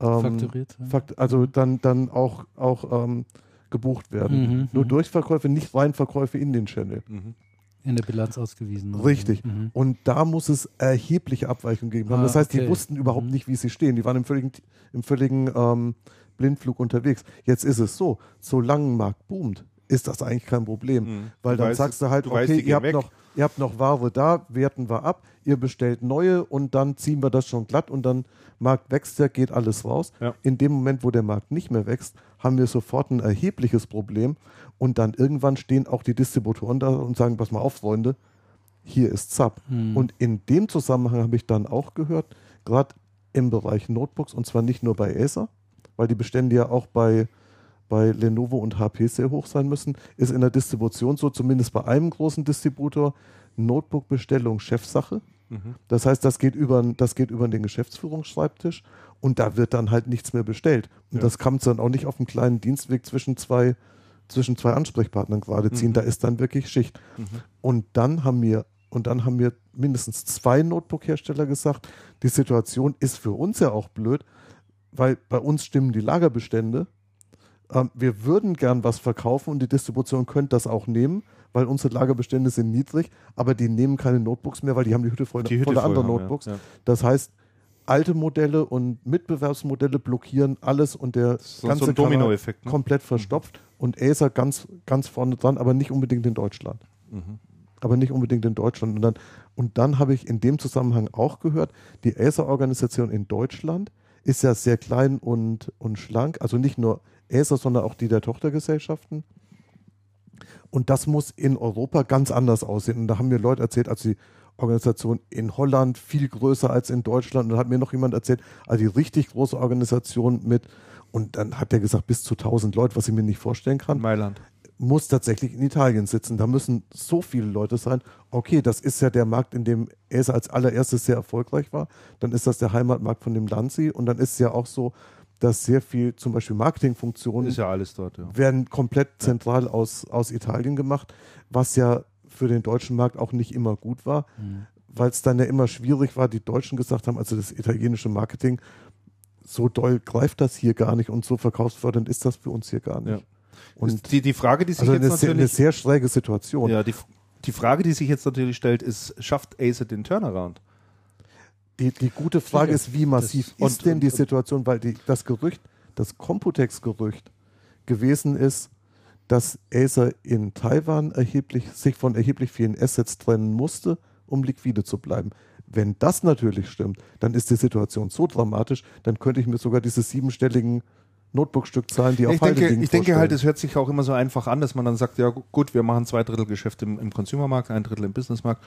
ähm, Fakturiert. ja. fakt also dann, dann auch, auch ähm, gebucht werden. Mhm, Nur mhm. Durchverkäufe, nicht Reinverkäufe in den Channel. Mhm. In der Bilanz ausgewiesen. Richtig. Mhm. Und da muss es erhebliche Abweichungen geben haben. Ah, das heißt, die okay. wussten überhaupt Mhm. nicht, wie sie stehen. Die waren im völligen, im völligen ähm, Blindflug unterwegs. Jetzt ist es so, solange ein Markt boomt, ist das eigentlich kein Problem. Mhm. Weil Du dann weißt, sagst du halt, du okay, ihr habt, weg. noch, ihr habt noch Ware da, werten wir ab, ihr bestellt neue und dann ziehen wir das schon glatt und dann Markt wächst ja, geht alles raus. Ja. In dem Moment, wo der Markt nicht mehr wächst, haben wir sofort ein erhebliches Problem und dann irgendwann stehen auch die Distributoren da und sagen, pass mal auf, Freunde, hier ist ZAP. Und in dem Zusammenhang habe ich dann auch gehört, gerade im Bereich Notebooks, und zwar nicht nur bei Acer, weil die Bestände ja auch bei, bei Lenovo und HP sehr hoch sein müssen, ist in der Distribution so, zumindest bei einem großen Distributor, Notebook-Bestellung Chefsache. Das heißt, das geht, über, das geht über den Geschäftsführungsschreibtisch und da wird dann halt nichts mehr bestellt. Und Ja. das kann dann auch nicht auf einem kleinen Dienstweg zwischen zwei, zwischen zwei Ansprechpartnern gerade ziehen. Mhm. Da ist dann wirklich Schicht. Und dann haben wir und dann haben mir mindestens zwei Notebook-Hersteller gesagt, die Situation ist für uns ja auch blöd, weil bei uns stimmen die Lagerbestände. Ähm, wir würden gern was verkaufen und die Distribution könnte das auch nehmen, weil unsere Lagerbestände sind niedrig, aber die nehmen keine Notebooks mehr, weil die haben die Hütte voll, Die Hütte voller voll anderer haben. Notebooks. Ja. Das heißt, alte Modelle und Mitbewerbsmodelle blockieren alles und der So, ganze so Dominoeffekt. Ne? komplett verstopft und Acer ganz, ganz vorne dran, aber nicht unbedingt in Deutschland. Mhm. Aber nicht unbedingt in Deutschland. Und dann, und dann habe ich in dem Zusammenhang auch gehört, die Acer-Organisation in Deutschland ist ja sehr klein und, und schlank. Also nicht nur Acer, sondern auch die der Tochtergesellschaften. Und das muss in Europa ganz anders aussehen. Und da haben mir Leute erzählt, als die Organisation in Holland viel größer als in Deutschland. Und dann hat mir noch jemand erzählt, also die richtig große Organisation mit, und dann hat er gesagt, bis zu 1000 Leute, was ich mir nicht vorstellen kann Mailand. muss tatsächlich in Italien sitzen. Da müssen so viele Leute sein. Okay, das ist ja der Markt, in dem Acer als allererstes sehr erfolgreich war. Dann ist das der Heimatmarkt von dem Lanzi. Und dann ist es ja auch so, dass sehr viel, zum Beispiel Marketingfunktionen, Ist ja alles dort, ja. werden komplett zentral aus, aus Italien gemacht, was ja für den deutschen Markt auch nicht immer gut war, weil es dann ja immer schwierig war, die Deutschen gesagt haben, also das italienische Marketing, so doll greift das hier gar nicht und so verkaufsfördernd ist das für uns hier gar nicht. Ja. Und die, die Frage, die sich also jetzt eine sehr, eine natürlich sehr schräge Situation. Ja, die, die Frage, die sich jetzt natürlich stellt, ist, schafft Acer den Turnaround? Die, die gute Frage ist, wie massiv das- ist und- denn die Situation, weil die, das Gerücht, das Computex-Gerücht gewesen ist, dass Acer in Taiwan erheblich, sich von erheblich vielen Assets trennen musste, um liquide zu bleiben. Wenn das natürlich stimmt, dann ist die Situation so dramatisch, dann könnte ich mir sogar diese siebenstelligen Notebook-Stückzahlen, die auf Ich Halde denke, liegen, ich denke halt, es hört sich auch immer so einfach an, dass man dann sagt, ja gu- gut, wir machen zwei Drittel Geschäft im, im Consumermarkt, ein Drittel im Businessmarkt.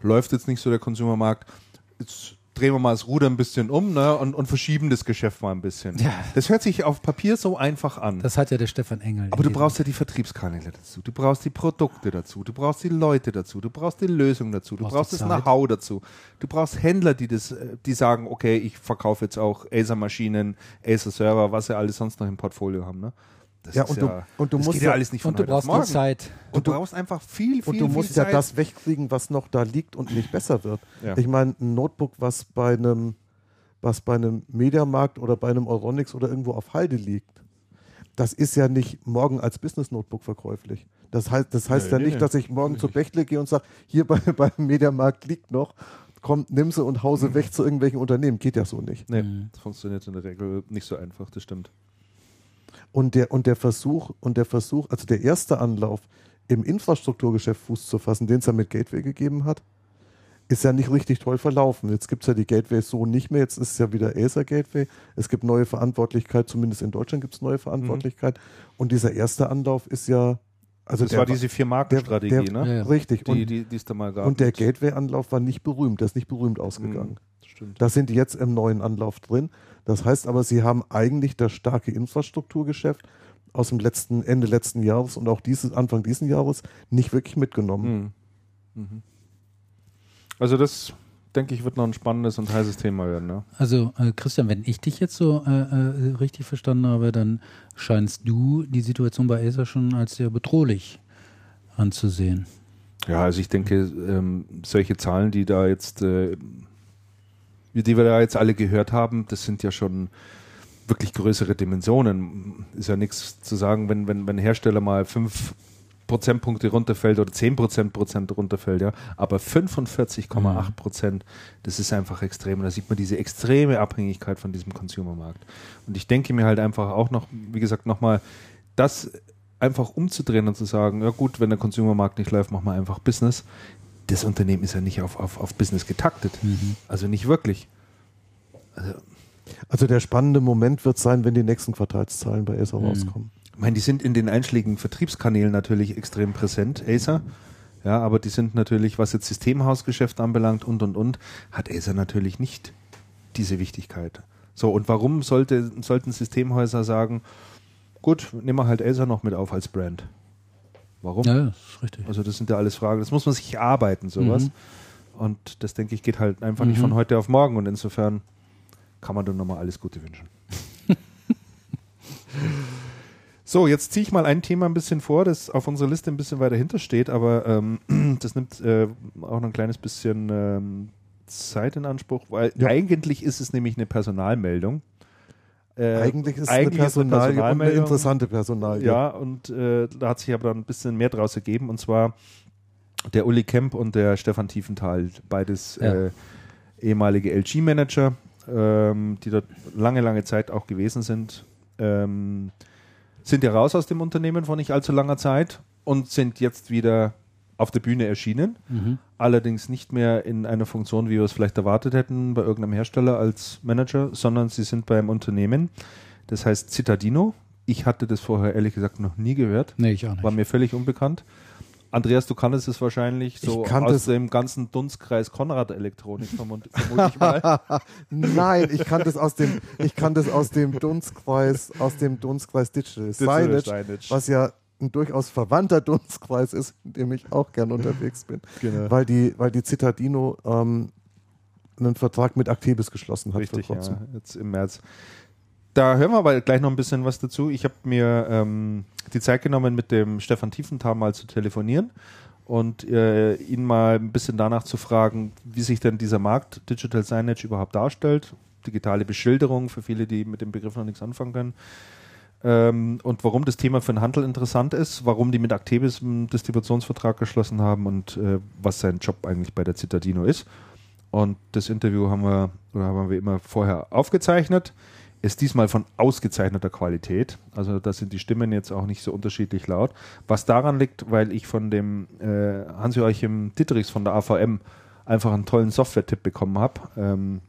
Läuft jetzt nicht so der Consumermarkt. Jetzt drehen wir mal das Ruder ein bisschen um ne, und, und verschieben das Geschäft mal ein bisschen. Ja. Das hört sich auf Papier so einfach an. Das hat ja der Stefan Engel. Aber du brauchst ja die Vertriebskanäle dazu, du brauchst die Produkte dazu, du brauchst die Leute dazu, du brauchst die Lösung dazu, du Brauchst brauchst das. Know-how dazu, du brauchst Händler, die das, äh, die sagen, okay, ich verkaufe jetzt auch Acer-Maschinen, Acer-Server, was sie alles sonst noch im Portfolio haben. Ne? Das Ja, ist und du- und du das musst geht ja ja- alles nicht von und du brauchst morgen. die Zeit. Und du brauchst einfach viel, viel, Und du viel musst ja Zeit. das wegkriegen, was noch da liegt und nicht besser wird. Ja. Ich meine, ein Notebook, was bei einem, was bei einem Mediamarkt oder bei einem Euronix oder irgendwo auf Halde liegt, das ist ja nicht morgen als Business-Notebook verkäuflich. Das heißt, das heißt Nee, ja nee, nicht, nee. dass ich morgen zu Bechtle gehe und sage, hier bei, beim Mediamarkt liegt noch, komm, nimm sie und hause weg zu irgendwelchen Unternehmen. Geht ja so nicht. Nee, Mhm. das funktioniert in der Regel nicht so einfach, das stimmt. Und der, und der Versuch, und der Versuch, also der erste Anlauf, im Infrastrukturgeschäft Fuß zu fassen, den es ja mit Gateway gegeben hat, ist ja nicht richtig toll verlaufen. Jetzt gibt es ja die Gateway so nicht mehr, jetzt ist es ja wieder Acer Gateway. Es gibt neue Verantwortlichkeit, zumindest in Deutschland gibt es neue Verantwortlichkeit. Und dieser erste Anlauf ist ja, also Das der war diese Vier-Marken-Strategie, ne? Ja, ja. richtig. Die, und, die, die es da mal gab. und der Gateway-Anlauf war nicht berühmt, der ist nicht berühmt ausgegangen. Mhm, stimmt. Da sind die jetzt im neuen Anlauf drin. Das heißt aber, sie haben eigentlich das starke Infrastrukturgeschäft aus dem letzten Ende letzten Jahres und auch dieses Anfang dieses Jahres nicht wirklich mitgenommen. Mhm. Mhm. Also das, denke ich, wird noch ein spannendes und heißes Thema werden. Ne? Also äh, Christian, wenn ich dich jetzt so äh, äh, richtig verstanden habe, dann scheinst du die Situation bei Acer schon als sehr bedrohlich anzusehen. Ja, also ich denke, ähm, solche Zahlen, die da jetzt, äh, die wir da jetzt alle gehört haben, das sind ja schon wirklich größere Dimensionen. Ist ja nichts zu sagen, wenn, wenn, wenn Hersteller mal fünf Prozentpunkte runterfällt oder 10 Prozent, Prozent runterfällt, ja. Aber 45,8 Prozent, das ist einfach extrem. Und da sieht man diese extreme Abhängigkeit von diesem Consumermarkt. Und ich denke mir halt einfach auch noch, wie gesagt, nochmal, das einfach umzudrehen und zu sagen, ja gut, wenn der Consumermarkt nicht läuft, machen wir einfach Business. Das Unternehmen ist ja nicht auf, auf, auf Business getaktet. Also nicht wirklich. Also der spannende Moment wird sein, wenn die nächsten Quartalszahlen bei Acer rauskommen. Ich meine, die sind in den einschlägigen Vertriebskanälen natürlich extrem präsent, Acer. Ja, aber die sind natürlich, was jetzt Systemhausgeschäft anbelangt und und und, hat Acer natürlich nicht diese Wichtigkeit. So, und warum sollte, sollten Systemhäuser sagen, gut, nehmen wir halt Acer noch mit auf als Brand? Warum? Ja, das ist richtig. Also das sind ja alles Fragen, das muss man sich erarbeiten, sowas. Mhm. Und das, denke ich, geht halt einfach nicht Mhm. von heute auf morgen. Und insofern kann man dann nochmal alles Gute wünschen. so, jetzt ziehe ich mal ein Thema ein bisschen vor, das auf unserer Liste ein bisschen weiter hinter steht, aber ähm, das nimmt äh, auch noch ein kleines bisschen ähm, Zeit in Anspruch, weil Ja. eigentlich ist es nämlich eine Personalmeldung. Äh, Eigentlich ist es eigentlich eine ist eine Personalie und eine Personalmeldung. interessante Personalie. Ja, und äh, da hat sich aber dann ein bisschen mehr draus ergeben. Und zwar der Uli Kemp und der Stefan Tiefenthal, beides Ja. äh, ehemalige LG-Manager, ähm, die dort lange, lange Zeit auch gewesen sind, ähm, sind ja raus aus dem Unternehmen vor nicht allzu langer Zeit und sind jetzt wieder auf der Bühne erschienen. Mhm. Allerdings nicht mehr in einer Funktion, wie wir es vielleicht erwartet hätten, bei irgendeinem Hersteller als Manager, sondern sie sind beim Unternehmen. Das heißt Citadino. Ich hatte das vorher ehrlich gesagt noch nie gehört. Nee, ich auch nicht. War mir völlig unbekannt. Andreas, du kanntest es wahrscheinlich so aus es- dem ganzen Dunstkreis Konrad Elektronik vermut, vermute ich mal. Nein, ich kannte es aus dem, ich kannte es aus dem Dunstkreis, aus dem Dunstkreis Digital Digital Signage, Signage. was ja ein durchaus verwandter Dunstkreis ist, in dem ich auch gern unterwegs bin. Genau. Weil die, weil die Citadino ähm, einen Vertrag mit Actebis geschlossen hat Richtig, ja, jetzt im März. Da hören wir aber gleich noch ein bisschen was dazu. Ich habe mir ähm, die Zeit genommen, mit dem Stefan Tiefenthal mal zu telefonieren und äh, ihn mal ein bisschen danach zu fragen, wie sich denn dieser Markt Digital Signage überhaupt darstellt. Digitale Beschilderung für viele, die mit dem Begriff noch nichts anfangen können. Ähm, und warum das Thema für den Handel interessant ist, warum die mit Actebis einen Distributionsvertrag geschlossen haben und äh, was sein Job eigentlich bei der Citadino ist. Und das Interview haben wir, oder haben wir immer vorher aufgezeichnet. Ist diesmal von ausgezeichneter Qualität. Also da sind die Stimmen jetzt auch nicht so unterschiedlich laut. Was daran liegt, weil ich von dem äh, Hans-Joachim Ditterichs von der AVM einfach einen tollen Software-Tipp bekommen habe. Ähm,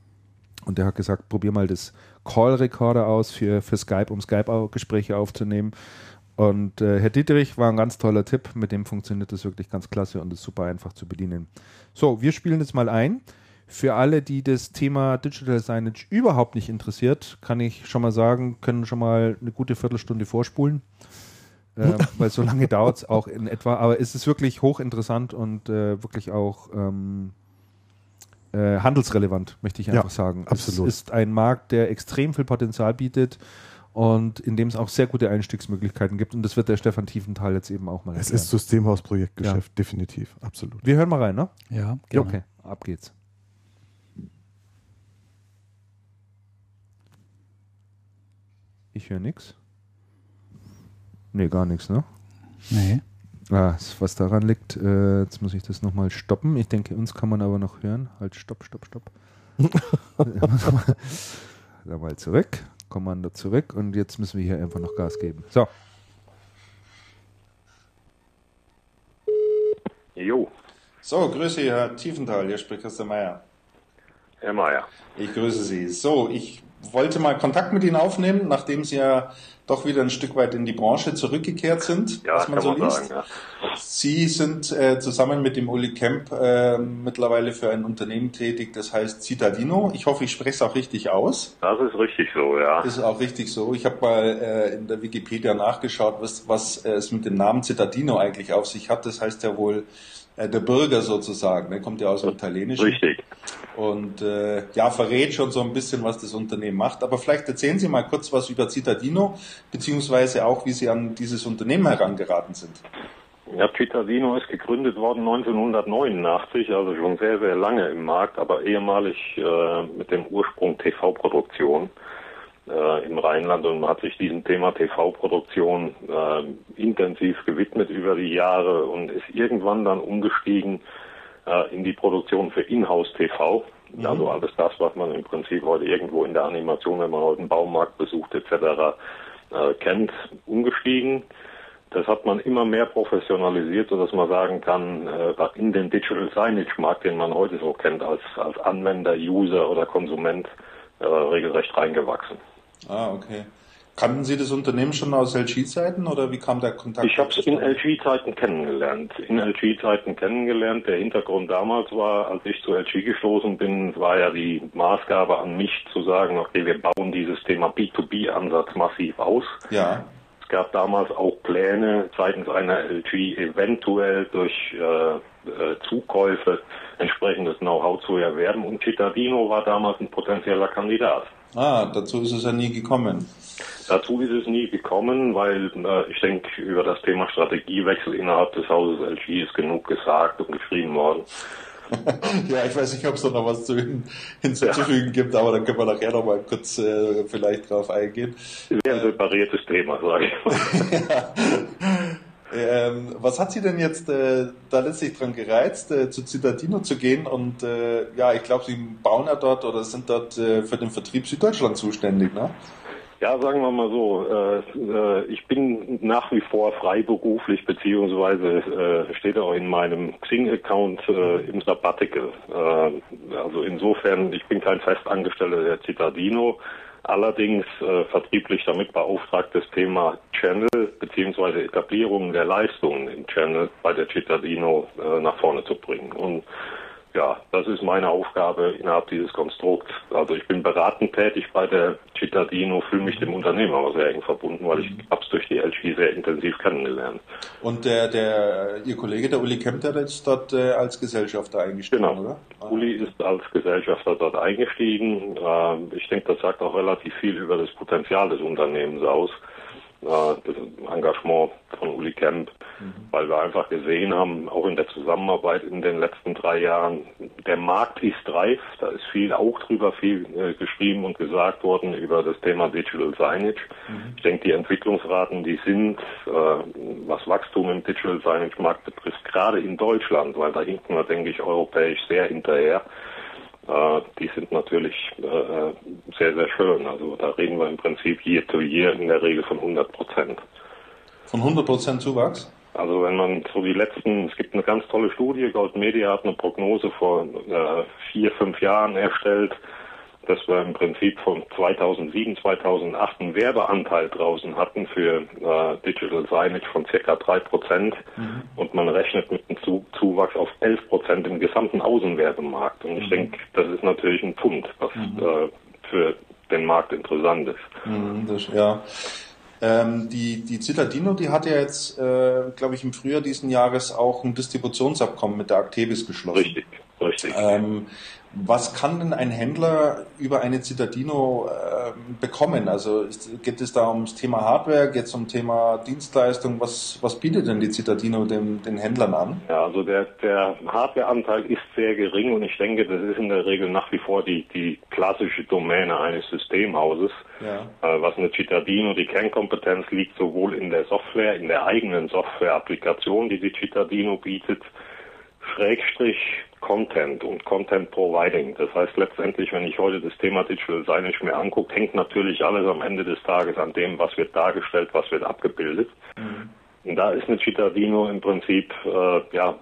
und der hat gesagt, probier mal das Call-Recorder aus für, für Skype, um Skype-Gespräche aufzunehmen. Und äh, Herr Dietrich war ein ganz toller Tipp. Mit dem funktioniert das wirklich ganz klasse und ist super einfach zu bedienen. So, wir spielen jetzt mal ein. Für alle, die das Thema Digital Signage überhaupt nicht interessiert, kann ich schon mal sagen, können schon mal eine gute Viertelstunde vorspulen. ähm, weil so lange dauert es auch in etwa. Aber es ist wirklich hochinteressant und äh, wirklich auch ähm, äh, handelsrelevant, möchte ich Ja, einfach sagen. absolut. Es ist ein Markt, der extrem viel Potenzial bietet und in dem es auch sehr gute Einstiegsmöglichkeiten gibt. Und das wird der Stefan Tiefenthal jetzt eben auch mal Es erklären. ist Systemhausprojektgeschäft, definitiv, absolut. Wir hören mal rein, ne? Ja, gerne. Okay, ab geht's. Ich höre nichts. Nee, gar nichts, ne? Nee. Ah, was daran liegt, äh, jetzt muss ich das nochmal stoppen. Ich denke, uns kann man aber noch hören. Halt, stopp, stopp, stopp. da mal zurück. Kommando zurück und jetzt müssen wir hier einfach noch Gas geben. So. Jo, So, grüße Sie, Herr Tiefenthal. Hier spricht Christian Mayer. Herr Mayer. Ich grüße Sie. So, ich wollte mal Kontakt mit Ihnen aufnehmen, nachdem Sie ja doch wieder ein Stück weit in die Branche zurückgekehrt sind, Ja, was man so man liest. sagen. Ja. Sie sind äh, zusammen mit dem Uli Kemp äh, mittlerweile für ein Unternehmen tätig, das heißt Citadino. Ich hoffe, ich spreche es auch richtig aus. Das ist richtig so, ja. Das ist auch richtig so. Ich habe mal äh, in der Wikipedia nachgeschaut, was, was äh, es mit dem Namen Citadino eigentlich auf sich hat. Das heißt ja wohl äh, der Bürger sozusagen. Der kommt ja aus dem Italienischen. Richtig. und äh, ja, verrät schon so ein bisschen, was das Unternehmen macht. Aber vielleicht erzählen Sie mal kurz was über Citadino, beziehungsweise auch, wie Sie an dieses Unternehmen herangeraten sind. Ja, Citadino ist gegründet worden 1989, also schon sehr, sehr lange im Markt, aber ehemalig äh, mit dem Ursprung TV-Produktion. Äh, im Rheinland und man hat sich diesem Thema TV-Produktion äh, intensiv gewidmet über die Jahre und ist irgendwann dann umgestiegen äh, in die Produktion für Inhouse-TV. Mhm. Also alles das, was man im Prinzip heute irgendwo in der Animation, wenn man heute einen Baumarkt besucht etc., äh, kennt, umgestiegen. Das hat man immer mehr professionalisiert, sodass man sagen kann, äh, in den Digital Signage Markt, den man heute so kennt, als, als Anwender, User oder Konsument, äh, regelrecht reingewachsen. Ah, okay. Kannten Sie das Unternehmen schon aus LG-Zeiten oder wie kam der Kontakt? Ich habe es in LG-Zeiten kennengelernt. In LG-Zeiten kennengelernt. Der Hintergrund damals war, als ich zu LG gestoßen bin, war ja die Maßgabe an mich zu sagen, okay, wir bauen dieses Thema B2B-Ansatz massiv aus. Ja. Es gab damals auch Pläne seitens einer LG eventuell durch äh, äh, Zukäufe entsprechendes Know-how zu erwerben und Cittadino war damals ein potenzieller Kandidat. Ah, dazu ist es ja nie gekommen. Dazu ist es nie gekommen, weil äh, ich denke, über das Thema Strategiewechsel innerhalb des Hauses LG ist genug gesagt und geschrieben worden. ja, ich weiß nicht, ob es da noch was zu hin, hinzuzufügen ja. gibt, aber dann können wir nachher noch mal kurz äh, vielleicht drauf eingehen. Sehr ein separiertes Thema, sage ich mal. ja. Ähm, was hat Sie denn jetzt äh, da letztlich dran gereizt, äh, zu Citadino zu gehen? Und äh, ja, ich glaube, Sie bauen ja dort oder sind dort äh, für den Vertrieb Süddeutschland zuständig, ne? Ja, sagen wir mal so, äh, äh, ich bin nach wie vor freiberuflich, beziehungsweise steht auch in meinem Xing-Account im Sabbatical. Also insofern, ich bin kein Festangestellter der Citadino, allerdings äh, vertrieblich damit beauftragt, das Thema Channel beziehungsweise Etablierung der Leistungen im Channel bei der Citadino äh, nach vorne zu bringen. Und ja, das ist meine Aufgabe innerhalb dieses Konstrukts. Also ich bin beratend tätig bei der Cittadino, fühle mich dem Unternehmen aber sehr eng verbunden, weil ich mhm. hab's durch die LG sehr intensiv kennengelernt. Und der, der Ihr Kollege, der Uli Kemp, der ist dort äh, als Gesellschafter eingestiegen, genau. oder? Ah. Uli ist als Gesellschafter dort eingestiegen. Äh, ich denke, das sagt auch relativ viel über das Potenzial des Unternehmens aus das Engagement von Uli Kemp, mhm. weil wir einfach gesehen haben, auch in der Zusammenarbeit in den letzten drei Jahren, der Markt ist reif, da ist viel auch drüber viel äh, geschrieben und gesagt worden über das Thema Digital Signage. Mhm. Ich denke, die Entwicklungsraten, die sind, äh, was Wachstum im Digital Signage Markt betrifft, gerade in Deutschland, weil da hinken wir, denke ich, europäisch sehr hinterher äh, die sind natürlich äh, sehr, sehr schön. Also da reden wir im Prinzip year to year in der Regel von 100 Prozent. Von 100 Prozent Zuwachs? Also wenn man so die letzten, es gibt eine ganz tolle Studie, Gold Media hat eine Prognose vor äh, vier, fünf Jahren erstellt, dass wir im Prinzip von 2007, 2008 einen Werbeanteil draußen hatten für äh, Digital Signage von circa drei Prozent mhm. und man rechnet mit einem Zu Zuwachs auf 11 Prozent im gesamten Außenwerbemarkt. Und ich mhm. denke, das ist natürlich ein Pfund, was mhm. äh, für den Markt interessant ist. Mhm, das, ja. Ähm, die, die Citadino, die hat ja jetzt, äh, glaube ich, im Frühjahr diesen Jahres auch ein Distributionsabkommen mit der Actebis geschlossen. Richtig, richtig. Ähm, was kann denn ein Händler über eine Citadino äh, bekommen? Also geht es da ums Thema Hardware, geht es um Thema Dienstleistung? Was, was bietet denn die Citadino den, den Händlern an? Ja, also der, der Hardwareanteil ist sehr gering und ich denke, das ist in der Regel nach wie vor die, die klassische Domäne eines Systemhauses. Ja. Äh, was eine Citadino, die Kernkompetenz liegt sowohl in der Software, in der eigenen Software-Applikation, die die Citadino bietet, Schrägstrich Content und Content Providing. Das heißt letztendlich, wenn ich heute das Thema Digital Signage mir angucke, hängt natürlich alles am Ende des Tages an dem, was wird dargestellt, was wird abgebildet. Mhm. Und da ist eine Citadino im Prinzip, äh, ja,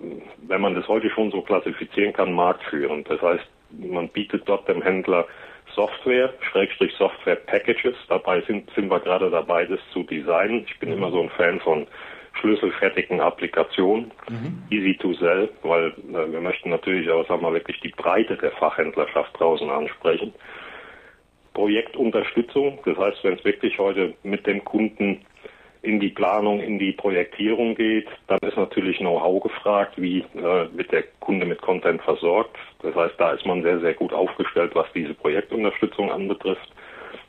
wenn man das heute schon so klassifizieren kann, marktführend. Das heißt, man bietet dort dem Händler Software, Schrägstrich Software Packages. Dabei sind, sind wir gerade dabei, das zu designen. Ich bin mhm. immer so ein Fan von schlüsselfertigen Applikation, mhm. easy to sell, weil äh, wir möchten natürlich auch, sagen wir wirklich die Breite der Fachhändlerschaft draußen ansprechen. Projektunterstützung, das heißt, wenn es wirklich heute mit dem Kunden in die Planung, in die Projektierung geht, dann ist natürlich Know-how gefragt, wie äh, wird der Kunde mit Content versorgt. Das heißt, da ist man sehr, sehr gut aufgestellt, was diese Projektunterstützung anbetrifft.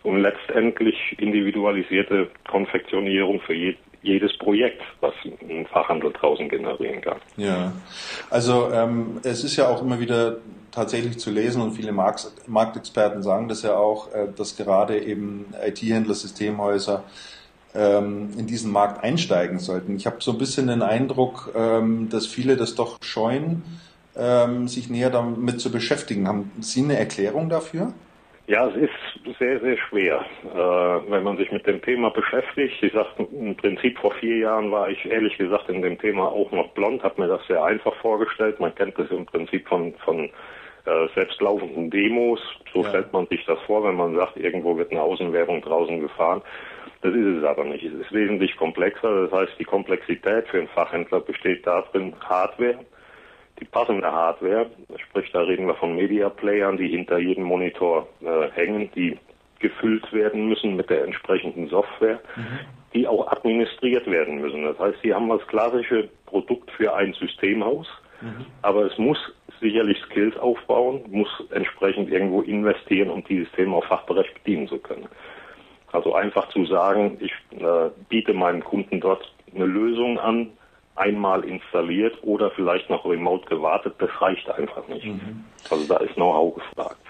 Und letztendlich individualisierte Konfektionierung für je, jedes Projekt, was ein Fachhandel draußen generieren kann. Ja, also ähm, es ist ja auch immer wieder tatsächlich zu lesen und viele Markt Marktexperten sagen das ja auch, äh, dass gerade eben IT-Händler, Systemhäuser ähm, in diesen Markt einsteigen sollten. Ich habe so ein bisschen den Eindruck, ähm, dass viele das doch scheuen, ähm, sich näher damit zu beschäftigen. Haben Sie eine Erklärung dafür? Ja, es ist sehr, sehr schwer, äh, wenn man sich mit dem Thema beschäftigt. Ich sagte, im Prinzip vor vier Jahren war ich ehrlich gesagt in dem Thema auch noch blond, habe mir das sehr einfach vorgestellt. Man kennt das im Prinzip von, von äh, selbstlaufenden Demos. So ja. stellt man sich das vor, wenn man sagt, irgendwo wird eine Außenwerbung draußen gefahren. Das ist es aber nicht. Es ist wesentlich komplexer. Das heißt, die Komplexität für einen Fachhändler besteht darin, Hardware die passende Hardware, sprich da reden wir von Media Playern, die hinter jedem Monitor äh, hängen, die gefüllt werden müssen mit der entsprechenden Software, mhm. die auch administriert werden müssen. Das heißt, sie haben das klassische Produkt für ein Systemhaus, mhm. aber es muss sicherlich Skills aufbauen, muss entsprechend irgendwo investieren, um dieses Thema auch fachberecht bedienen zu können. Also einfach zu sagen, ich äh, biete meinem Kunden dort eine Lösung an, einmal installiert oder vielleicht noch remote gewartet, das reicht einfach nicht. Mhm. Also da ist Know-how gefragt.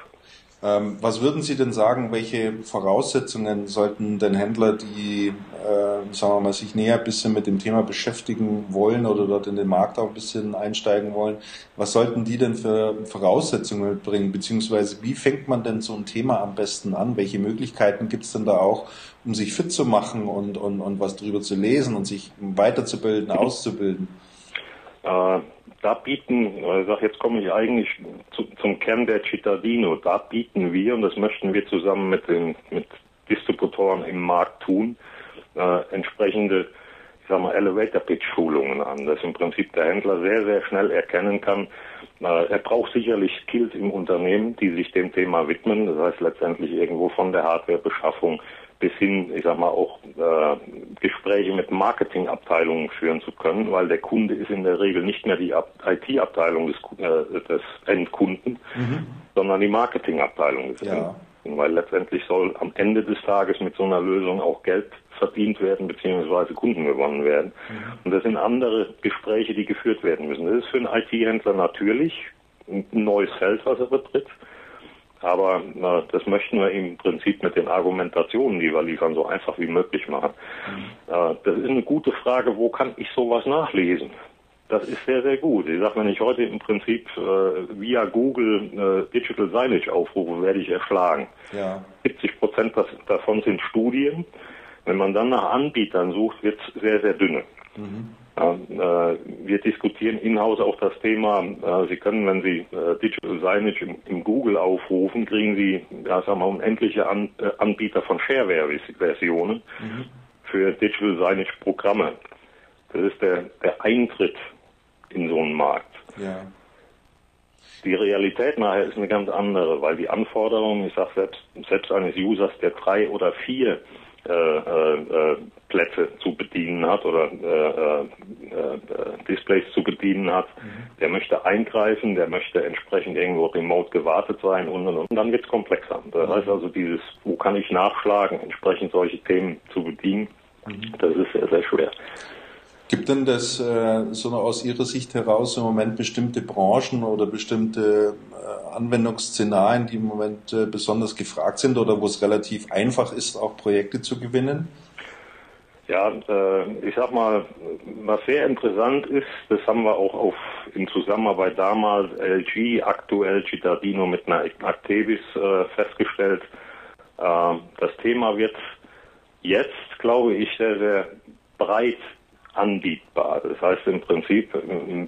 Ähm, was würden Sie denn sagen, welche Voraussetzungen sollten denn Händler, die, äh, sagen wir mal, sich näher ein bisschen mit dem Thema beschäftigen wollen oder dort in den Markt auch ein bisschen einsteigen wollen, was sollten die denn für Voraussetzungen mitbringen? Beziehungsweise wie fängt man denn so ein Thema am besten an? Welche Möglichkeiten gibt es denn da auch, um sich fit zu machen und, und, und was drüber zu lesen und sich weiterzubilden, auszubilden? Äh, da bieten, sag, jetzt komme ich eigentlich zu, zum Kern der Cittadino, da bieten wir, und das möchten wir zusammen mit den mit Distributoren im Markt tun, äh, entsprechende, ich sag mal, Elevator Pitch Schulungen an, dass im Prinzip der Händler sehr, sehr schnell erkennen kann, äh, er braucht sicherlich Skills im Unternehmen, die sich dem Thema widmen, das heißt letztendlich irgendwo von der Hardwarebeschaffung bis hin, ich sag mal, auch äh, Gespräche mit Marketingabteilungen führen zu können, weil der Kunde ist in der Regel nicht mehr die IT-Abteilung des, äh, des Endkunden, mhm. sondern die Marketingabteilung des ja. Endkunden. Weil letztendlich soll am Ende des Tages mit so einer Lösung auch Geld verdient werden, beziehungsweise Kunden gewonnen werden. Mhm. Und das sind andere Gespräche, die geführt werden müssen. Das ist für einen IT-Händler natürlich ein neues Feld, was er betritt. Aber na, das möchten wir im Prinzip mit den Argumentationen, die wir liefern, so einfach wie möglich machen. Mhm. Äh, das ist eine gute Frage, wo kann ich sowas nachlesen? Das ist sehr, sehr gut. Ich sage, wenn ich heute im Prinzip äh, via Google äh, Digital Signage aufrufe, werde ich erschlagen. Ja. 70 Prozent davon sind Studien. Wenn man dann nach Anbietern sucht, wird es sehr, sehr dünne. Mhm. Äh, wir diskutieren in-house auch das Thema, äh, Sie können, wenn Sie äh, Digital Signage im, Google aufrufen, kriegen Sie, ja, sagen wir, unendliche An Anbieter von Shareware-Versionen mhm. für Digital Signage-Programme. Das ist der, der Eintritt in so einen Markt. Ja. Die Realität nachher ist eine ganz andere, weil die Anforderungen, ich sage selbst, selbst eines Users, der drei oder vier äh, äh, Plätze zu bedienen hat oder äh, äh, Displays zu bedienen hat, mhm. der möchte eingreifen, der möchte entsprechend irgendwo remote gewartet sein und und und. Und dann wird es komplexer. Das mhm. heißt also dieses, wo kann ich nachschlagen, entsprechend solche Themen zu bedienen, mhm. das ist sehr, sehr schwer. Gibt denn das äh, so aus Ihrer Sicht heraus im Moment bestimmte Branchen oder bestimmte Anwendungsszenarien, die im Moment äh, besonders gefragt sind oder wo es relativ einfach ist, auch Projekte zu gewinnen? Ja, äh, ich sag mal, was sehr interessant ist, das haben wir auch auf, in Zusammenarbeit damals LG, aktuell Cittadino mit einer Actevis äh, festgestellt. Äh, das Thema wird jetzt, glaube ich, sehr, sehr breit anbietbar. Das heißt im Prinzip,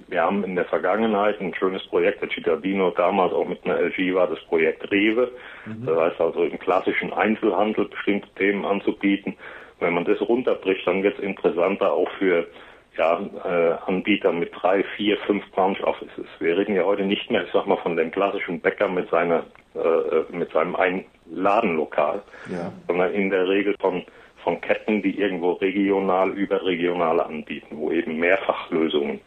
wir haben in der Vergangenheit ein schönes Projekt der Cittadino, damals auch mit einer LG war das Projekt Rewe. Mhm. Das heißt also im klassischen Einzelhandel bestimmte Themen anzubieten. Wenn man das runterbricht, dann wird es interessanter auch für ja, äh, Anbieter mit drei, vier, fünf Branch Offices. Wir reden ja heute nicht mehr, ich sag mal, von dem klassischen Bäcker mit seiner, äh, mit seinem Einladenlokal, ja. sondern in der Regel von von Ketten, die irgendwo regional, überregional anbieten, wo eben Mehrfachlösungen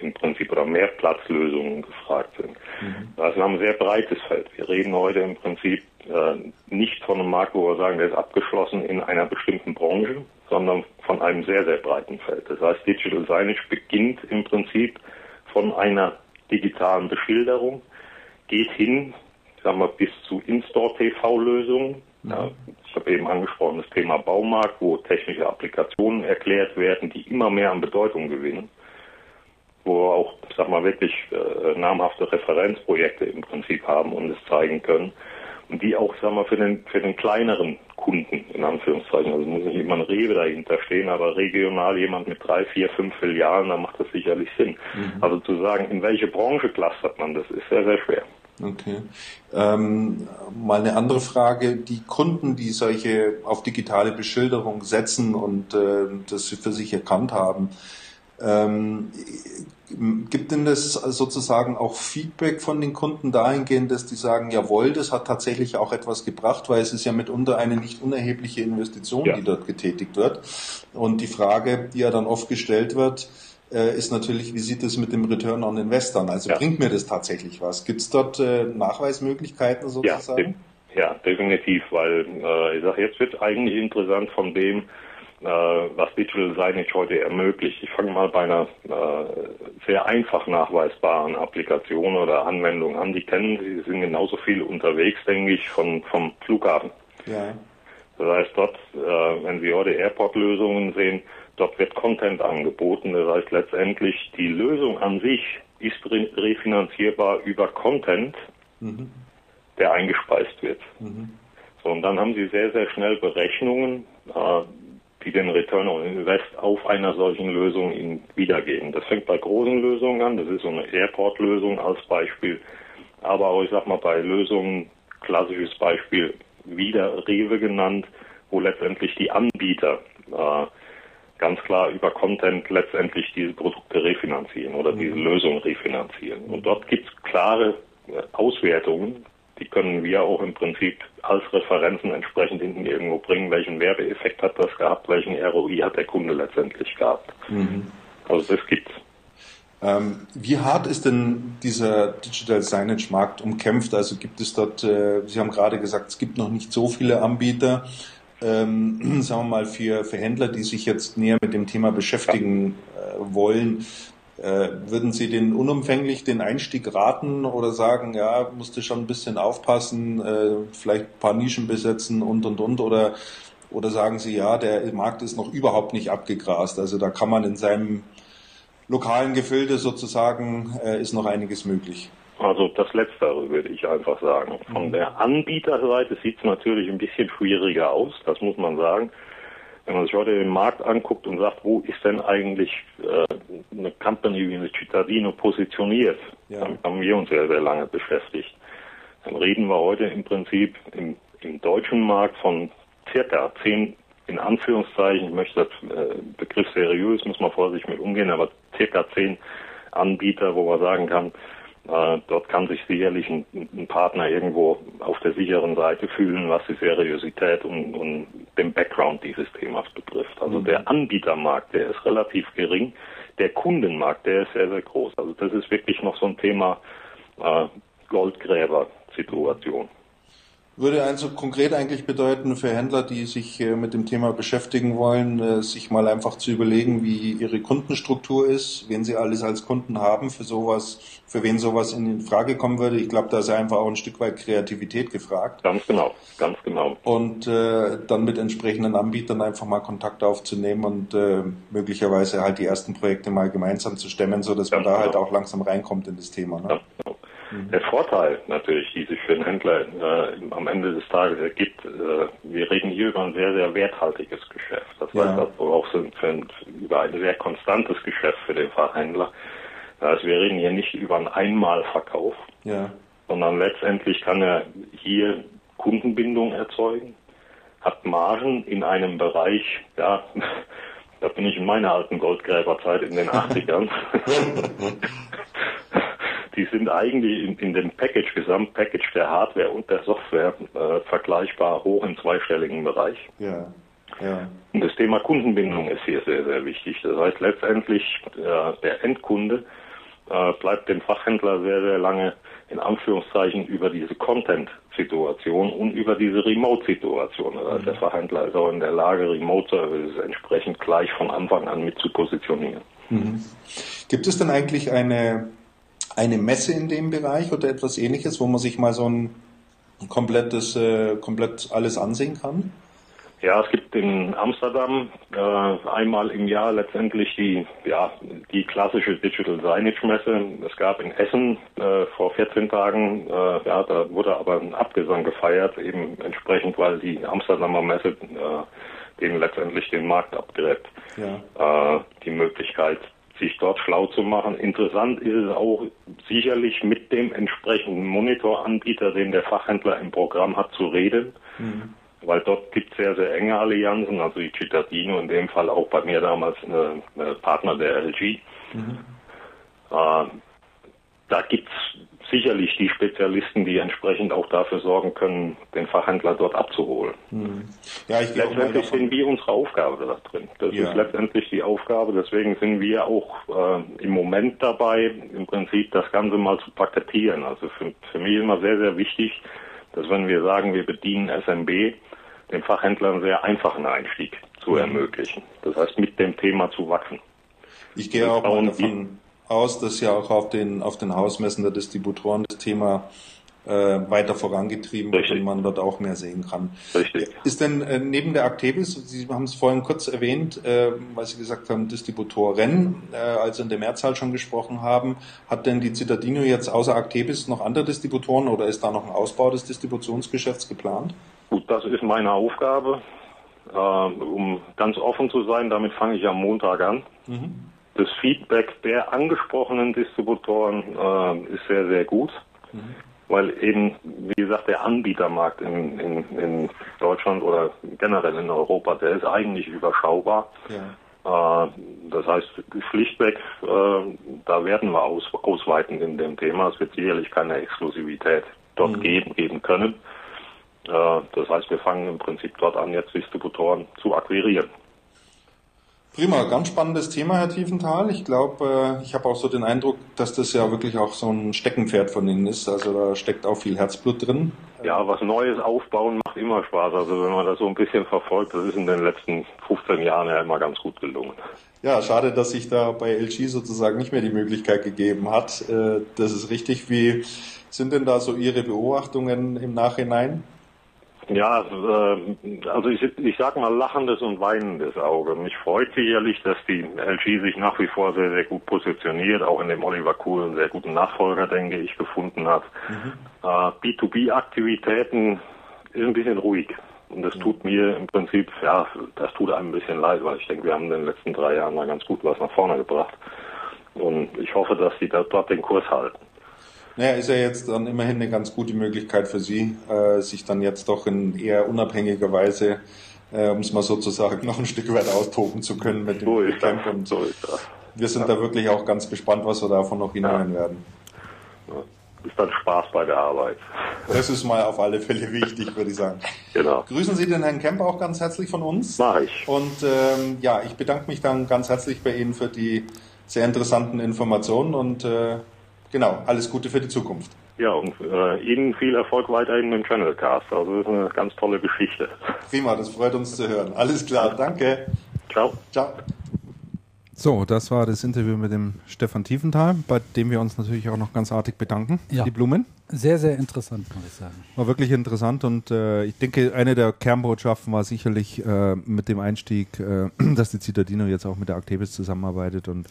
im Prinzip oder Mehrplatzlösungen gefragt sind. Mhm. Also wir haben ein sehr breites Feld. Wir reden heute im Prinzip äh, nicht von einem Markt, wo wir sagen, der ist abgeschlossen in einer bestimmten Branche, sondern von einem sehr, sehr breiten Feld. Das heißt, Digital Signage beginnt im Prinzip von einer digitalen Beschilderung, geht hin, sagen wir, bis zu In-Store-TV-Lösungen. Ja, ich habe eben angesprochen das Thema Baumarkt, wo technische Applikationen erklärt werden, die immer mehr an Bedeutung gewinnen, wo wir auch, sag mal, wirklich äh, namhafte Referenzprojekte im Prinzip haben und es zeigen können und die auch, sagen wir, für den, für den kleineren Kunden, in Anführungszeichen, also muss nicht immer ein Rewe dahinter stehen, aber regional jemand mit drei, vier, fünf Filialen, da macht das sicherlich Sinn. Mhm. Also zu sagen, in welche Branche clustert man, das ist sehr, sehr schwer. Okay. Ähm, mal eine andere Frage. Die Kunden, die solche auf digitale Beschilderung setzen und äh, das für sich erkannt haben, ähm, Gibt denn das sozusagen auch Feedback von den Kunden dahingehend, dass die sagen, jawohl, das hat tatsächlich auch etwas gebracht, weil es ist ja mitunter eine nicht unerhebliche Investition, ja. die dort getätigt wird. Und die Frage, die ja dann oft gestellt wird, äh, ist natürlich, wie sieht es mit dem Return on Investors? Also ja. bringt mir das tatsächlich was? Gibt es dort äh, Nachweismöglichkeiten sozusagen? Ja, ja definitiv, weil äh, ich sage, jetzt wird eigentlich interessant von dem, äh, was Digital Signage heute ermöglicht. Ich fange mal bei einer äh, sehr einfach nachweisbaren Applikation oder Anwendung an. Die kennen Sie, sind genauso viel unterwegs, denke ich, von, vom Flughafen. Ja. Das heißt, dort, äh, wenn Sie heute Airport-Lösungen sehen, dort wird Content angeboten. Das heißt, letztendlich die Lösung an sich ist re refinanzierbar über Content, mhm. der eingespeist wird. Mhm. So, und dann haben Sie sehr, sehr schnell Berechnungen, äh, die den Return on Invest auf einer solchen Lösung Ihnen wiedergeben. Das fängt bei großen Lösungen an, das ist so eine Airport-Lösung als Beispiel, aber auch, ich sag mal, bei Lösungen, klassisches Beispiel, wieder Rewe genannt, wo letztendlich die Anbieter äh, ganz klar über Content letztendlich diese Produkte refinanzieren oder diese mhm. Lösung refinanzieren. Und dort gibt es klare äh, Auswertungen, die können wir auch im Prinzip als Referenzen entsprechend hinten irgendwo bringen, welchen Werbeeffekt hat das gehabt, welchen ROI hat der Kunde letztendlich gehabt. Mhm. Also das gibt's. Ähm, wie hart ist denn dieser Digital Signage Markt umkämpft? Also gibt es dort, äh, Sie haben gerade gesagt, es gibt noch nicht so viele Anbieter. Ähm, sagen wir mal, für, für Händler, die sich jetzt näher mit dem Thema beschäftigen äh, wollen, äh, würden Sie den unumfänglich den Einstieg raten oder sagen, ja, musste schon ein bisschen aufpassen, äh, vielleicht ein paar Nischen besetzen und und und oder oder sagen Sie, ja, der Markt ist noch überhaupt nicht abgegrast, also da kann man in seinem lokalen Gefilde sozusagen äh, ist noch einiges möglich. Also das Letztere würde ich einfach sagen. Von mhm. der Anbieterseite sieht es natürlich ein bisschen schwieriger aus, das muss man sagen. Wenn man sich heute den Markt anguckt und sagt, wo ist denn eigentlich äh, eine Company wie eine Cittadino positioniert, ja. damit haben wir uns sehr, sehr lange beschäftigt. Dann reden wir heute im Prinzip im, im deutschen Markt von circa zehn, in Anführungszeichen, ich möchte das äh, Begriff seriös, muss man vorsichtig mit umgehen, aber circa zehn Anbieter, wo man sagen kann, äh, dort kann sich sicherlich ein, ein, Partner irgendwo auf der sicheren Seite fühlen, was die Seriosität und, und den Background dieses Themas betrifft. Also mhm. der Anbietermarkt, der ist relativ gering. Der Kundenmarkt, der ist sehr, sehr groß. Also das ist wirklich noch so ein Thema äh, Goldgräber-Situation würde also konkret eigentlich bedeuten für Händler, die sich äh, mit dem Thema beschäftigen wollen, äh, sich mal einfach zu überlegen, wie ihre Kundenstruktur ist, wen sie alles als Kunden haben, für sowas, für wen sowas in Frage kommen würde. Ich glaube, da ist einfach auch ein Stück weit Kreativität gefragt. Ganz genau, ganz genau. Und äh, dann mit entsprechenden Anbietern einfach mal Kontakt aufzunehmen und äh, möglicherweise halt die ersten Projekte mal gemeinsam zu stemmen, so dass man da halt genau. halt auch langsam reinkommt in das Thema. Ne? Genau. Mhm. Der Vorteil natürlich, die sich für den Händler äh, am Ende des Tages ergibt, äh, wir reden hier über ein sehr, sehr werthaltiges Geschäft. Das ja. heißt auch so für ein, über ein sehr konstantes Geschäft für den Fachhändler. Also wir reden hier nicht über einen Einmalverkauf, ja. sondern letztendlich kann er hier Kundenbindung erzeugen, hat Margen in einem Bereich, ja, da bin ich in meiner alten Goldgräberzeit in den 80ern. die sind eigentlich in, in dem Package, Gesamtpackage der Hardware und der Software äh, vergleichbar hoch im zweistelligen Bereich. Ja. Ja. Und das Thema Kundenbindung ist hier sehr, sehr wichtig. Das heißt letztendlich, äh, der Endkunde äh, bleibt dem Fachhändler sehr, sehr lange in Anführungszeichen über diese Content Situation und über diese Remote-Situation. Also der Verhandler ist auch in der Lage, Remote-Services entsprechend gleich von Anfang an mit zu positionieren. Mhm. Gibt es denn eigentlich eine, eine Messe in dem Bereich oder etwas ähnliches, wo man sich mal so ein komplettes, äh, komplett alles ansehen kann? Ja, es gibt in Amsterdam äh, einmal im Jahr letztendlich die, ja, die klassische Digital Signage Messe. Es gab in Essen äh, vor 14 Tagen, äh, ja, da wurde aber ein Abgesang gefeiert, eben entsprechend, weil die Amsterdamer Messe äh, denen letztendlich den Markt abgräbt. Ja. Äh, die Möglichkeit, sich dort schlau zu machen. Interessant ist es auch sicherlich mit dem entsprechenden Monitoranbieter, den der Fachhändler im Programm hat, zu reden. Mhm weil dort gibt es sehr, sehr enge Allianzen, also die Cittadino in dem Fall auch bei mir damals eine, eine Partner der LG. Mhm. Äh, da gibt es sicherlich die Spezialisten, die entsprechend auch dafür sorgen können, den Fachhändler dort abzuholen. Mhm. Ja, ich letztendlich sind wir unsere Aufgabe da drin. Das ja. ist letztendlich die Aufgabe, deswegen sind wir auch äh, im Moment dabei, im Prinzip das Ganze mal zu paketieren. Also für, für mich ist immer sehr, sehr wichtig, dass wenn wir sagen, wir bedienen SMB, den Fachhändlern einen sehr einfachen Einstieg zu ermöglichen. Das heißt, mit dem Thema zu wachsen. Ich gehe auch mal davon aus, dass ja auch auf den, auf den Hausmessen der Distributoren das Thema äh, weiter vorangetrieben wird und man dort auch mehr sehen kann. Richtig. Ist denn äh, neben der Actebis, Sie haben es vorhin kurz erwähnt, äh, weil Sie gesagt haben, Distributoren, äh, als Sie in der Mehrzahl schon gesprochen haben, hat denn die Citadino jetzt außer Actebis noch andere Distributoren oder ist da noch ein Ausbau des Distributionsgeschäfts geplant? Gut, das ist meine Aufgabe. Äh, um ganz offen zu sein, damit fange ich am Montag an. Mhm. Das Feedback der angesprochenen Distributoren äh, ist sehr, sehr gut, mhm. weil eben, wie gesagt, der Anbietermarkt in, in, in, Deutschland oder generell in Europa, der ist eigentlich überschaubar. Ja. Äh, das heißt, schlichtweg, äh, da werden wir aus, ausweiten in dem Thema. Es wird sicherlich keine Exklusivität dort mhm. geben, geben können. Äh, das heißt, wir fangen im Prinzip dort an, jetzt Distributoren zu akquirieren. Prima, ganz spannendes Thema, Herr Tiefenthal. Ich glaube, äh, ich habe auch so den Eindruck, dass das ja wirklich auch so ein Steckenpferd von Ihnen ist. Also da steckt auch viel Herzblut drin. Ja, was Neues aufbauen macht immer Spaß. Also wenn man das so ein bisschen verfolgt, das ist in den letzten 15 Jahren ja immer ganz gut gelungen. Ja, schade, dass sich da bei LG sozusagen nicht mehr die Möglichkeit gegeben hat. Äh, das ist richtig. Wie sind denn da so Ihre Beobachtungen im Nachhinein? Ja, äh, also ich, ich sag mal lachendes und weinendes Auge. Mich freut sicherlich, dass die LG sich nach wie vor sehr, sehr gut positioniert, auch in dem Oliver Kuhl einen sehr guten Nachfolger, denke ich, gefunden hat. Mhm. Äh, B2B-Aktivitäten ist ein bisschen ruhig. Und das tut mir im Prinzip, ja, das tut einem ein bisschen leid, weil ich denke, wir haben in den letzten drei Jahren mal ganz gut was nach vorne gebracht. Und ich hoffe, dass sie da dort den Kurs halten. Naja, ist ja jetzt dann immerhin eine ganz gute Möglichkeit für Sie, äh, sich dann jetzt doch in eher unabhängiger Weise, äh, um es mal so zu sagen, noch ein Stück weit austoben zu können mit dem so Camp. Und so. Wir sind ja. da wirklich auch ganz gespannt, was wir davon noch hinein ja. werden. ist dann Spaß bei der Arbeit. Das ist mal auf alle Fälle wichtig, würde ich sagen. Genau. Grüßen Sie den Herrn Kemp auch ganz herzlich von uns. Mach ich. Und ähm, ja, ich bedanke mich dann ganz herzlich bei Ihnen für die sehr interessanten Informationen und äh, genau, alles Gute für die Zukunft. Ja, und äh, Ihnen viel Erfolg weiterhin mit dem Channelcast. Also das ist eine ganz tolle Geschichte. Prima, das freut uns zu hören. Alles klar, danke. Ciao. Ciao. So, das war das Interview mit dem Stefan Tiefenthal, bei dem wir uns natürlich auch noch ganz artig bedanken. Ja. Die Blumen. Sehr, sehr interessant, muss ich sagen. War wirklich interessant und äh, ich denke, eine der Kernbotschaften war sicherlich äh, mit dem Einstieg, äh, dass die Citadino jetzt auch mit der Actavis zusammenarbeitet und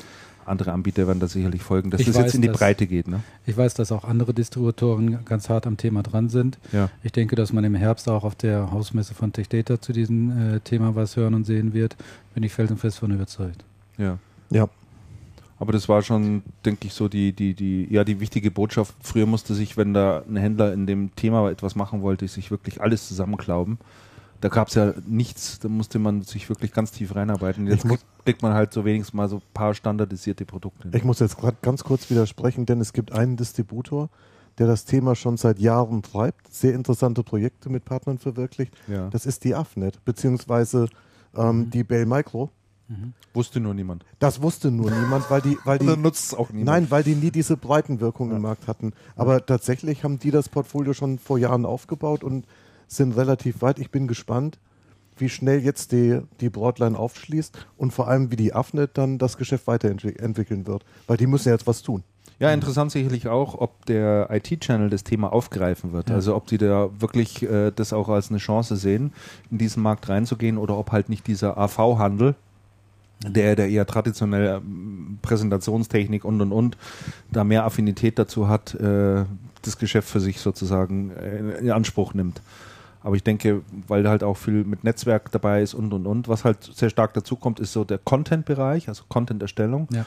andere Anbieter werden da sicherlich folgen, dass ich das weiß, jetzt in die dass, Breite geht. Ne? Ich weiß, dass auch andere Distributoren ganz hart am Thema dran sind. Ja. Ich denke, dass man im Herbst auch auf der Hausmesse von TechData zu diesem äh, Thema was hören und sehen wird. Bin ich felsenfest von überzeugt. Ja. Ja. Aber das war schon, denke ich, so die, die, die, ja, die wichtige Botschaft. Früher musste sich, wenn da ein Händler in dem Thema etwas machen wollte, sich wirklich alles zusammenklauben da gab es ja nichts, da musste man sich wirklich ganz tief reinarbeiten. Jetzt kriegt man halt so wenigstens mal so ein paar standardisierte Produkte. Ich muss jetzt gerade ganz kurz widersprechen, denn es gibt einen Distributor, der das Thema schon seit Jahren treibt, sehr interessante Projekte mit Partnern verwirklicht. Ja. Das ist die AFNet, beziehungsweise ähm, mhm. die Bell Micro. Mhm. Wusste nur niemand. Das wusste nur niemand, weil die, weil die nutzt es auch niemand. Nein, weil die nie diese Breitenwirkung ja. im Markt hatten. Aber tatsächlich haben die das Portfolio schon vor Jahren aufgebaut und sind relativ weit. Ich bin gespannt, wie schnell jetzt die, die Broadline aufschließt und vor allem, wie die Afnet dann das Geschäft weiterentwickeln wird. Weil die müssen ja jetzt was tun. Ja, interessant sicherlich auch, ob der IT-Channel das Thema aufgreifen wird. Ja. Also ob sie da wirklich äh, das auch als eine Chance sehen, in diesen Markt reinzugehen oder ob halt nicht dieser AV-Handel, der, der eher traditionell ähm, Präsentationstechnik und und und da mehr Affinität dazu hat, äh, das Geschäft für sich sozusagen äh, in Anspruch nimmt. Aber ich denke, weil da halt auch viel mit Netzwerk dabei ist und und und, was halt sehr stark dazu kommt, ist so der Content-Bereich, also Content-Erstellung. Ja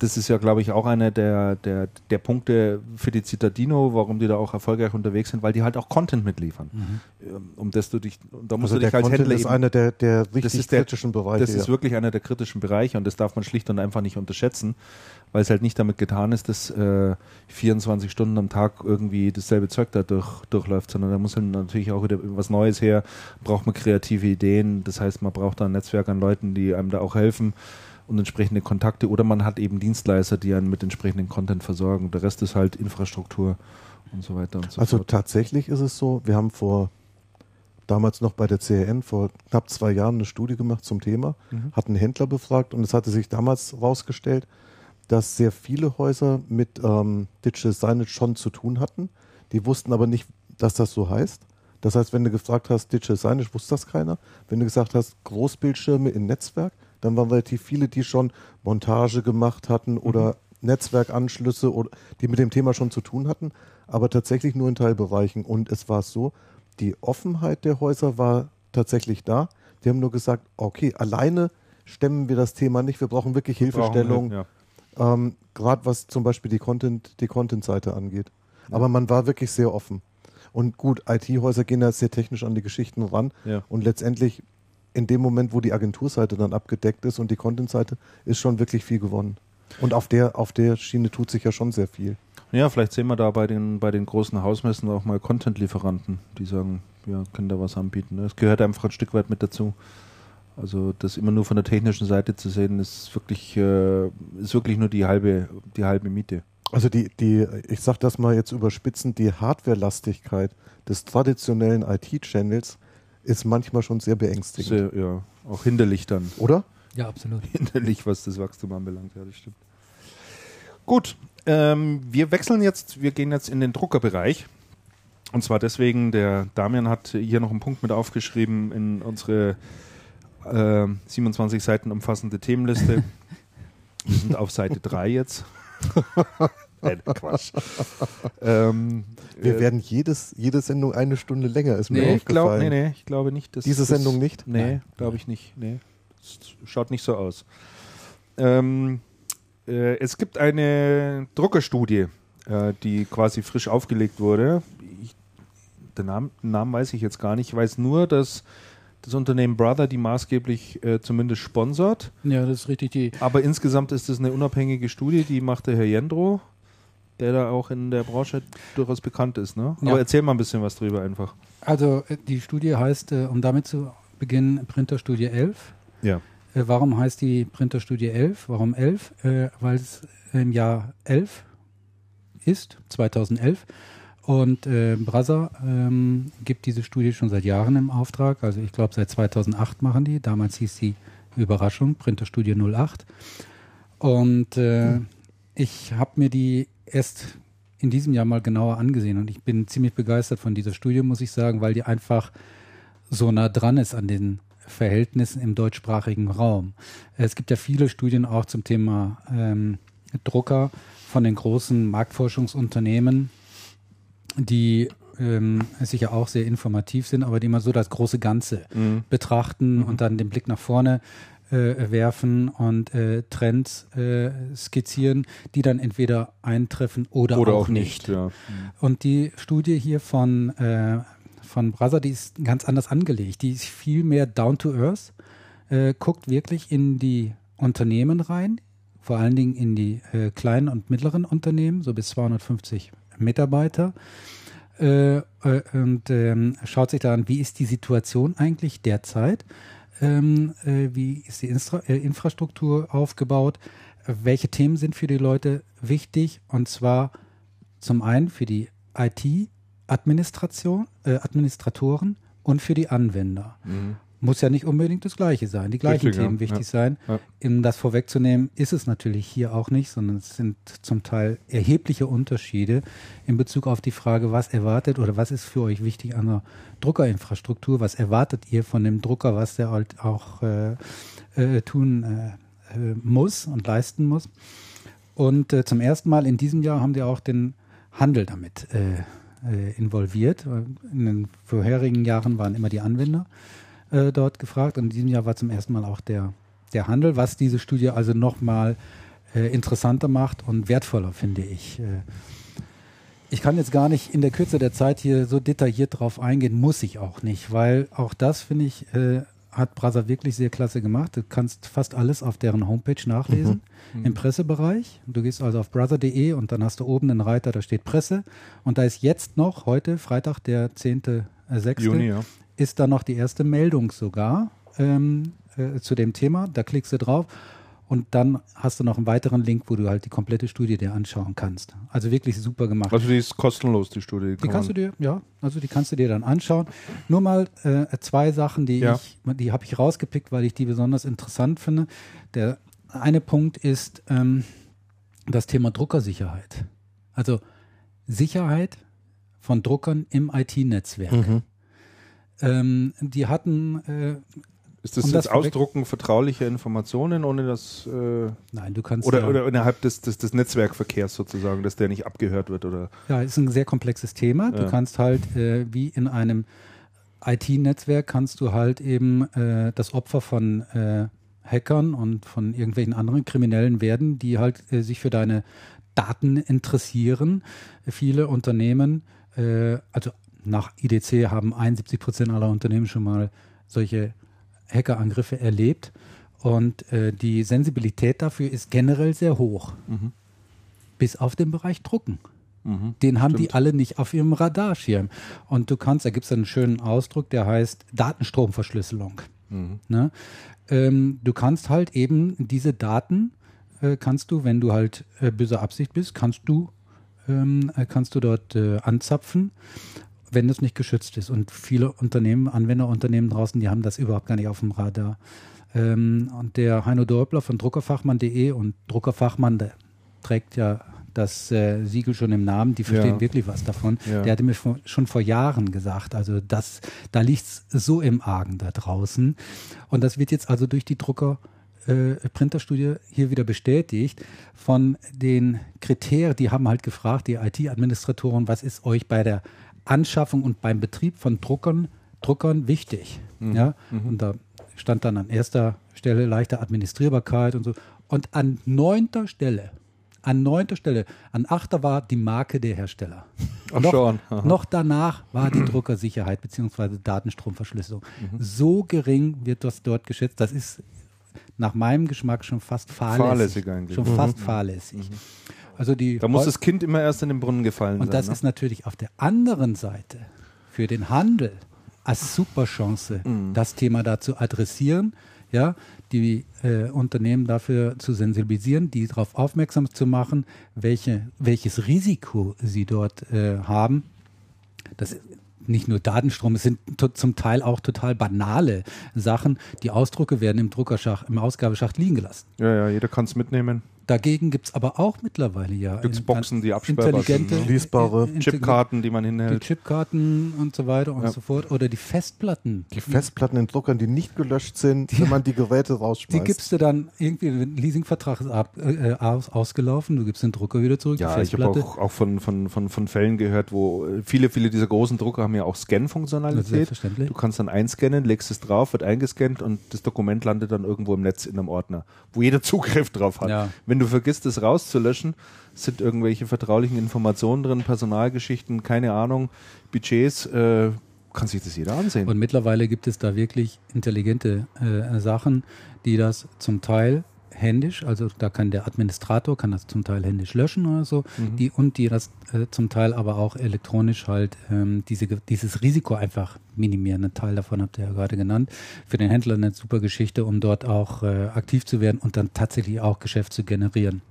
das ist ja, glaube ich, auch einer der, der, der Punkte für die Zitadino, warum die da auch erfolgreich unterwegs sind, weil die halt auch Content mitliefern. Mhm. Ähm, um das du dich, da musst also du dich als Content Händler ist eben, einer der, der richtig kritischen Bereiche. Das ist ja. wirklich einer der kritischen Bereiche und das darf man schlicht und einfach nicht unterschätzen, weil es halt nicht damit getan ist, dass äh, 24 Stunden am Tag irgendwie dasselbe Zeug da durch, durchläuft, sondern da muss halt natürlich auch wieder was Neues her, braucht man kreative Ideen, das heißt, man braucht da ein Netzwerk an Leuten, die einem da auch helfen und entsprechende Kontakte oder man hat eben Dienstleister, die einen mit entsprechendem Content versorgen. Der Rest ist halt Infrastruktur und so weiter und so also fort. Also tatsächlich ist es so, wir haben vor damals noch bei der CRN vor knapp zwei Jahren eine Studie gemacht zum Thema, mhm. hatten Händler befragt und es hatte sich damals herausgestellt, dass sehr viele Häuser mit ähm, Digital Signage schon zu tun hatten. Die wussten aber nicht, dass das so heißt. Das heißt, wenn du gefragt hast, Digital Signage, wusste das keiner. Wenn du gesagt hast, Großbildschirme im Netzwerk, dann waren relativ viele, die schon Montage gemacht hatten oder mhm. Netzwerkanschlüsse oder die mit dem Thema schon zu tun hatten, aber tatsächlich nur in Teilbereichen. Und es war so, die Offenheit der Häuser war tatsächlich da. Die haben nur gesagt, okay, alleine stemmen wir das Thema nicht, wir brauchen wirklich Hilfestellung. Ja. Ähm, Gerade was zum Beispiel die Content, die Content-Seite angeht. Ja. Aber man war wirklich sehr offen. Und gut, IT-Häuser gehen ja sehr technisch an die Geschichten ran. Ja. Und letztendlich in dem Moment, wo die Agenturseite dann abgedeckt ist und die Content-Seite, ist schon wirklich viel gewonnen. Und auf der, auf der Schiene tut sich ja schon sehr viel. Ja, vielleicht sehen wir da bei den, bei den großen Hausmessen auch mal Content-Lieferanten, die sagen, ja, können da was anbieten. Es gehört einfach ein Stück weit mit dazu. Also das immer nur von der technischen Seite zu sehen, ist wirklich, äh, ist wirklich nur die halbe, die halbe Miete. Also die, die, ich sag das mal jetzt überspitzend, die Hardware-Lastigkeit des traditionellen IT-Channels ist manchmal schon sehr beängstigend. Sehr, ja, auch hinderlich dann. Oder? Ja, absolut. Hinderlich, was das Wachstum anbelangt, ja, das stimmt. Gut, ähm, wir wechseln jetzt, wir gehen jetzt in den Druckerbereich. Und zwar deswegen, der Damian hat hier noch einen Punkt mit aufgeschrieben in unsere äh, 27 Seiten umfassende Themenliste. wir sind auf Seite 3 jetzt. Nein, Quatsch. ähm, Wir äh, werden jedes, jede Sendung eine Stunde länger, ist mir nee, aufgefallen. Ich glaub, nee, nee, ich glaube nicht. Dass Diese Sendung nicht? Nee, glaube ich nicht. Nee, schaut nicht so aus. Ähm, äh, es gibt eine Druckerstudie, äh, die quasi frisch aufgelegt wurde. Ich, den, Namen, den Namen weiß ich jetzt gar nicht. Ich weiß nur, dass das Unternehmen Brother die maßgeblich äh, zumindest sponsert. Ja, das ist richtig. Die Aber insgesamt ist es eine unabhängige Studie, die macht der Herr Jendro der da auch in der Branche durchaus bekannt ist. Ne? Aber erzähl mal ein bisschen was drüber einfach. Also äh, die Studie heißt, äh, um damit zu beginnen, Printerstudie 11. Ja. Äh, warum heißt die Printerstudie 11? Warum 11? Weil es im Jahr 11 ist, 2011. Und äh, Brasser ähm, gibt diese Studie schon seit Jahren im Auftrag. Also ich glaube seit 2008 machen die. Damals hieß sie Überraschung, Printerstudie 08. Und äh, hm. ich habe mir die erst in diesem Jahr mal genauer angesehen und ich bin ziemlich begeistert von dieser Studie, muss ich sagen, weil die einfach so nah dran ist an den Verhältnissen im deutschsprachigen Raum. Es gibt ja viele Studien auch zum Thema ähm, Drucker von den großen Marktforschungsunternehmen, die ähm, sicher auch sehr informativ sind, aber die immer so das große Ganze mhm. betrachten mhm. und dann den Blick nach vorne äh, werfen und äh, Trends äh, skizzieren, die dann entweder eintreffen oder, oder auch, auch, nicht. nicht ja. Und die Studie hier von, äh, von Brasser, die ist ganz anders angelegt. Die ist viel mehr down to earth, äh, guckt wirklich in die Unternehmen rein, vor allen Dingen in die äh, kleinen und mittleren Unternehmen, so bis 250 Mitarbeiter. Und ähm, schaut sich da an, wie ist die Situation eigentlich derzeit ähm, äh, wie ist die Instra äh, Infrastruktur aufgebaut, welche Themen sind für die Leute wichtig und zwar zum einen für die IT-Administration, äh, Administratoren und für die Anwender. Mhm. Muss ja nicht unbedingt das Gleiche sein, die gleichen Richtig, Themen ja. wichtig ja. sein. Ja. Um das vorwegzunehmen, ist es natürlich hier auch nicht, sondern es sind zum Teil erhebliche Unterschiede in Bezug auf die Frage, was erwartet oder was ist für euch wichtig an der Druckerinfrastruktur, was erwartet ihr von dem Drucker, was der halt auch äh, äh, tun äh, äh muss und leisten muss. Und äh, zum ersten Mal in diesem Jahr haben die auch den Handel damit äh, involviert. In den vorherigen Jahren waren immer die Anwender äh, dort gefragt. Und in diesem Jahr war zum ersten Mal auch der, der Handel, was diese Studie also nochmal äh, interessanter macht und wertvoller, finde ich. Äh, ich kann jetzt gar nicht in der Kürze der Zeit hier so detailliert drauf eingehen, muss ich auch nicht, weil auch das, finde ich, äh, hat Brasa wirklich sehr klasse gemacht. Du kannst fast alles auf deren Homepage nachlesen mhm. im Pressebereich. Du gehst also auf brother.de und dann hast du oben einen Reiter, da steht Presse. Und da ist jetzt noch, heute, Freitag, der 10.6. Juni, ja ist da noch die erste Meldung sogar ähm, äh, zu dem Thema. Da klickst du drauf und dann hast du noch einen weiteren Link, wo du halt die komplette Studie dir anschauen kannst. Also wirklich super gemacht. Also die ist kostenlos, die Studie. Die, die kannst du dir, ja, also die kannst du dir dann anschauen. Nur mal äh, zwei Sachen, die ja. ich, die habe ich rausgepickt, weil ich die besonders interessant finde. Der eine Punkt ist ähm, das Thema Druckersicherheit. Also Sicherheit von Druckern im IT-Netzwerk. Mhm. Ähm, die hatten. Äh, ist das um jetzt das Ausdrucken vertraulicher Informationen, ohne das. Äh, Nein, du kannst. Oder, ja, oder innerhalb des, des, des, Netzwerkverkehrs sozusagen, dass der nicht abgehört wird, oder? Ja, ist ein sehr komplexes Thema. Du kannst halt, äh, wie in einem IT-Netzwerk, kannst du halt eben äh, das Opfer von äh, Hackern und von irgendwelchen anderen Kriminellen werden, die halt äh, sich für deine Daten interessieren. Viele Unternehmen, also nach IDC haben 71 Prozent aller Unternehmen schon mal solche Hackerangriffe erlebt. Und äh, die Sensibilität dafür ist generell sehr hoch. Mhm. Bis auf den Bereich Drucken. Mhm, den haben stimmt. die alle nicht auf ihrem Radarschirm. Und du kannst, da gibt es einen schönen Ausdruck, der heißt Datenstromverschlüsselung. Mhm. Ne? Ähm, du kannst halt eben diese Daten, äh, kannst du, wenn du halt äh, böser Absicht bist, kannst du, ähm, äh, kannst du dort äh, anzapfen wenn das nicht geschützt ist. Und viele Unternehmen, Anwenderunternehmen draußen, die haben das überhaupt gar nicht auf dem Radar. Ähm, und der Heino Dörpler von druckerfachmann.de und Druckerfachmann, der trägt ja das äh, Siegel schon im Namen, die verstehen ja. wirklich was davon. Ja. Der hatte mir schon vor Jahren gesagt, also das, da liegt es so im Argen da draußen. Und das wird jetzt also durch die Drucker äh, Printerstudie hier wieder bestätigt von den Kriterien, die haben halt gefragt, die IT-Administratoren, was ist euch bei der Anschaffung und beim Betrieb von Druckern, Druckern wichtig. Mhm. Ja? Mhm. Und da stand dann an erster Stelle leichte Administrierbarkeit und so. Und an neunter Stelle, an neunter Stelle, an achter war die Marke der Hersteller. Ach noch, schon. noch danach war die Druckersicherheit bzw. Datenstromverschlüsselung. Mhm. So gering wird das dort geschätzt. Das ist nach meinem Geschmack schon fast fahrlässig. Fahrlässig eigentlich. Schon mhm. fast fahrlässig. Mhm. Also die da muss das Kind immer erst in den Brunnen gefallen und sein. Und das ne? ist natürlich auf der anderen Seite für den Handel als super Chance, mhm. das Thema da zu adressieren, ja, die äh, Unternehmen dafür zu sensibilisieren, die darauf aufmerksam zu machen, welche, welches Risiko sie dort äh, haben. Das nicht nur Datenstrom, es sind zum Teil auch total banale Sachen. Die Ausdrucke werden im Druckerschacht, im Ausgabeschacht liegen gelassen. Ja, ja, jeder kann es mitnehmen. Dagegen gibt es aber auch mittlerweile ja Glücksboxen, die absperrbar sind. Ne? Schließbare Chipkarten, die man hinhält. Die Chipkarten und so weiter und ja. so fort. Oder die Festplatten. Die Festplatten in Druckern, die nicht gelöscht sind, die, wenn man die Geräte rausschmeißt. Die gibst du dann irgendwie, ein Leasingvertrag ist ab, äh, aus, ausgelaufen, du gibst den Drucker wieder zurück. Ja, ich habe auch, auch von, von, von, von Fällen gehört, wo äh, viele, viele dieser großen Drucker haben ja auch Scan-Funktionalität. Selbstverständlich. Du kannst dann einscannen, legst es drauf, wird eingescannt und das Dokument landet dann irgendwo im Netz in einem Ordner, wo jeder Zugriff drauf hat. Ja. Wenn du vergisst, es raus rauszulöschen. Sind irgendwelche vertraulichen Informationen drin, Personalgeschichten, keine Ahnung, Budgets. Äh, kann sich das jeder ansehen. Und mittlerweile gibt es da wirklich intelligente äh, Sachen, die das zum Teil händisch, also da kann der Administrator kann das zum Teil händisch löschen oder so, mhm. die und die das äh, zum Teil aber auch elektronisch halt ähm, diese, dieses Risiko einfach minimieren. Ein Teil davon habt ihr ja gerade genannt. Für den Händler eine super Geschichte, um dort auch äh, aktiv zu werden und dann tatsächlich auch Geschäft zu generieren.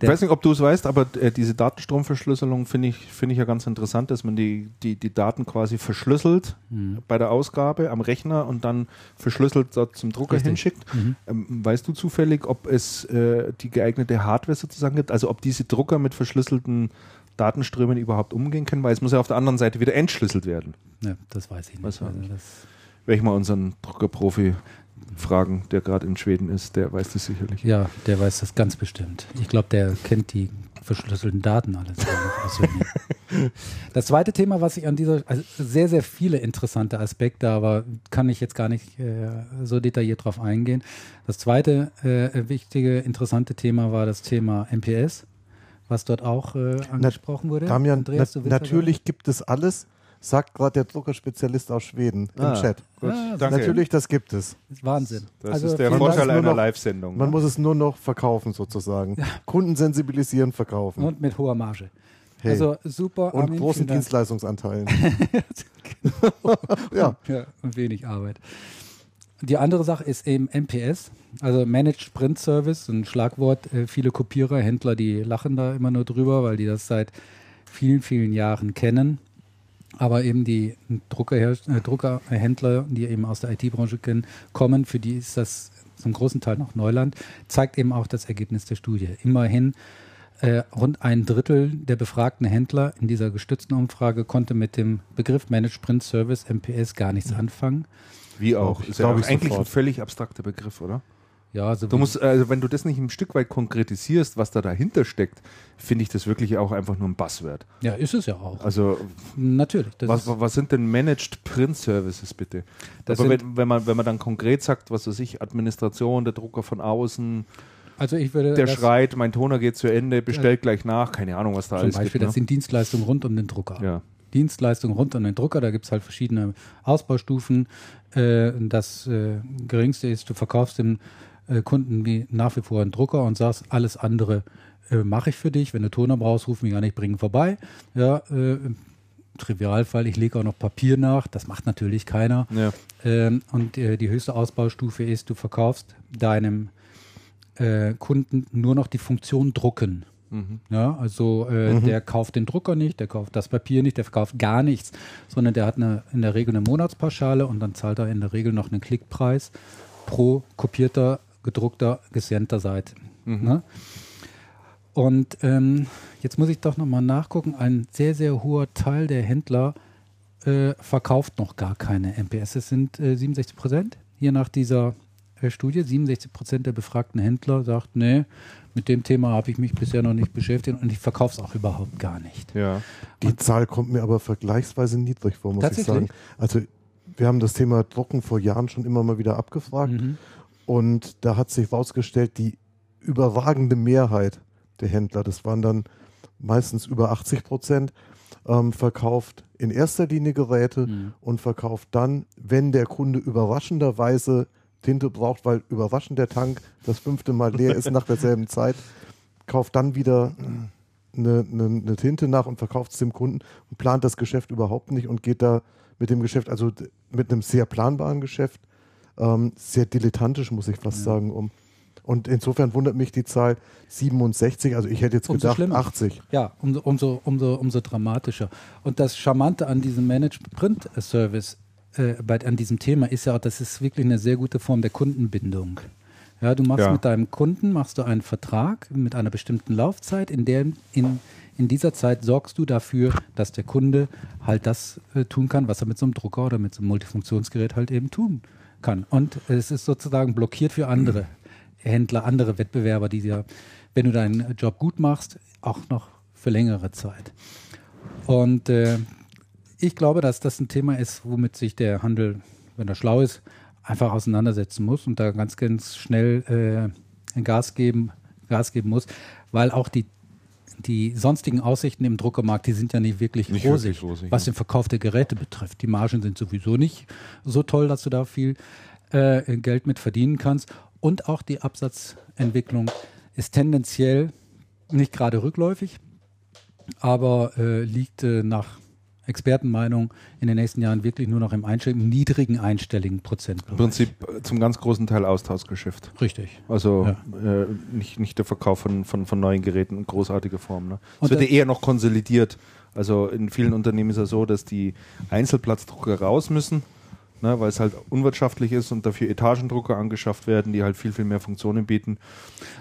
Ich weiß nicht, ob du es weißt, aber äh, diese Datenstromverschlüsselung finde ich, finde ich ja ganz interessant, dass man die, die, die Daten quasi verschlüsselt mhm. bei der Ausgabe am Rechner und dann verschlüsselt dort zum Drucker Richtig. hinschickt. Mhm. Ähm, weißt du zufällig, ob es äh, die geeignete Hardware sozusagen gibt, also ob diese Drucker mit verschlüsselten Datenströmen überhaupt umgehen können, weil es muss ja auf der anderen Seite wieder entschlüsselt werden. Ja, das weiß ich nicht. Also das werde ich mal unseren Druckerprofi fragen, der gerade in Schweden ist, der weiß das sicherlich. Ja, der weiß das ganz bestimmt. Ich glaube, der kennt die verschlüsselten Daten alles. das zweite Thema, was ich an dieser, also sehr, sehr viele interessante Aspekte, aber kann ich jetzt gar nicht äh, so detailliert drauf eingehen. Das zweite äh, wichtige, interessante Thema war das Thema MPS, was dort auch äh, angesprochen wurde. Damian, Andreas, na, natürlich gibt es alles sagt gerade der Druckerspezialist aus Schweden ah, im Chat. Gut, ah, Natürlich, das gibt es. Das Wahnsinn. Das also ist der Vorteil einer Live-Sendung. Man ne? muss es nur noch verkaufen sozusagen. Ja. Kunden sensibilisieren, verkaufen. Und mit hoher Marge. Hey. Also super. Und Armin, großen Dienstleistungsanteilen. ja. ja. Und wenig Arbeit. Die andere Sache ist eben MPS, also Managed Sprint Service, ein Schlagwort. Äh, viele Kopierer, Händler, die lachen da immer nur drüber, weil die das seit vielen, vielen Jahren kennen. Aber eben die äh, Druckerhändler, die eben aus der IT-Branche kennen, kommen, für die ist das zum großen Teil noch Neuland, zeigt eben auch das Ergebnis der Studie. Immerhin äh, rund ein Drittel der befragten Händler in dieser gestützten Umfrage konnte mit dem Begriff Managed Sprint Service MPS gar nichts anfangen. Wie auch? Ist ja eigentlich sofort. ein völlig abstrakter Begriff, oder? Ja, also du musst, also wenn du das nicht ein Stück weit konkretisierst, was da dahinter steckt, finde ich das wirklich auch einfach nur ein Buzzword. Ja, ist es ja auch. Also natürlich. Was, was, sind denn Managed Print Services bitte? Das Aber wenn, wenn, man, wenn man dann konkret sagt, was weiß ich, Administration, der Drucker von außen, also ich würde der schreit, mein Toner geht zu Ende, bestellt gleich nach, keine Ahnung, was da alles Zum Beispiel, gibt, das ne? sind Dienstleistungen rund um den Drucker. Ja. Dienstleistungen rund um den Drucker, da gibt es halt verschiedene Ausbaustufen. Äh, das äh, geringste ist, du verkaufst den äh, Kunden wie nach wie vor einen Drucker und sagst, alles andere äh, mache ich für dich. Wenn du Toner brauchst, ruf mich an, ich bringe vorbei. Ja, äh, Trivialfall, ich lege auch noch Papier nach, das macht natürlich keiner. Ja. Ähm, und äh, die höchste Ausbaustufe ist, du verkaufst deinem äh, Kunden nur noch die Funktion drucken. Mhm. Ja, also äh, mhm. der kauft den Drucker nicht, der kauft das Papier nicht, der verkauft gar nichts, sondern der hat eine, in der Regel eine Monatspauschale und dann zahlt er in der Regel noch einen Klickpreis pro kopierter gedruckter, gescannter Seite. Mhm. Ne? Und ähm, jetzt muss ich doch nochmal nachgucken, ein sehr, sehr hoher Teil der Händler äh, verkauft noch gar keine MPS. Es sind äh, 67 Prozent, hier nach dieser äh, Studie. 67 Prozent der befragten Händler sagt, nee, mit dem Thema habe ich mich bisher noch nicht beschäftigt und ich verkaufe es auch überhaupt gar nicht. Ja. Die und Zahl kommt mir aber vergleichsweise niedrig vor, muss ich sagen. Also wir haben das Thema Drucken vor Jahren schon immer mal wieder abgefragt mhm. Und da hat sich herausgestellt, die überragende Mehrheit der Händler, das waren dann meistens über 80 Prozent, ähm, verkauft in erster Linie Geräte mhm. und verkauft dann, wenn der Kunde überraschenderweise Tinte braucht, weil überraschend der Tank das fünfte Mal leer ist nach derselben Zeit, kauft dann wieder eine, eine, eine Tinte nach und verkauft es dem Kunden und plant das Geschäft überhaupt nicht und geht da mit dem Geschäft, also mit einem sehr planbaren Geschäft, ähm, sehr dilettantisch, muss ich fast ja. sagen, um. Und insofern wundert mich die Zahl 67, also ich hätte jetzt umso gedacht schlimmer. 80. Ja, umso, umso, umso, umso dramatischer. Und das Charmante an diesem Managed Print Service, äh, bei, an diesem Thema ist ja auch, das ist wirklich eine sehr gute Form der Kundenbindung. Ja, du machst ja. mit deinem Kunden, machst du einen Vertrag mit einer bestimmten Laufzeit, in der in, in dieser Zeit sorgst du dafür, dass der Kunde halt das äh, tun kann, was er mit so einem Drucker oder mit so einem Multifunktionsgerät halt eben tun kann. Und es ist sozusagen blockiert für andere Händler, andere Wettbewerber, die ja, wenn du deinen Job gut machst, auch noch für längere Zeit. Und äh, ich glaube, dass das ein Thema ist, womit sich der Handel, wenn er schlau ist, einfach auseinandersetzen muss und da ganz, ganz schnell äh, Gas geben, Gas geben muss, weil auch die die sonstigen Aussichten im Druckermarkt, die sind ja nicht wirklich nicht rosig, wirklich rosig was ja. den Verkauf der Geräte betrifft. Die Margen sind sowieso nicht so toll, dass du da viel äh, Geld mit verdienen kannst. und auch die Absatzentwicklung ist tendenziell nicht gerade rückläufig, aber äh, liegt äh, nach Expertenmeinung in den nächsten Jahren wirklich nur noch im einstelligen, niedrigen einstelligen Prozent. Im Prinzip äh, zum ganz großen Teil Austauschgeschäft. Richtig. Also ja. äh, nicht, nicht der Verkauf von, von, von neuen Geräten in großartiger Form. Ne? Es wird ja eher noch konsolidiert. Also in vielen Unternehmen ist es so, dass die Einzelplatzdrucker raus müssen ne, weil es halt unwirtschaftlich ist und dafür Etagendrucker angeschafft werden, die halt viel, viel mehr Funktionen bieten.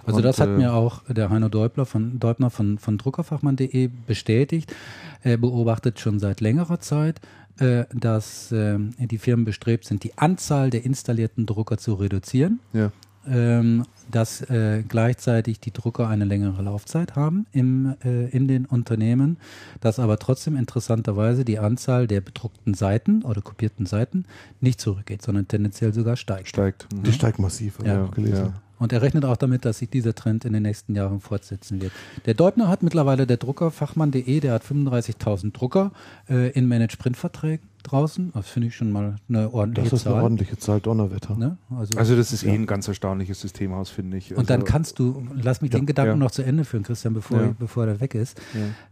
Also und, das hat äh, mir auch der Heiner Deubler von, Deubner von, von Druckerfachmann.de bestätigt. Er beobachtet schon seit längerer Zeit, äh, dass äh, die Firmen bestrebt sind, die Anzahl der installierten Drucker zu reduzieren. Ja ähm, dass äh, gleichzeitig die Drucker eine längere Laufzeit haben im, äh, in den Unternehmen, dass aber trotzdem interessanterweise die Anzahl der bedruckten Seiten oder kopierten Seiten nicht zurückgeht, sondern tendenziell sogar steigt. Steigt. Mhm. Die steigt massiv, ja. gelesen. Ja. Und er rechnet auch damit, dass sich dieser Trend in den nächsten Jahren fortsetzen wird. Der Deubner hat mittlerweile der Druckerfachmann.de, der hat 35.000 Drucker äh, in Managed-Print-Verträgen draußen. Das finde ich schon mal eine ordentliche Zahl. Das ist eine ordentliche Zahl, Donnerwetter. Ne? Also, also, das ist ja. eh ein ganz erstaunliches Systemhaus, finde ich. Also und dann also kannst du, lass mich ja, den Gedanken ja. noch zu Ende führen, Christian, bevor, bevor er weg ist.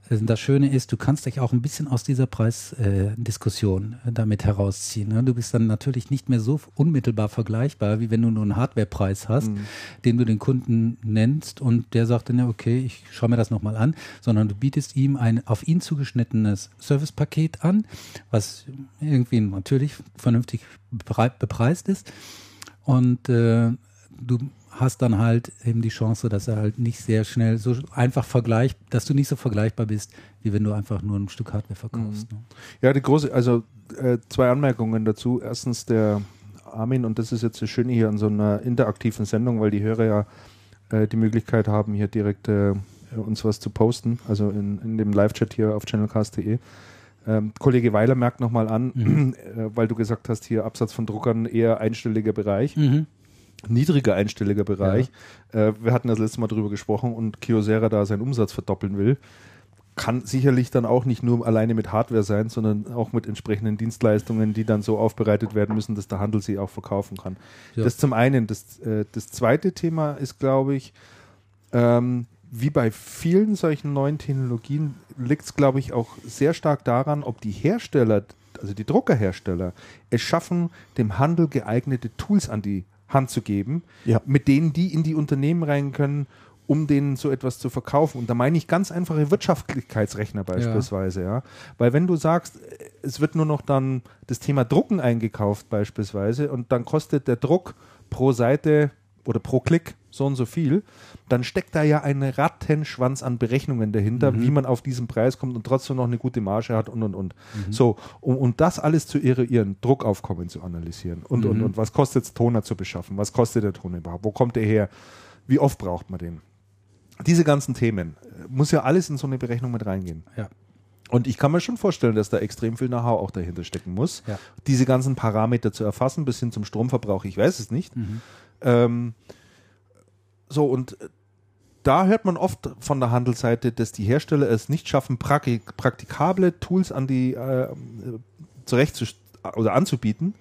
Also das Schöne ist, du kannst dich auch ein bisschen aus dieser Preisdiskussion äh, damit herausziehen. Ne? Du bist dann natürlich nicht mehr so unmittelbar vergleichbar, wie wenn du nur einen Hardwarepreis hast, mhm. den du den Kunden nennst und der sagt dann ja, okay, ich schaue mir das nochmal an, sondern du bietest ihm ein auf ihn zugeschnittenes Servicepaket an, was irgendwie natürlich vernünftig bepreist ist. Und äh, du hast dann halt eben die Chance, dass er halt nicht sehr schnell so einfach vergleicht, dass du nicht so vergleichbar bist, wie wenn du einfach nur ein Stück Hardware verkaufst. Mhm. Ne? Ja, die große, also äh, zwei Anmerkungen dazu. Erstens der Armin, und das ist jetzt das Schöne hier an so einer interaktiven Sendung, weil die Hörer ja äh, die Möglichkeit haben, hier direkt äh, uns was zu posten, also in, in dem Live-Chat hier auf channelcast.de. Ähm, Kollege Weiler merkt nochmal an, mhm. äh, weil du gesagt hast, hier Absatz von Druckern eher einstelliger Bereich. Mhm. Niedriger einstelliger Bereich. Ja. Äh, wir hatten das letzte Mal drüber gesprochen und Kyocera da seinen Umsatz verdoppeln will. Kann sicherlich dann auch nicht nur alleine mit Hardware sein, sondern auch mit entsprechenden Dienstleistungen, die dann so aufbereitet werden müssen, dass der Handel sie auch verkaufen kann. Ja. Das zum einen. Das, äh, das zweite Thema ist, glaube ich, ähm, wie bei vielen solchen neuen Technologien liegt es, glaube ich, auch sehr stark daran, ob die Hersteller, also die Druckerhersteller, es schaffen, dem Handel geeignete Tools an die Hand zu geben, ja. mit denen die in die Unternehmen rein können, um denen so etwas zu verkaufen. Und da meine ich ganz einfache Wirtschaftlichkeitsrechner beispielsweise, ja. ja. Weil wenn du sagst, es wird nur noch dann das Thema Drucken eingekauft beispielsweise und dann kostet der Druck pro Seite oder pro Klick so und so viel, dann steckt da ja ein Rattenschwanz an Berechnungen dahinter, mhm. wie man auf diesen Preis kommt und trotzdem noch eine gute Marge hat und und und. Mhm. So, um, um das alles zu eruieren, Druckaufkommen zu analysieren und mhm. und und. Was kostet es, Toner zu beschaffen? Was kostet der Toner überhaupt? Wo kommt der her? Wie oft braucht man den? Diese ganzen Themen, äh, muss ja alles in so eine Berechnung mit reingehen. Ja. Und ich kann mir schon vorstellen, dass da extrem viel Know-how auch dahinter stecken muss, ja. diese ganzen Parameter zu erfassen, bis hin zum Stromverbrauch, ich weiß es nicht. Mhm. Ähm, so, und äh, da hört man oft von der Handelsseite, dass die Hersteller es nicht schaffen, praktik praktikable Tools an die äh, zurecht zu, oder anzubieten,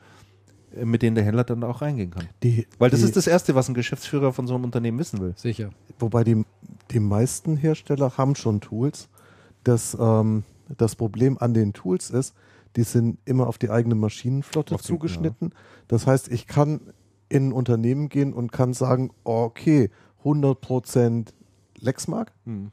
äh, mit denen der Händler dann auch reingehen kann. Die, Weil das die, ist das Erste, was ein Geschäftsführer von so einem Unternehmen wissen will. Sicher. Wobei die, die meisten Hersteller haben schon Tools. Das, ähm, das Problem an den Tools ist, die sind immer auf die eigene Maschinenflotte auf zugeschnitten. ja. Das heißt, ich kann in ein Unternehmen gehen und kann sagen, okay, 100% Lexmark, hm.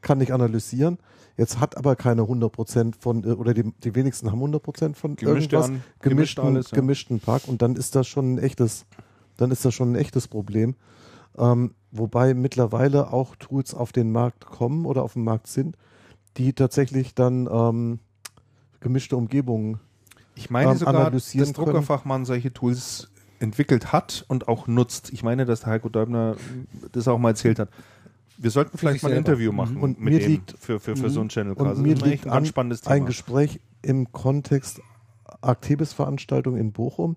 kann ich analysieren. Jetzt hat aber keine 100% von, äh, oder die, die wenigsten haben 100% von Gemischte irgendwas, an, gemischten, alles, ja. gemischten Park und dann ist das schon ein echtes, dann ist das schon ein echtes Problem. Ähm, wobei mittlerweile auch Tools auf den Markt kommen oder auf dem Markt sind, die tatsächlich dann ähm, gemischte Umgebungen ich meine ähm, sogar, dass Druckerfachmann solche Tools entwickelt hat und auch nutzt. Ich meine, dass Heiko Däubner das auch mal erzählt hat. Wir sollten vielleicht mal ein Interview machen mhm. und mir liegt, für, für, für so ein Channel. Und mir liegt ein, spannendes Thema. ein Gespräch im Kontext Actebis-Veranstaltung in Bochum,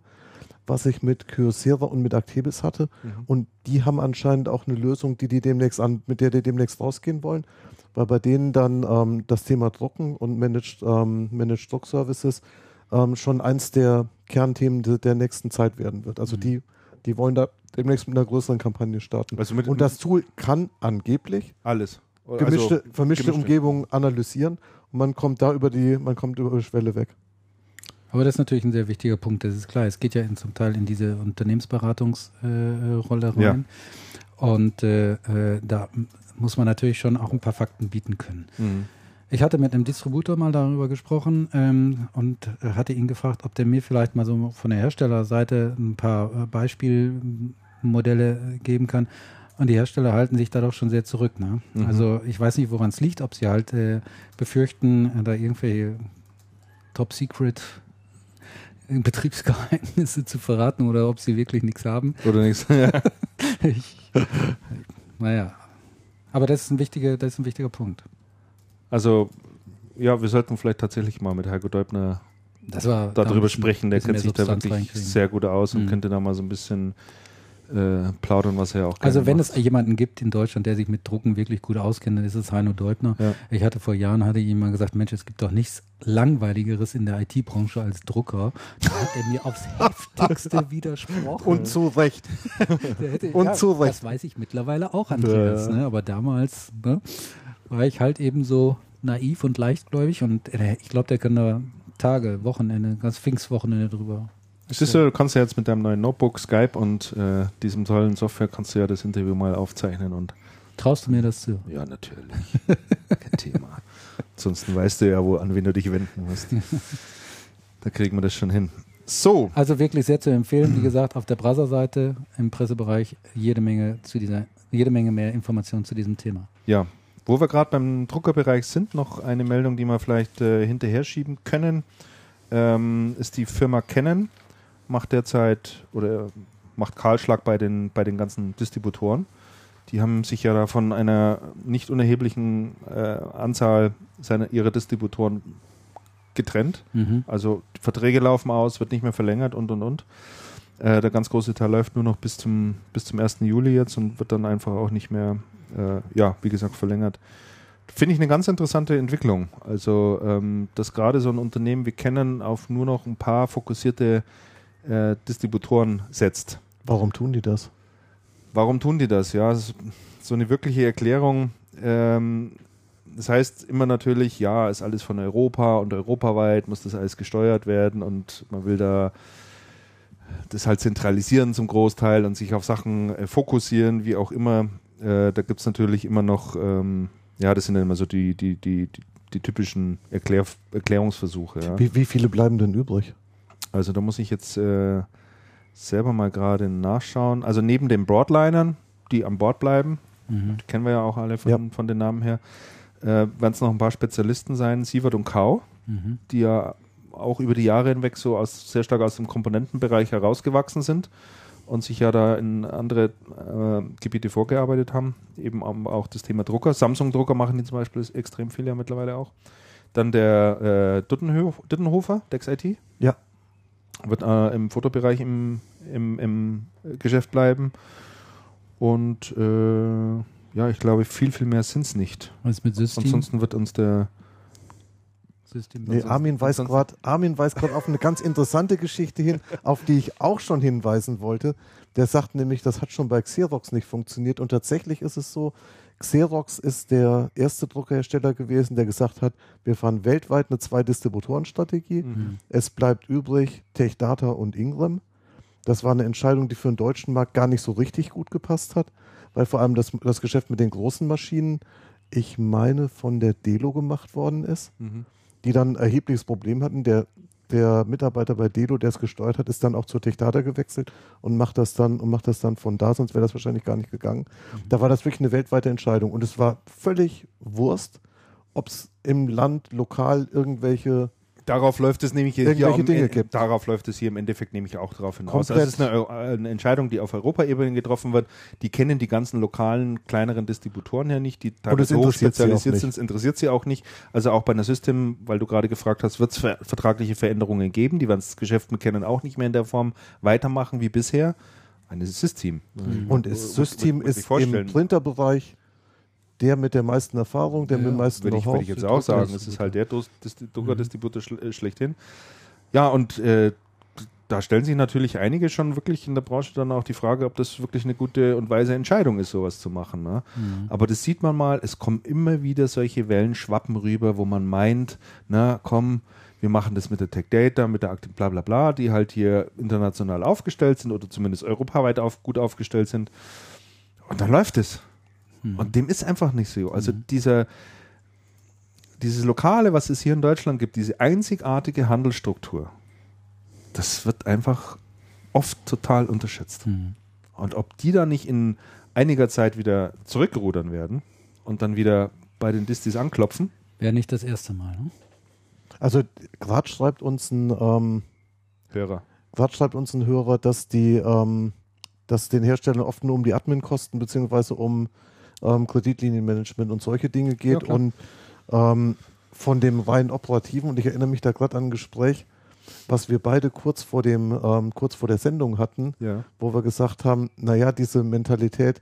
was ich mit Kyocera und mit Actebis hatte. Mhm. Und die haben anscheinend auch eine Lösung, die die demnächst an, mit der die demnächst rausgehen wollen, weil bei denen dann ähm, das Thema Drucken und Managed, ähm, Managed Druck Services ähm, schon eins der Kernthemen de, der nächsten Zeit werden wird. Also mhm. die, die wollen da demnächst mit einer größeren Kampagne starten. Also mit, und das Tool kann angeblich alles gemischte, also, vermischte gemischte. Umgebungen analysieren und man kommt da über die, man kommt über die Schwelle weg. Aber das ist natürlich ein sehr wichtiger Punkt. Das ist klar. Es geht ja in, zum Teil in diese Unternehmensberatungsrolle äh, rein. Ja. Und äh, äh, da muss man natürlich schon auch ein paar Fakten bieten können. Mhm. Ich hatte mit einem Distributor mal darüber gesprochen ähm, und äh, hatte ihn gefragt, ob der mir vielleicht mal so von der Herstellerseite ein paar äh, Beispielmodelle geben kann. Und die Hersteller halten sich da doch schon sehr zurück. Ne? Mhm. Also ich weiß nicht, woran es liegt, ob sie halt äh, befürchten, da irgendwelche Top-Secret Betriebsgeheimnisse zu verraten oder ob sie wirklich nichts haben. Oder nichts, ja. naja. Aber das ist, ein wichtiger, das ist ein wichtiger Punkt. Also, ja, wir sollten vielleicht tatsächlich mal mit Heiko Deubner darüber sprechen. Der kennt sich da wirklich sehr gut aus und mhm. könnte da mal so ein bisschen äh, plaudern, was er auch Also wenn macht. es jemanden gibt in Deutschland, der sich mit Drucken wirklich gut auskennt, dann ist es Heino Deubner. Ja. Ich hatte vor Jahren, hatte ich ihm mal gesagt, Mensch, es gibt doch nichts langweiligeres in der IT-Branche als Drucker. Da hat er mir aufs heftigste widersprochen. Und zu Recht. Hätte, Und ja, zu Recht. Das weiß ich mittlerweile auch, Andreas. Ja. Ne? Aber damals ne, war ich halt eben so naiv und leichtgläubig und äh, ich glaube, der kann da Tage, Wochenende, ganz Pfingstwochenende drüber Siehst du, du kannst ja jetzt mit deinem neuen Notebook, Skype und äh, diesem tollen Software kannst du ja das Interview mal aufzeichnen und Traust du mir das zu? Ja, natürlich. Kein Thema. Ansonsten weißt du ja, wo, an wen du dich wenden musst. da kriegen wir das schon hin. So. Also wirklich sehr zu empfehlen. Wie gesagt, auf der Brasa-Seite im Pressebereich jede Menge zu dieser, jede Menge mehr Informationen zu diesem Thema. Ja. Wo wir gerade beim Druckerbereich sind, noch eine Meldung, die wir vielleicht äh, hinterher schieben können, ähm, ist die Firma Canon macht derzeit oder macht Kahlschlag bei den, bei den ganzen Distributoren. Die haben sich ja da von einer nicht unerheblichen äh, Anzahl seiner, ihrer Distributoren getrennt. Mhm. Also Verträge laufen aus, wird nicht mehr verlängert und und und. Äh, der ganz große Teil läuft nur noch bis zum, bis zum 1. Juli jetzt und wird dann einfach auch nicht mehr, äh, ja, wie gesagt, verlängert. Finde ich eine ganz interessante Entwicklung. Also, ähm, dass gerade so ein Unternehmen wie Canon auf nur noch ein paar fokussierte äh, Distributoren setzt. Warum tun die das? Warum tun die das? Ja, das so eine wirkliche Erklärung. Ähm, das heißt immer natürlich, ja, ist alles von Europa und europaweit muss das alles gesteuert werden und man will da das halt zentralisieren zum Großteil und sich auf Sachen äh, fokussieren, wie auch immer. Äh, da gibt es natürlich immer noch, ähm, ja, das sind dann immer so die, die, die, die, die typischen Erklär Erklärungsversuche. Ja. Wie, wie viele bleiben denn übrig? Also da muss ich jetzt äh, selber mal gerade nachschauen. Also neben den Broadlinern, die an Bord bleiben, mhm. die kennen wir ja auch alle von, ja. von den Namen her, äh, werden es noch ein paar Spezialisten sein, Sievert und Kau, mhm. die ja auch über die Jahre hinweg so aus, sehr stark aus dem Komponentenbereich herausgewachsen sind und sich ja da in andere äh, Gebiete vorgearbeitet haben. Eben auch das Thema Drucker. Samsung-Drucker machen die zum Beispiel extrem viel ja mittlerweile auch. Dann der äh, Duttenhofer, Dex IT. Ja wird äh, im Fotobereich im, im, im Geschäft bleiben. Und äh, ja, ich glaube, viel, viel mehr sind es nicht. Was mit System? Ansonsten wird uns der System nee, Armin weiß gerade Armin weist gerade auf eine ganz interessante Geschichte hin, auf die ich auch schon hinweisen wollte. Der sagt nämlich, das hat schon bei Xerox nicht funktioniert und tatsächlich ist es so, Xerox ist der erste Druckerhersteller gewesen, der gesagt hat, wir fahren weltweit eine Zwei-Distributoren-Strategie. Mhm. Es bleibt übrig TechData und Ingram. Das war eine Entscheidung, die für den deutschen Markt gar nicht so richtig gut gepasst hat, weil vor allem das, das Geschäft mit den großen Maschinen, ich meine, von der Delo gemacht worden ist, mhm. Die dann ein erhebliches Problem hatten. Der der Mitarbeiter bei Delo, der es gesteuert hat, ist dann auch zur Techdata gewechselt und macht das dann und macht das dann von da, sonst wäre das wahrscheinlich gar nicht gegangen. Mhm. Da war das wirklich eine weltweite Entscheidung und es war völlig Wurst, ob es im Land lokal irgendwelche Darauf läuft es nämlich hier, hier Dinge gibt. Darauf läuft es hier im Endeffekt nämlich auch darauf hinaus. Also es ist eine, äh, eine, Entscheidung, die auf Europaebene getroffen wird. Die kennen die ganzen lokalen kleineren Distributoren ja nicht, die teilweise hoch spezialisiert sind. Es interessiert sie auch nicht. Also auch bei einer System, weil du gerade gefragt hast, wird es ver vertragliche Veränderungen geben. Die werden das Geschäft mit Canon auch nicht mehr in der Form weitermachen wie bisher. Eine System. Mhm. Und das System ist im Printerbereich der mit der meisten Erfahrung, der ja, mit dem meisten Würde ich, würde ich jetzt auch sagen. Es ist halt der Druckerdistributor mhm. schlechthin. Ja, und äh, da stellen sich natürlich einige schon wirklich in der Branche dann auch die Frage, ob das wirklich eine gute und weise Entscheidung ist, sowas zu machen. Ne? Mhm. Aber das sieht man mal, es kommen immer wieder solche Wellen schwappen rüber, wo man meint, na komm, wir machen das mit der Tech Data, mit der Akte, bla bla bla, die halt hier international aufgestellt sind oder zumindest europaweit auf, gut aufgestellt sind. Und dann läuft es. Mhm. Und dem ist einfach nicht so. Also mhm. dieser, dieses Lokale, was es hier in Deutschland gibt, diese einzigartige Handelsstruktur, das wird einfach oft total unterschätzt. Mhm. Und ob die da nicht in einiger Zeit wieder zurückrudern werden und dann wieder bei den Distis anklopfen. Wäre nicht das erste Mal, ne? Also Quatsch schreibt uns ein ähm, Hörer. Quatsch schreibt uns ein Hörer, dass die, ähm, dass den Herstellern oft nur um die Adminkosten beziehungsweise um ähm, Kreditlinienmanagement und solche Dinge geht ja, und ähm, von dem rein operativen und ich erinnere mich da gerade an ein Gespräch, was wir beide kurz vor dem ähm, kurz vor der Sendung hatten, ja. wo wir gesagt haben, naja, diese Mentalität,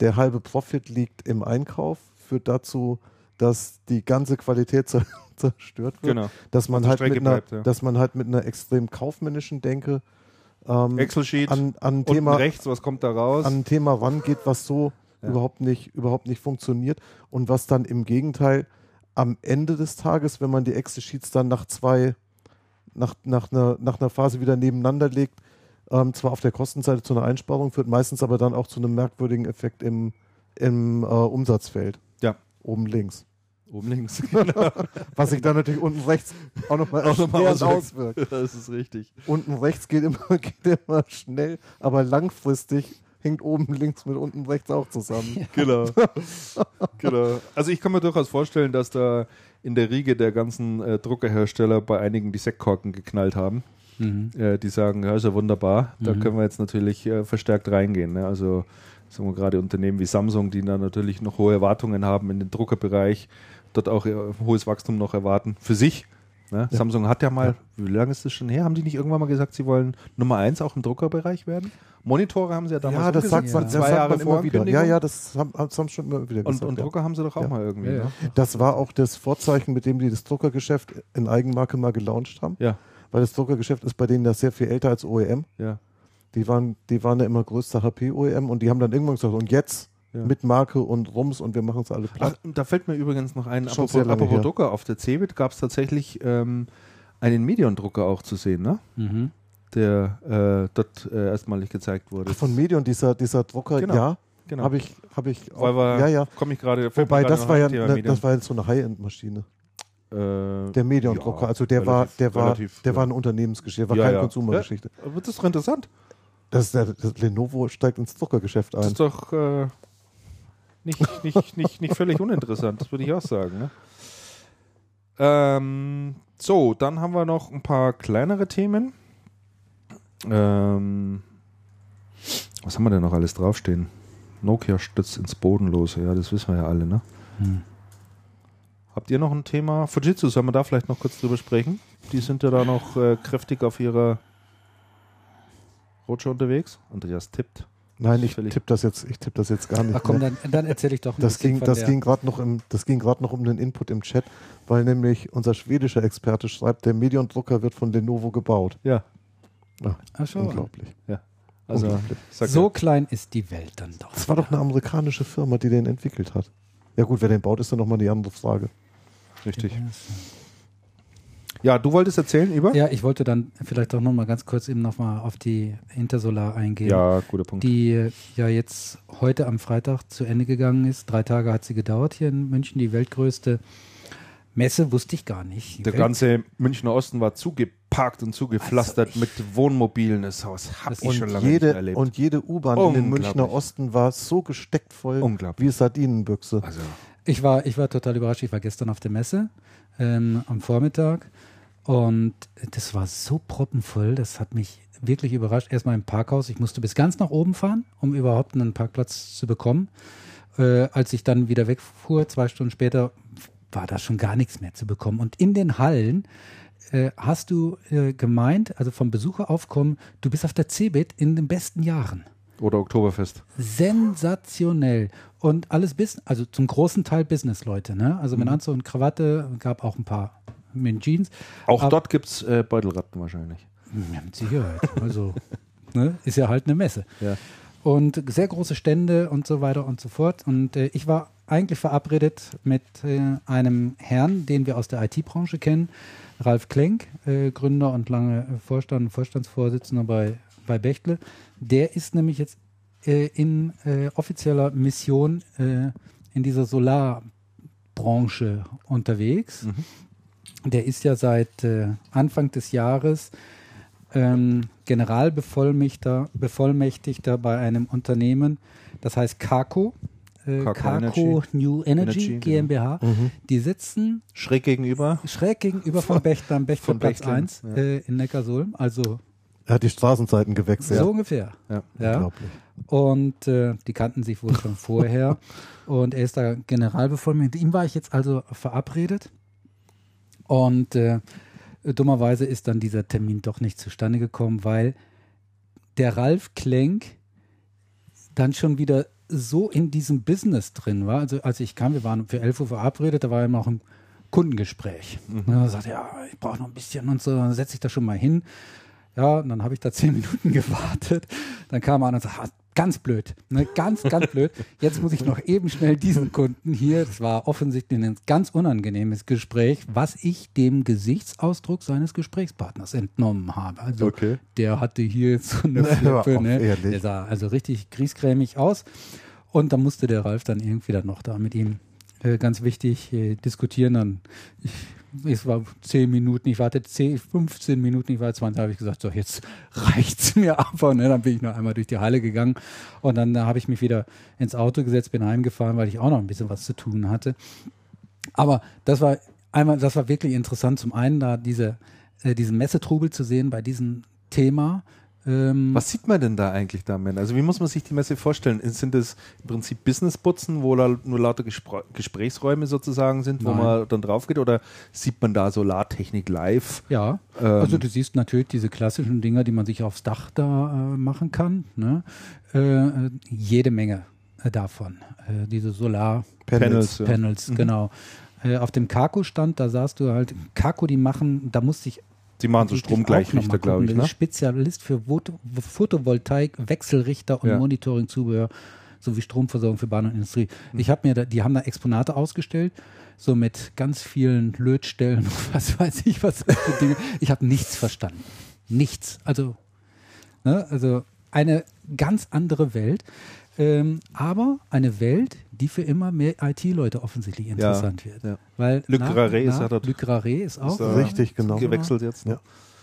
der halbe Profit liegt im Einkauf, führt dazu, dass die ganze Qualität zerstört wird. Genau. Dass man, halt mit, einer, bleibt, ja. dass man halt mit einer extrem kaufmännischen Denke ähm, Excel-Sheet an, an Thema rechts, was kommt da raus? An ein Thema rangeht, was so ja. überhaupt nicht überhaupt nicht funktioniert und was dann im Gegenteil am Ende des Tages, wenn man die Excel-Sheets dann nach zwei nach, nach, einer, nach einer Phase wieder nebeneinander legt, ähm, zwar auf der Kostenseite zu einer Einsparung führt, meistens aber dann auch zu einem merkwürdigen Effekt im, im äh, Umsatzfeld. Ja. Oben links. Oben links. Genau. Was sich dann natürlich unten rechts auch nochmal noch auswirkt. auswirkt. Das ist richtig. Unten rechts geht immer, geht immer schnell, aber langfristig hängt oben links mit unten rechts auch zusammen. Ja. Genau. genau. Also ich kann mir durchaus vorstellen, dass da in der Riege der ganzen äh, Druckerhersteller bei einigen die Sektkorken geknallt haben. Mhm. Äh, die sagen, ja, ist ja wunderbar, da mhm. können wir jetzt natürlich äh, verstärkt reingehen. Ne? Also sagen wir gerade Unternehmen wie Samsung, die da natürlich noch hohe Erwartungen haben in den Druckerbereich dort auch hohes Wachstum noch erwarten. Für sich. Ne? Ja. Samsung hat ja mal, ja. wie lange ist das schon her? Haben die nicht irgendwann mal gesagt, sie wollen Nummer eins auch im Druckerbereich werden? Monitore haben sie ja damals Ja, das sagt man, zwei Jahre man immer wieder. Ja, ja, das haben, das haben schon immer wieder gesagt. Und, und Drucker ja. haben sie doch auch mal irgendwie. Ne? Das war auch das Vorzeichen, mit dem die das Druckergeschäft in Eigenmarke mal gelauncht haben. Ja. Weil das Druckergeschäft ist bei denen ja sehr viel älter als OEM. Ja. Die waren, die waren ja immer größter HP-OEM und die haben dann irgendwann gesagt, und jetzt ja. mit Marke und Rums und wir machen es alle platt. Ach, da fällt mir übrigens noch ein, apropos, apropos Drucker, auf der Cebit gab es tatsächlich ähm, einen Medion-Drucker auch zu sehen, ne? Mhm. Der äh, dort äh, erstmalig gezeigt wurde. Ach, von Medion, dieser, dieser Drucker, genau. ja. Genau. Habe ich, habe ich auch, ja, ja. Komme ich gerade. Wobei das war ja, ne, das war jetzt so eine High-End-Maschine. Äh, der Medion-Drucker, ja, also der relativ, war, der war, relativ, der war eine Unternehmensgeschichte, war ja, keine ja. Konsumergeschichte. Ja, das doch interessant? Das, der, das Lenovo steigt ins Druckergeschäft ein. Das ist doch äh, nicht, nicht, nicht, nicht völlig uninteressant, das würde ich auch sagen. Ne? Ähm, so, dann haben wir noch ein paar kleinere Themen. Ähm, was haben wir denn noch alles draufstehen? Nokia stützt ins Bodenlose, ja, das wissen wir ja alle, ne? Hm. Habt ihr noch ein Thema? Fujitsu, sollen wir da vielleicht noch kurz drüber sprechen? Die sind ja da noch äh, kräftig auf ihrer Roadshow unterwegs. Andreas tippt. Nein, ich tippe das jetzt, ich tippe das jetzt gar nicht. Ach komm, dann, dann erzähle ich doch ein das ging, das ging gerade noch im, das ging gerade noch um den Input im Chat, weil nämlich unser schwedischer Experte schreibt, der Medion-Drucker wird von Lenovo gebaut. Ja. Ach, Ach schon. Unglaublich. Ja. Also unglaublich. so klein ist die Welt dann doch. Das war doch eine amerikanische Firma, die den entwickelt hat. Ja gut, wer den baut, ist dann nochmal die andere Frage. Richtig. Ja, du wolltest erzählen über? Ja, ich wollte dann vielleicht auch nochmal ganz kurz eben nochmal auf die Intersolar eingehen. Ja, guter Punkt. Die ja jetzt heute am Freitag zu Ende gegangen ist. Drei Tage hat sie gedauert hier in München, die weltgrößte Messe, wusste ich gar nicht. Der ganze Münchner Osten war zugeparkt und zugepflastert also mit Wohnmobilen. Das Haus habe ich schon lange jede, nicht erlebt. Und jede U-Bahn in den Münchner Osten war so gesteckt voll wie Sardinenbüchse. Also. Ich, war, ich war total überrascht. Ich war gestern auf der Messe ähm, am Vormittag und das war so proppenvoll, das hat mich wirklich überrascht. Erstmal im Parkhaus, ich musste bis ganz nach oben fahren, um überhaupt einen Parkplatz zu bekommen. Äh, als ich dann wieder wegfuhr, zwei Stunden später, war da schon gar nichts mehr zu bekommen. Und in den Hallen äh, hast du äh, gemeint, also vom Besucheraufkommen, du bist auf der CeBIT in den besten Jahren. Oder Oktoberfest. Sensationell. Und alles bis, also zum großen Teil Business-Leute, ne? Also mit mhm. Anzug und Krawatte, gab auch ein paar mit Jeans. Auch Aber, dort gibt es äh, Beutelratten wahrscheinlich. Ja, mit Sicherheit. Also ne, ist ja halt eine Messe. Ja. Und sehr große Stände und so weiter und so fort. Und äh, ich war eigentlich verabredet mit äh, einem Herrn, den wir aus der IT-Branche kennen, Ralf Klenk, äh, Gründer und lange Vorstand, Vorstandsvorsitzender bei, bei Bechtle. Der ist nämlich jetzt äh, in äh, offizieller Mission äh, in dieser Solarbranche unterwegs. Mhm. Der ist ja seit äh, Anfang des Jahres ähm, Generalbevollmächtigter Bevollmächtigter bei einem Unternehmen, das heißt Kako. Äh, Kako New Energy, Energy GmbH. Genau. Mhm. Die sitzen schräg gegenüber schräg gegenüber von Bechtle am Bechtelplatz 1 ja. äh, in Neckarsulm. Also er hat die Straßenseiten gewechselt. So ungefähr. Ja, ja. Und äh, die kannten sich wohl schon vorher. Und er ist da Generalbevollmächtigter. Mit ihm war ich jetzt also verabredet. Und äh, dummerweise ist dann dieser Termin doch nicht zustande gekommen, weil der Ralf Klenk dann schon wieder so in diesem Business drin war. Also als ich kam, wir waren für 11 Uhr verabredet, da war er noch im Kundengespräch. Mhm. Und er sagte, ja, ich brauche noch ein bisschen und so, dann setze ich da schon mal hin. Ja, und dann habe ich da zehn Minuten gewartet. Dann kam er an und sagte, ganz blöd, ne? ganz, ganz blöd. Jetzt muss ich noch eben schnell diesen Kunden hier, das war offensichtlich ein ganz unangenehmes Gespräch, was ich dem Gesichtsausdruck seines Gesprächspartners entnommen habe. Also okay. der hatte hier so eine Flippe, ne? der sah also richtig griesgrämig aus. Und da musste der Ralf dann irgendwie dann noch da mit ihm ganz wichtig äh, diskutieren. Dann ich es war 10 Minuten, ich warte 10, 15 Minuten, ich war 20, habe ich gesagt, so jetzt reicht's mir aber. Ne? Dann bin ich noch einmal durch die Halle gegangen und dann habe ich mich wieder ins Auto gesetzt, bin heimgefahren, weil ich auch noch ein bisschen was zu tun hatte. Aber das war einmal, das war wirklich interessant, zum einen da diese, äh, diesen Messetrubel zu sehen bei diesem Thema ähm, Was sieht man denn da eigentlich damit? Also wie muss man sich die Messe vorstellen? Sind es im Prinzip Businessputzen, wo da nur lauter Gespr Gesprächsräume sozusagen sind, wo Nein. man dann drauf geht? Oder sieht man da Solartechnik live? Ja, ähm, also du siehst natürlich diese klassischen Dinger, die man sich aufs Dach da äh, machen kann. Ne? Äh, jede Menge äh, davon. Äh, diese Solarpanels, Panels, Panels ja. Mhm. genau. Äh, auf dem Kako-Stand, da sahst du halt, Kako, die machen, da musste ich Sie machen so Stromgleichrichter, glaube ich. Ne? Spezialist für Photovoltaik, Wechselrichter und ja. Monitoring-Zubehör sowie Stromversorgung für Bahn und Industrie. Ich habe mir da, die haben da Exponate ausgestellt, so mit ganz vielen Lötstellen und was weiß ich was Dinge. Ich habe nichts verstanden. Nichts. Also, ne, also eine ganz andere Welt. Ähm, aber eine Welt, die für immer mehr IT-Leute offensichtlich interessant ja, wird. Ja. Weil Luc Raré ist, Luc Raré ist auch. Ist richtig, genau. Gewechselt jetzt. Ne? Ja.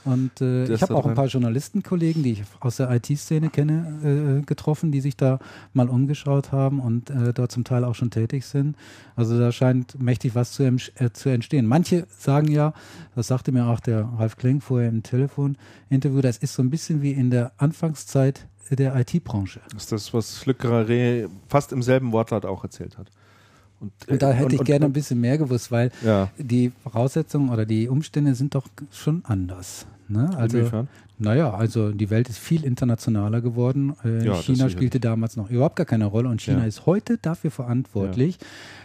Und äh, ich habe auch ein paar Journalistenkollegen, die ich aus der IT-Szene kenne, äh, getroffen, die sich da mal umgeschaut haben und äh, dort zum Teil auch schon tätig sind. Also da scheint mächtig was zu, äh, zu, entstehen. Manche sagen ja, das sagte mir auch der Ralf Kling vorher im Telefoninterview, das ist so ein bisschen wie in der Anfangszeit der IT-Branche. Das ist das, was Carré fast im selben Wortlaut auch erzählt hat. Und, und da hätte und, ich gerne ein bisschen mehr gewusst, weil ja. die Voraussetzungen oder die Umstände sind doch schon anders. Ne? Also, Inwiefern? Naja, also die Welt ist viel internationaler geworden. Äh, ja, China spielte damals noch überhaupt gar keine Rolle und China ja. ist heute dafür verantwortlich,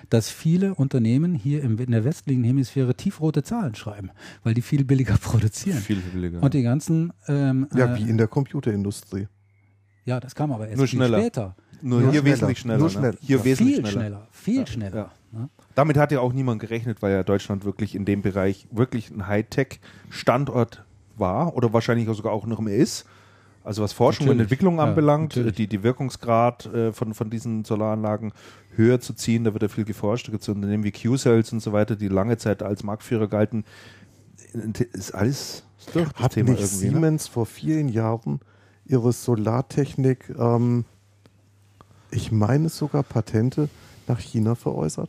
dass viele Unternehmen hier im, in der westlichen Hemisphäre tiefrote Zahlen schreiben, weil die viel billiger produzieren. Viel billiger. Und die ganzen. Ähm, ja, wie in der Computerindustrie. Ja, das kam aber erst Nur schneller. später. Nur hier schneller. wesentlich schneller. Nur schnell. Ne? Hier ja. wesentlich viel schneller. schneller. Viel ja. schneller. Ja. Ne? Damit hat ja auch niemand gerechnet, weil ja Deutschland wirklich in dem Bereich wirklich ein Hightech-Standort war oder wahrscheinlich sogar auch noch mehr ist. Also was Forschung natürlich. und Entwicklung anbelangt, die, die Wirkungsgrad äh, von, von diesen Solaranlagen höher zu ziehen, da wird ja viel geforscht. Da gibt es Unternehmen wie Q-Cells und so weiter, die lange Zeit als Marktführer galten. Ist alles durch das Hat Thema nicht irgendwie, ne? Siemens ne? vor vielen Jahren ihre Solartechnik, ähm, ich meine sogar Patente nach China veräußert.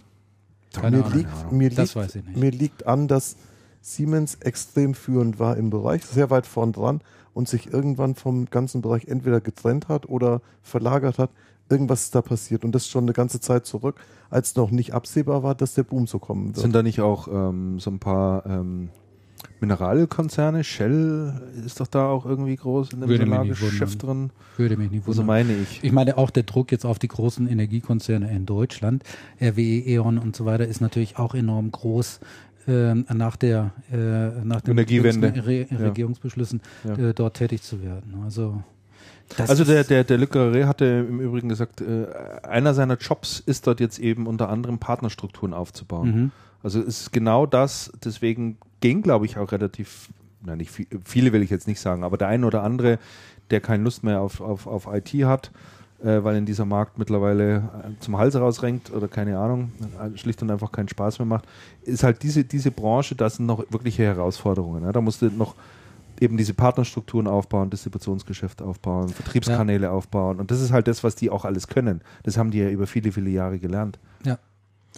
Keine mir, Ahnung, liegt, mir, liegt, mir liegt an, dass Siemens extrem führend war im Bereich, sehr weit vorn dran und sich irgendwann vom ganzen Bereich entweder getrennt hat oder verlagert hat. Irgendwas ist da passiert und das schon eine ganze Zeit zurück, als noch nicht absehbar war, dass der Boom so kommen wird. Sind da nicht auch ähm, so ein paar ähm, Mineralkonzerne, Shell ist doch da auch irgendwie groß in dem Solargeschäft drin. Würde mich nicht wundern. So meine ich. Ich meine, auch der Druck jetzt auf die großen Energiekonzerne in Deutschland, RWE, E.ON und so weiter, ist natürlich auch enorm groß. äh, nach der äh, nach den Energiewende. Re Regierungsbeschlüssen ja. äh, dort tätig zu werden. Also also der, der, der Le Carré hatte im Übrigen gesagt, äh, einer seiner Jobs ist dort jetzt eben unter anderem Partnerstrukturen aufzubauen. Mhm. Also es ist genau das, deswegen gehen, glaube ich, auch relativ, na nicht viel, viele will ich jetzt nicht sagen, aber der eine oder andere, der keine Lust mehr auf, auf, auf IT hat, äh, weil in dieser Markt mittlerweile äh, zum Hals rausrenkt oder keine Ahnung, äh, schlicht und einfach keinen Spaß mehr macht, ist halt diese, diese Branche, das sind noch wirkliche Herausforderungen. Ne? Da musst du noch eben diese Partnerstrukturen aufbauen, Distributionsgeschäfte aufbauen, Vertriebskanäle ja. aufbauen. Und das ist halt das, was die auch alles können. Das haben die ja über viele, viele Jahre gelernt. Ja.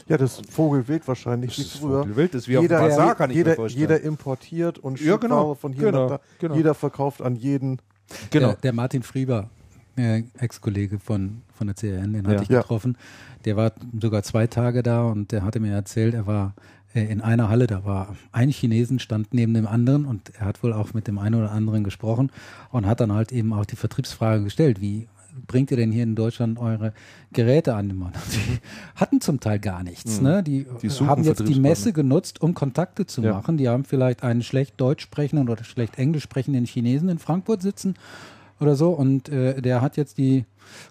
Ja, das Vogelwild wahrscheinlich das ist früher. Vogelwild ist wie jeder, auf dem Bazar, kann ich jeder, mir vorstellen. Jeder importiert und ja, genau, von hier genau, nach da. Genau. Jeder verkauft an jeden. Genau. Der, der Martin Frieber, äh, Ex-Kollege von, von der CRN, den hatte ja. ich getroffen. Der war sogar zwei Tage da und der hatte mir erzählt, er war äh, in einer Halle, da war ein Chinesen, stand neben dem anderen und er hat wohl auch mit dem einen oder anderen gesprochen und hat dann halt eben auch die Vertriebsfrage gestellt, wie bringt ihr denn hier in Deutschland eure Geräte an? Die hatten zum Teil gar nichts. Mhm. Ne? Die, die haben jetzt die Messe genutzt, um Kontakte zu ja. machen. Die haben vielleicht einen schlecht Deutsch sprechenden oder schlecht Englisch sprechenden Chinesen in Frankfurt sitzen oder so. Und äh, der hat jetzt die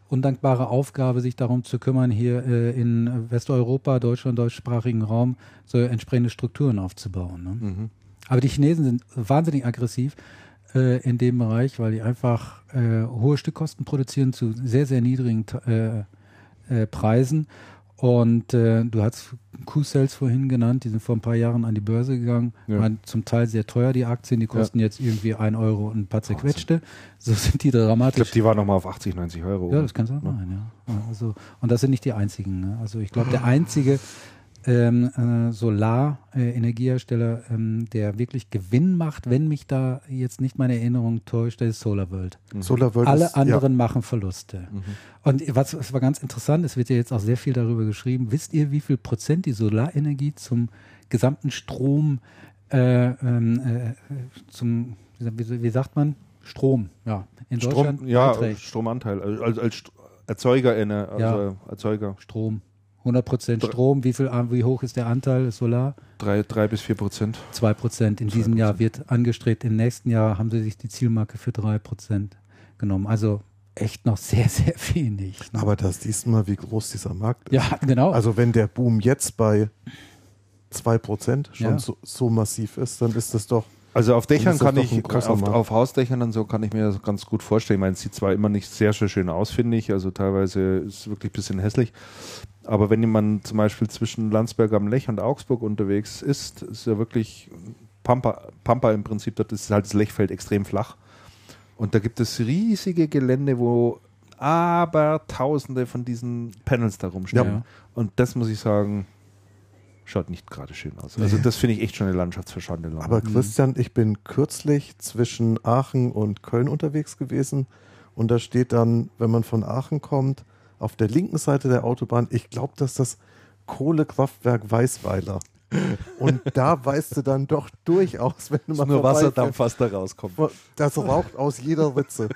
undankbare Aufgabe, sich darum zu kümmern, hier äh, in Westeuropa, Deutschland, deutschsprachigen Raum, so entsprechende Strukturen aufzubauen. Ne? Mhm. Aber die Chinesen sind wahnsinnig aggressiv äh, in dem Bereich, weil die einfach äh, hohe Stückkosten produzieren zu sehr, sehr niedrigen äh, äh, Preisen und äh, du hast Q-Cells vorhin genannt, die sind vor ein paar Jahren an die Börse gegangen, ja. waren zum Teil sehr teuer, die Aktien, die kosten ja. jetzt irgendwie ein Euro und ein paar zerquetschte. So sind die dramatisch. Ich glaube, die waren nochmal auf 80, 90 Euro. Ja, das kann sein, ja. Also, und das sind nicht die einzigen. Ne? Also ich glaube, der einzige ähm, äh, Solar-Energiehersteller, äh, ähm, der wirklich Gewinn macht, wenn mich da jetzt nicht meine Erinnerung täuscht, das ist SolarWorld. Mhm. SolarWorld Alle ist, anderen ja. machen Verluste. Mhm. Und was, was war ganz interessant, es wird ja jetzt auch sehr viel darüber geschrieben. Wisst ihr, wie viel Prozent die Solarenergie zum gesamten Strom, äh, ähm, äh, zum, wie, wie, sagt man? Strom, ja. In Strom, Deutschland? Ja. Stromanteil, also als Erzeuger, also ja. Erzeuger. Strom. 100 Prozent Strom, wie, viel, wie hoch ist der Anteil Solar? Drei, drei bis vier Prozent. Zwei Prozent. In diesem Jahr wird angestrebt. Im nächsten Jahr haben sie sich die Zielmarke für drei Prozent genommen. Also echt noch sehr, sehr wenig. Ne? Aber das siehst du mal, wie groß dieser Markt ist. Ja, genau. Also wenn der Boom jetzt bei zwei Prozent schon ja. so, so massiv ist, dann ist das doch also auf Dächern kann ich, auf, auf, Hausdächern und so kann ich mir das ganz gut vorstellen. Ich meine, es sieht zwar immer nicht sehr, sehr schön aus, finde ich. Also teilweise ist es wirklich ein bisschen hässlich. Aber wenn jemand zum Beispiel zwischen Landsberg am Lech und Augsburg unterwegs ist, ist ja wirklich Pampa, Pampa im Prinzip, dort ist halt das Lechfeld extrem flach. Und da gibt es riesige Gelände, wo aber tausende von diesen Panels da rumstehen. Ja. Und das muss ich sagen, schaut nicht gerade schön aus. Also das finde ich echt schon eine Landschaftsverschandelung. Aber Christian, ich bin kürzlich zwischen Aachen und Köln unterwegs gewesen und da steht dann, wenn man von Aachen kommt, auf der linken Seite der Autobahn, ich glaube, dass das Kohlekraftwerk Weißweiler. Und da weißt du dann doch durchaus, wenn du mal nur Wasserdampf, was da rauskommt. Das raucht aus jeder Ritze.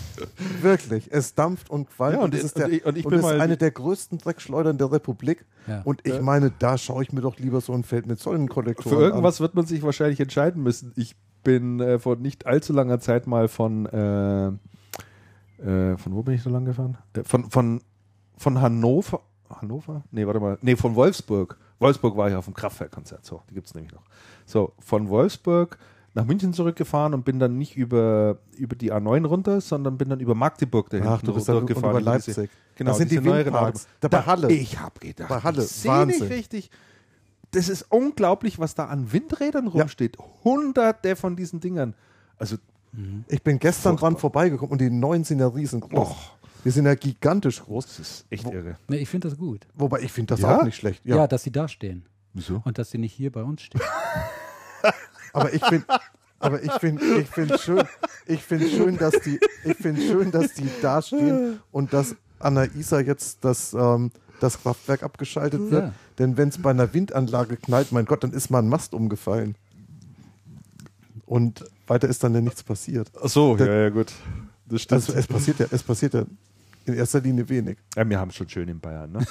Wirklich. Es dampft und qualmt. Ja, und, und, ist, der, und ich, und ich und ist eine der größten Dreckschleudern der Republik. Ja. Und ich meine, da schaue ich mir doch lieber so ein Feld mit Sonnenkollektoren Für irgendwas an. wird man sich wahrscheinlich entscheiden müssen. Ich bin äh, vor nicht allzu langer Zeit mal von äh, äh, von wo bin ich so lang gefahren? Äh, von, von, von Hannover. Hannover? Nee, warte mal. Nee, von Wolfsburg. Wolfsburg war ich auf dem Kraftwerkkonzert. So, die gibt es nämlich noch. So, von Wolfsburg nach München zurückgefahren und bin dann nicht über, über die A9 runter, sondern bin dann über Magdeburg dahin Ach, du bist dann gefahren. Über Leipzig. Genau, das sind die Windparks. Da bei Halle. Ich habe gedacht, bei Halle. ich sehe nicht richtig. Das ist unglaublich, was da an Windrädern rumsteht. Ja. Hunderte von diesen Dingern. Also Mhm. Ich bin gestern Furchtbar. dran vorbeigekommen und die neuen sind ja riesengroß. Och. Die sind ja gigantisch groß. Das ist echt Wo, irre. Nee, ich finde das gut. Wobei ich finde das ja? auch nicht schlecht. Ja. ja. dass sie da stehen. Wieso? Und dass sie nicht hier bei uns stehen. aber ich finde, aber ich finde, ich finde schön, ich finde schön, dass die, ich finde schön, dass die da stehen und dass an der Isar jetzt das, ähm, das Kraftwerk abgeschaltet wird. Ja. Denn wenn es bei einer Windanlage knallt, mein Gott, dann ist mal ein Mast umgefallen. Und weiter ist dann ja nichts passiert. Ach so, Der, ja, ja, gut. Das stimmt. Also es passiert ja, es passiert ja in erster Linie wenig. Ja, wir haben es schon schön in Bayern. Ne?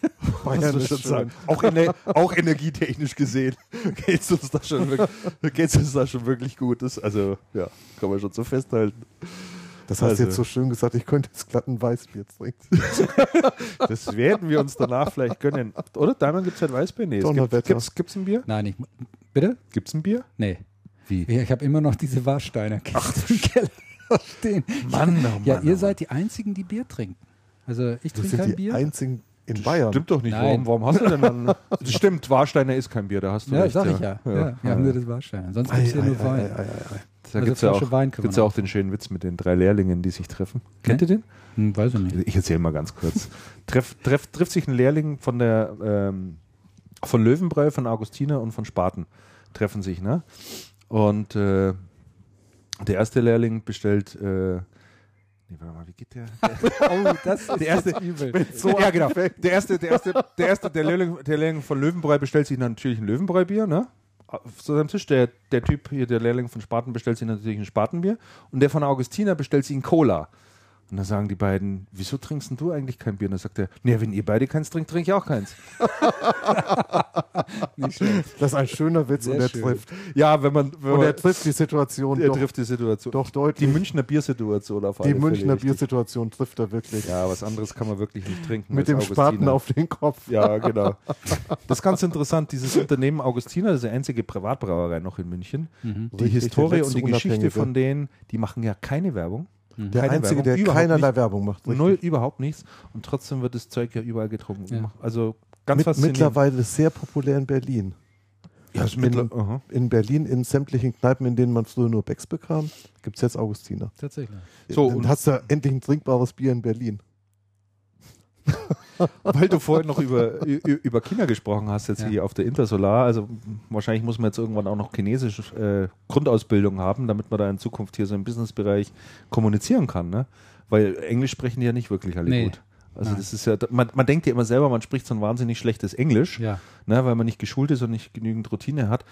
Bayern ist schon sagen. Auch, in, auch energietechnisch gesehen geht es uns, da schon wirklich, uns da schon wirklich gut. Das, also, ja, kann man schon so festhalten. Das hast du jetzt also. so schön gesagt, ich könnte jetzt glatt ein Weißbier trinken. das werden wir uns danach vielleicht gönnen. Oder? Diamond gibt es ja ein Weißbier? Nee, gibt es gibt's ein Bier? Nein, ich, bitte? Gibt es ein Bier? Nee. Wie? Ich habe immer noch diese Warsteiner Kiste im Keller stehen. Mann, oh Mann, Ja, ihr oh seid die Einzigen, die Bier trinken. Also ich trinke kein die Bier. Einzigen in Bayern. Stimmt doch nicht. Warum, warum, hast du denn dann? stimmt, Warsteiner ist kein Bier, da hast du ja, recht. Sag ich ja. ja. ja wir haben nur das Warsteiner. Sonst gibt es ja nur Wein. Ei, ei, ei, da also gibt es ja, auch, ja auch den schönen Witz mit den drei Lehrlingen, die sich treffen. Kennt ihr den? Hm, weiß ich nicht. Ich erzähle mal ganz kurz. Treff, treff, trifft sich ein Lehrling von der ähm, von Löwenbräu, von Augustiner und von Spaten treffen sich, ne? Und äh, der erste Lehrling bestellt äh, Nee, warte mal, wie geht der? oh, das ist der erste, übel. So ja, genau. Der erste, der erste, der erste, der Lehrling, der Lehrling von Löwenbräu bestellt sich natürlich ein Löwenbräu-Bier, ne? Auf seinem Tisch. Der, der Typ hier, der Lehrling von Spaten, bestellt sich natürlich ein Spatenbier. Und der von Augustiner bestellt sich ein Cola. Und dann sagen die beiden, wieso trinkst du eigentlich kein Bier? Und dann sagt er, nee, wenn ihr beide keins trinkt, trinke ich auch keins. Das ist ein schöner Witz Sehr und er trifft. Ja, wenn man. Wenn und er trifft die Situation. Er doch, trifft die Situation. Doch deutlich. Die Münchner Biersituation auf Die Münchner Biersituation trifft er wirklich. Ja, was anderes kann man wirklich nicht trinken. Mit dem Augustiner. Spaten auf den Kopf. Ja, genau. Das ist ganz interessant. Dieses Unternehmen Augustiner, das ist die einzige Privatbrauerei noch in München. Mhm. Die Richtig, Historie und die Geschichte von denen, die machen ja keine Werbung. Mhm. Der Einzige, Werbung, der keinerlei nicht, Werbung macht. Richtig. Null, überhaupt nichts. Und trotzdem wird das Zeug ja überall getrunken. Ja. Also ganz Mit. Mittlerweile sehr populär in Berlin. Ja, also in, in, Berlin, in sämtlichen Kneipen, in denen man früher nur Becks bekam, gibt es jetzt Augustiner. Tatsächlich. So, Dann hast du endlich ein trinkbares Bier in Berlin. Weil du vorhin noch über, über China gesprochen hast, jetzt ja. hier auf der Intersolar. Also wahrscheinlich muss man jetzt irgendwann auch noch chinesische äh, Grundausbildung haben, damit man da in Zukunft hier so im Businessbereich kommunizieren kann. Ne? Weil Englisch sprechen die ja nicht wirklich alle nee. gut. Also Nein. das ist ja, man, man denkt ja immer selber, man spricht so ein wahnsinnig schlechtes Englisch, ja. ne, weil man nicht geschult ist und nicht genügend Routine hat.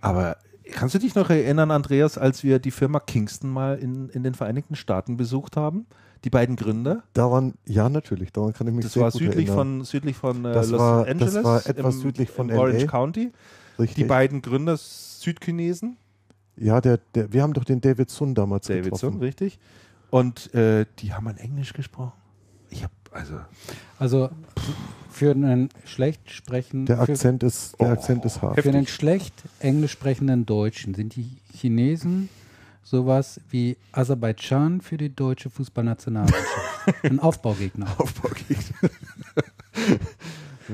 Aber kannst du dich noch erinnern, Andreas, als wir die Firma Kingston mal in, in den Vereinigten Staaten besucht haben? Die beiden Gründer? Daran, ja, natürlich. Daran kann ich mich das sehr war gut südlich erinnern. von südlich von äh, Los war, Angeles. Das war etwas im, südlich von im Orange County. Richtig. Die beiden Gründer Südchinesen. Ja, der, der, wir haben doch den David Sun damals David getroffen. Sun, richtig. Und äh, die haben ein Englisch gesprochen. Ich habe also also für einen schlecht sprechenden der Akzent ist der oh, Akzent ist hart. Für einen schlecht englisch sprechenden Deutschen sind die Chinesen sowas wie Aserbaidschan für die deutsche Fußballnationalmannschaft. Ein Aufbaugegner. Aufbaugegner.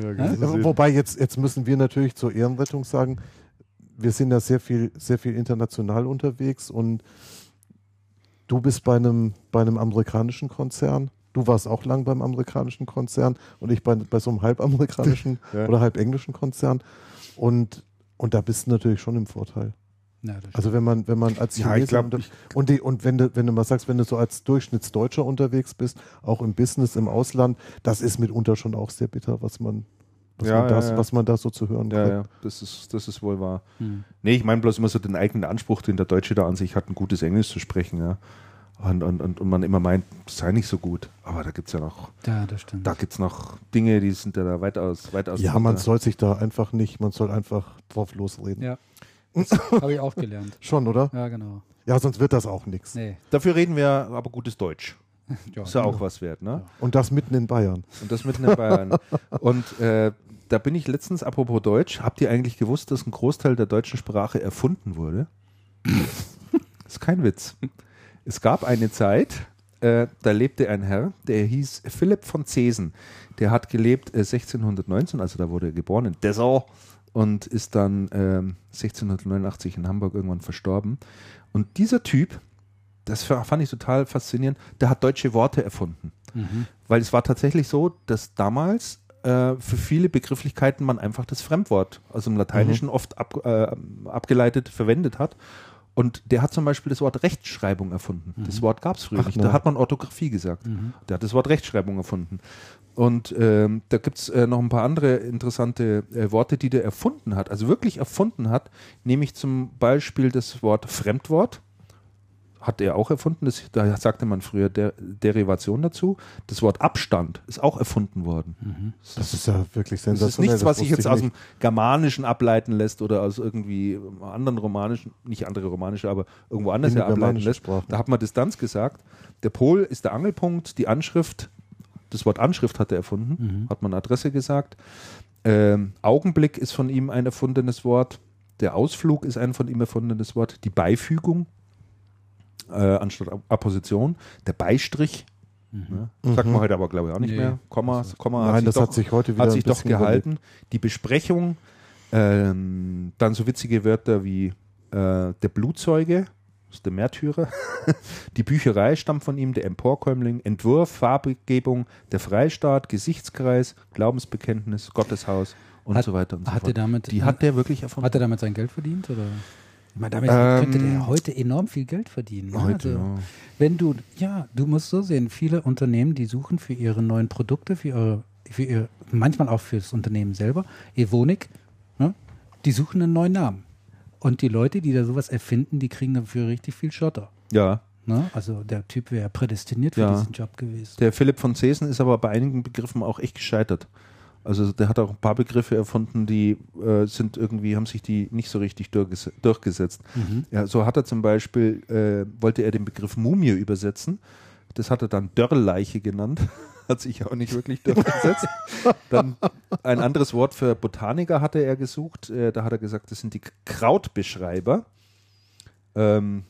ja, ja? Wobei jetzt, jetzt müssen wir natürlich zur Ehrenrettung sagen, wir sind da sehr viel, sehr viel international unterwegs und du bist bei einem, bei einem amerikanischen Konzern. Du warst auch lang beim amerikanischen Konzern und ich bei, bei so einem halbamerikanischen ja. oder halbenglischen Konzern. Und, und da bist du natürlich schon im Vorteil. Ja, also wenn man, wenn man als ja, glaub, und, die, und wenn du, wenn du mal sagst, wenn du so als Durchschnittsdeutscher unterwegs bist, auch im Business, im Ausland, das ist mitunter schon auch sehr bitter, was man, was, ja, man, das, ja, was man da so zu hören ja, Ja, das ist, das ist wohl wahr. Hm. Nee, ich meine bloß immer so den eigenen Anspruch, den der Deutsche da an sich hat, ein gutes Englisch zu sprechen, ja. Und, und, und, und man immer meint, es sei nicht so gut. Aber da gibt es ja noch. Ja, das stimmt. Da gibt es noch Dinge, die sind ja da weitaus, weitaus. Ja, man soll sich da einfach nicht, man soll einfach drauf losreden. Ja. Habe ich auch gelernt. Schon, oder? Ja, genau. Ja, sonst wird das auch nichts. Nee. Dafür reden wir aber gutes Deutsch. ja, ist ja auch was wert, ne? Und das mitten in Bayern. Und das mitten in Bayern. Und äh, da bin ich letztens, apropos Deutsch, habt ihr eigentlich gewusst, dass ein Großteil der deutschen Sprache erfunden wurde? ist kein Witz. Es gab eine Zeit, äh, da lebte ein Herr, der hieß Philipp von Zesen. Der hat gelebt äh, 1619, also da wurde er geboren in Dessau und ist dann ähm, 1689 in Hamburg irgendwann verstorben. Und dieser Typ, das fand ich total faszinierend, der hat deutsche Worte erfunden. Mhm. Weil es war tatsächlich so, dass damals äh, für viele Begrifflichkeiten man einfach das Fremdwort aus dem Lateinischen mhm. oft ab, äh, abgeleitet verwendet hat. Und der hat zum Beispiel das Wort Rechtschreibung erfunden. Mhm. Das Wort gab es früher Ach, nicht. Da hat man Orthographie gesagt. Mhm. Der hat das Wort Rechtschreibung erfunden. Und ähm, da gibt es äh, noch ein paar andere interessante äh, Worte, die der erfunden hat, also wirklich erfunden hat, nämlich zum Beispiel das Wort Fremdwort. hat er auch erfunden. Das, da sagte man früher Der, Derivation dazu. Das Wort Abstand ist auch erfunden worden. Mhm. Das, das, ist ja wirklich sensationell. Das ist nichts, was sich jetzt aus dem Germanischen ableiten lässt oder aus irgendwie anderen romanischen, nicht andere romanische, aber irgendwo anders ja ableiten lässt. Sprache. Da hat man Distanz gesagt. Der Pol ist der Angelpunkt, die Anschrift, das Wort Anschrift hat er erfunden, mhm. hat man Adresse gesagt. Ähm, Augenblick ist von ihm ein erfundenes Wort. Der Ausflug ist ein von ihm erfundenes Wort. Die Beifügung äh, anstatt Apposition. Der Beistrich. Mhm. Ne? Sagt man heute aber, glaube ich, auch nicht nee. mehr. Komma, also, Komma Nein, hat das doch, hat sich heute wieder hat sich doch gehalten. Überlebt. Die Besprechung, ähm, dann so witzige Wörter wie äh, der Blutzeuge, ist der Märtyrer. die Bücherei stammt von ihm, der Emporkömmling, Entwurf, Farbgebung, der Freistaat, Gesichtskreis, Glaubensbekenntnis, Gotteshaus und hat, so weiter und so fort. Damit, die hat der wirklich erfunden. Hat er damit sein Geld verdient? Oder? Ich meine, damit ähm, könnte der heute enorm viel Geld verdienen. Ne? Heute, also, ja. Wenn du, ja, du musst so sehen, viele Unternehmen, die suchen für ihre neuen Produkte, für ihre, für ihr, manchmal auch für das Unternehmen selber, Evonik, ne? die suchen einen neuen Namen. Und die Leute, die da sowas erfinden, die kriegen dafür richtig viel Schotter. Ja. Ne? Also der Typ wäre prädestiniert für ja. diesen Job gewesen. Der Philipp von Zesen ist aber bei einigen Begriffen auch echt gescheitert. Also der hat auch ein paar Begriffe erfunden, die äh, sind irgendwie, haben sich die nicht so richtig durchges durchgesetzt. Mhm. Ja, so hat er zum Beispiel, äh, wollte er den Begriff Mumie übersetzen. Das hat er dann Dörrleiche genannt. hat sich auch nicht wirklich durchgesetzt. dann ein anderes Wort für Botaniker hatte er gesucht. Äh, da hat er gesagt, das sind die Krautbeschreiber. Ähm,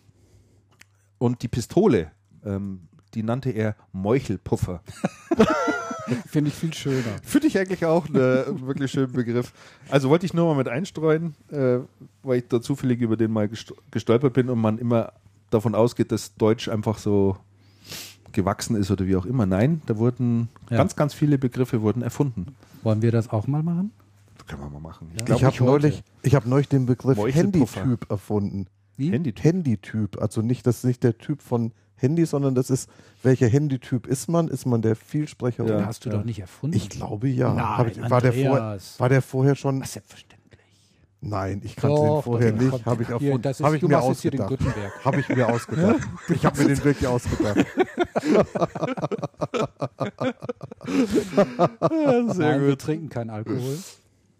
und die Pistole, ähm, die nannte er Meuchelpuffer. Finde ich viel schöner. Finde ich eigentlich auch einen wirklich schönen Begriff. Also wollte ich nur mal mit einstreuen, äh, weil ich da zufällig über den mal gestolpert bin und man immer davon ausgeht, dass Deutsch einfach so gewachsen ist oder wie auch immer. Nein, da wurden ja. ganz, ganz viele Begriffe wurden erfunden. Wollen wir das auch mal machen? Das können wir mal machen. Ich, ja. ich habe neulich, hab neulich den Begriff Handytyp erfunden. Wie? Handytyp. Handytyp. Also nicht, das ist nicht der Typ von Handy, sondern das ist, welcher Handytyp ist man? Ist man der Vielsprecher? Ja. hast du ja. doch nicht erfunden. Ich glaube ja. Nein, ich, war, der vor, war der vorher schon. Nein, ich kannte doch, den vorher doch, nicht. Habe ich, auf, hier, ist, hab ich mir ausgedacht. Habe ich mir ausgedacht. ich habe mir den wirklich ausgedacht. Sehr Nein, gut. Wir trinken keinen Alkohol.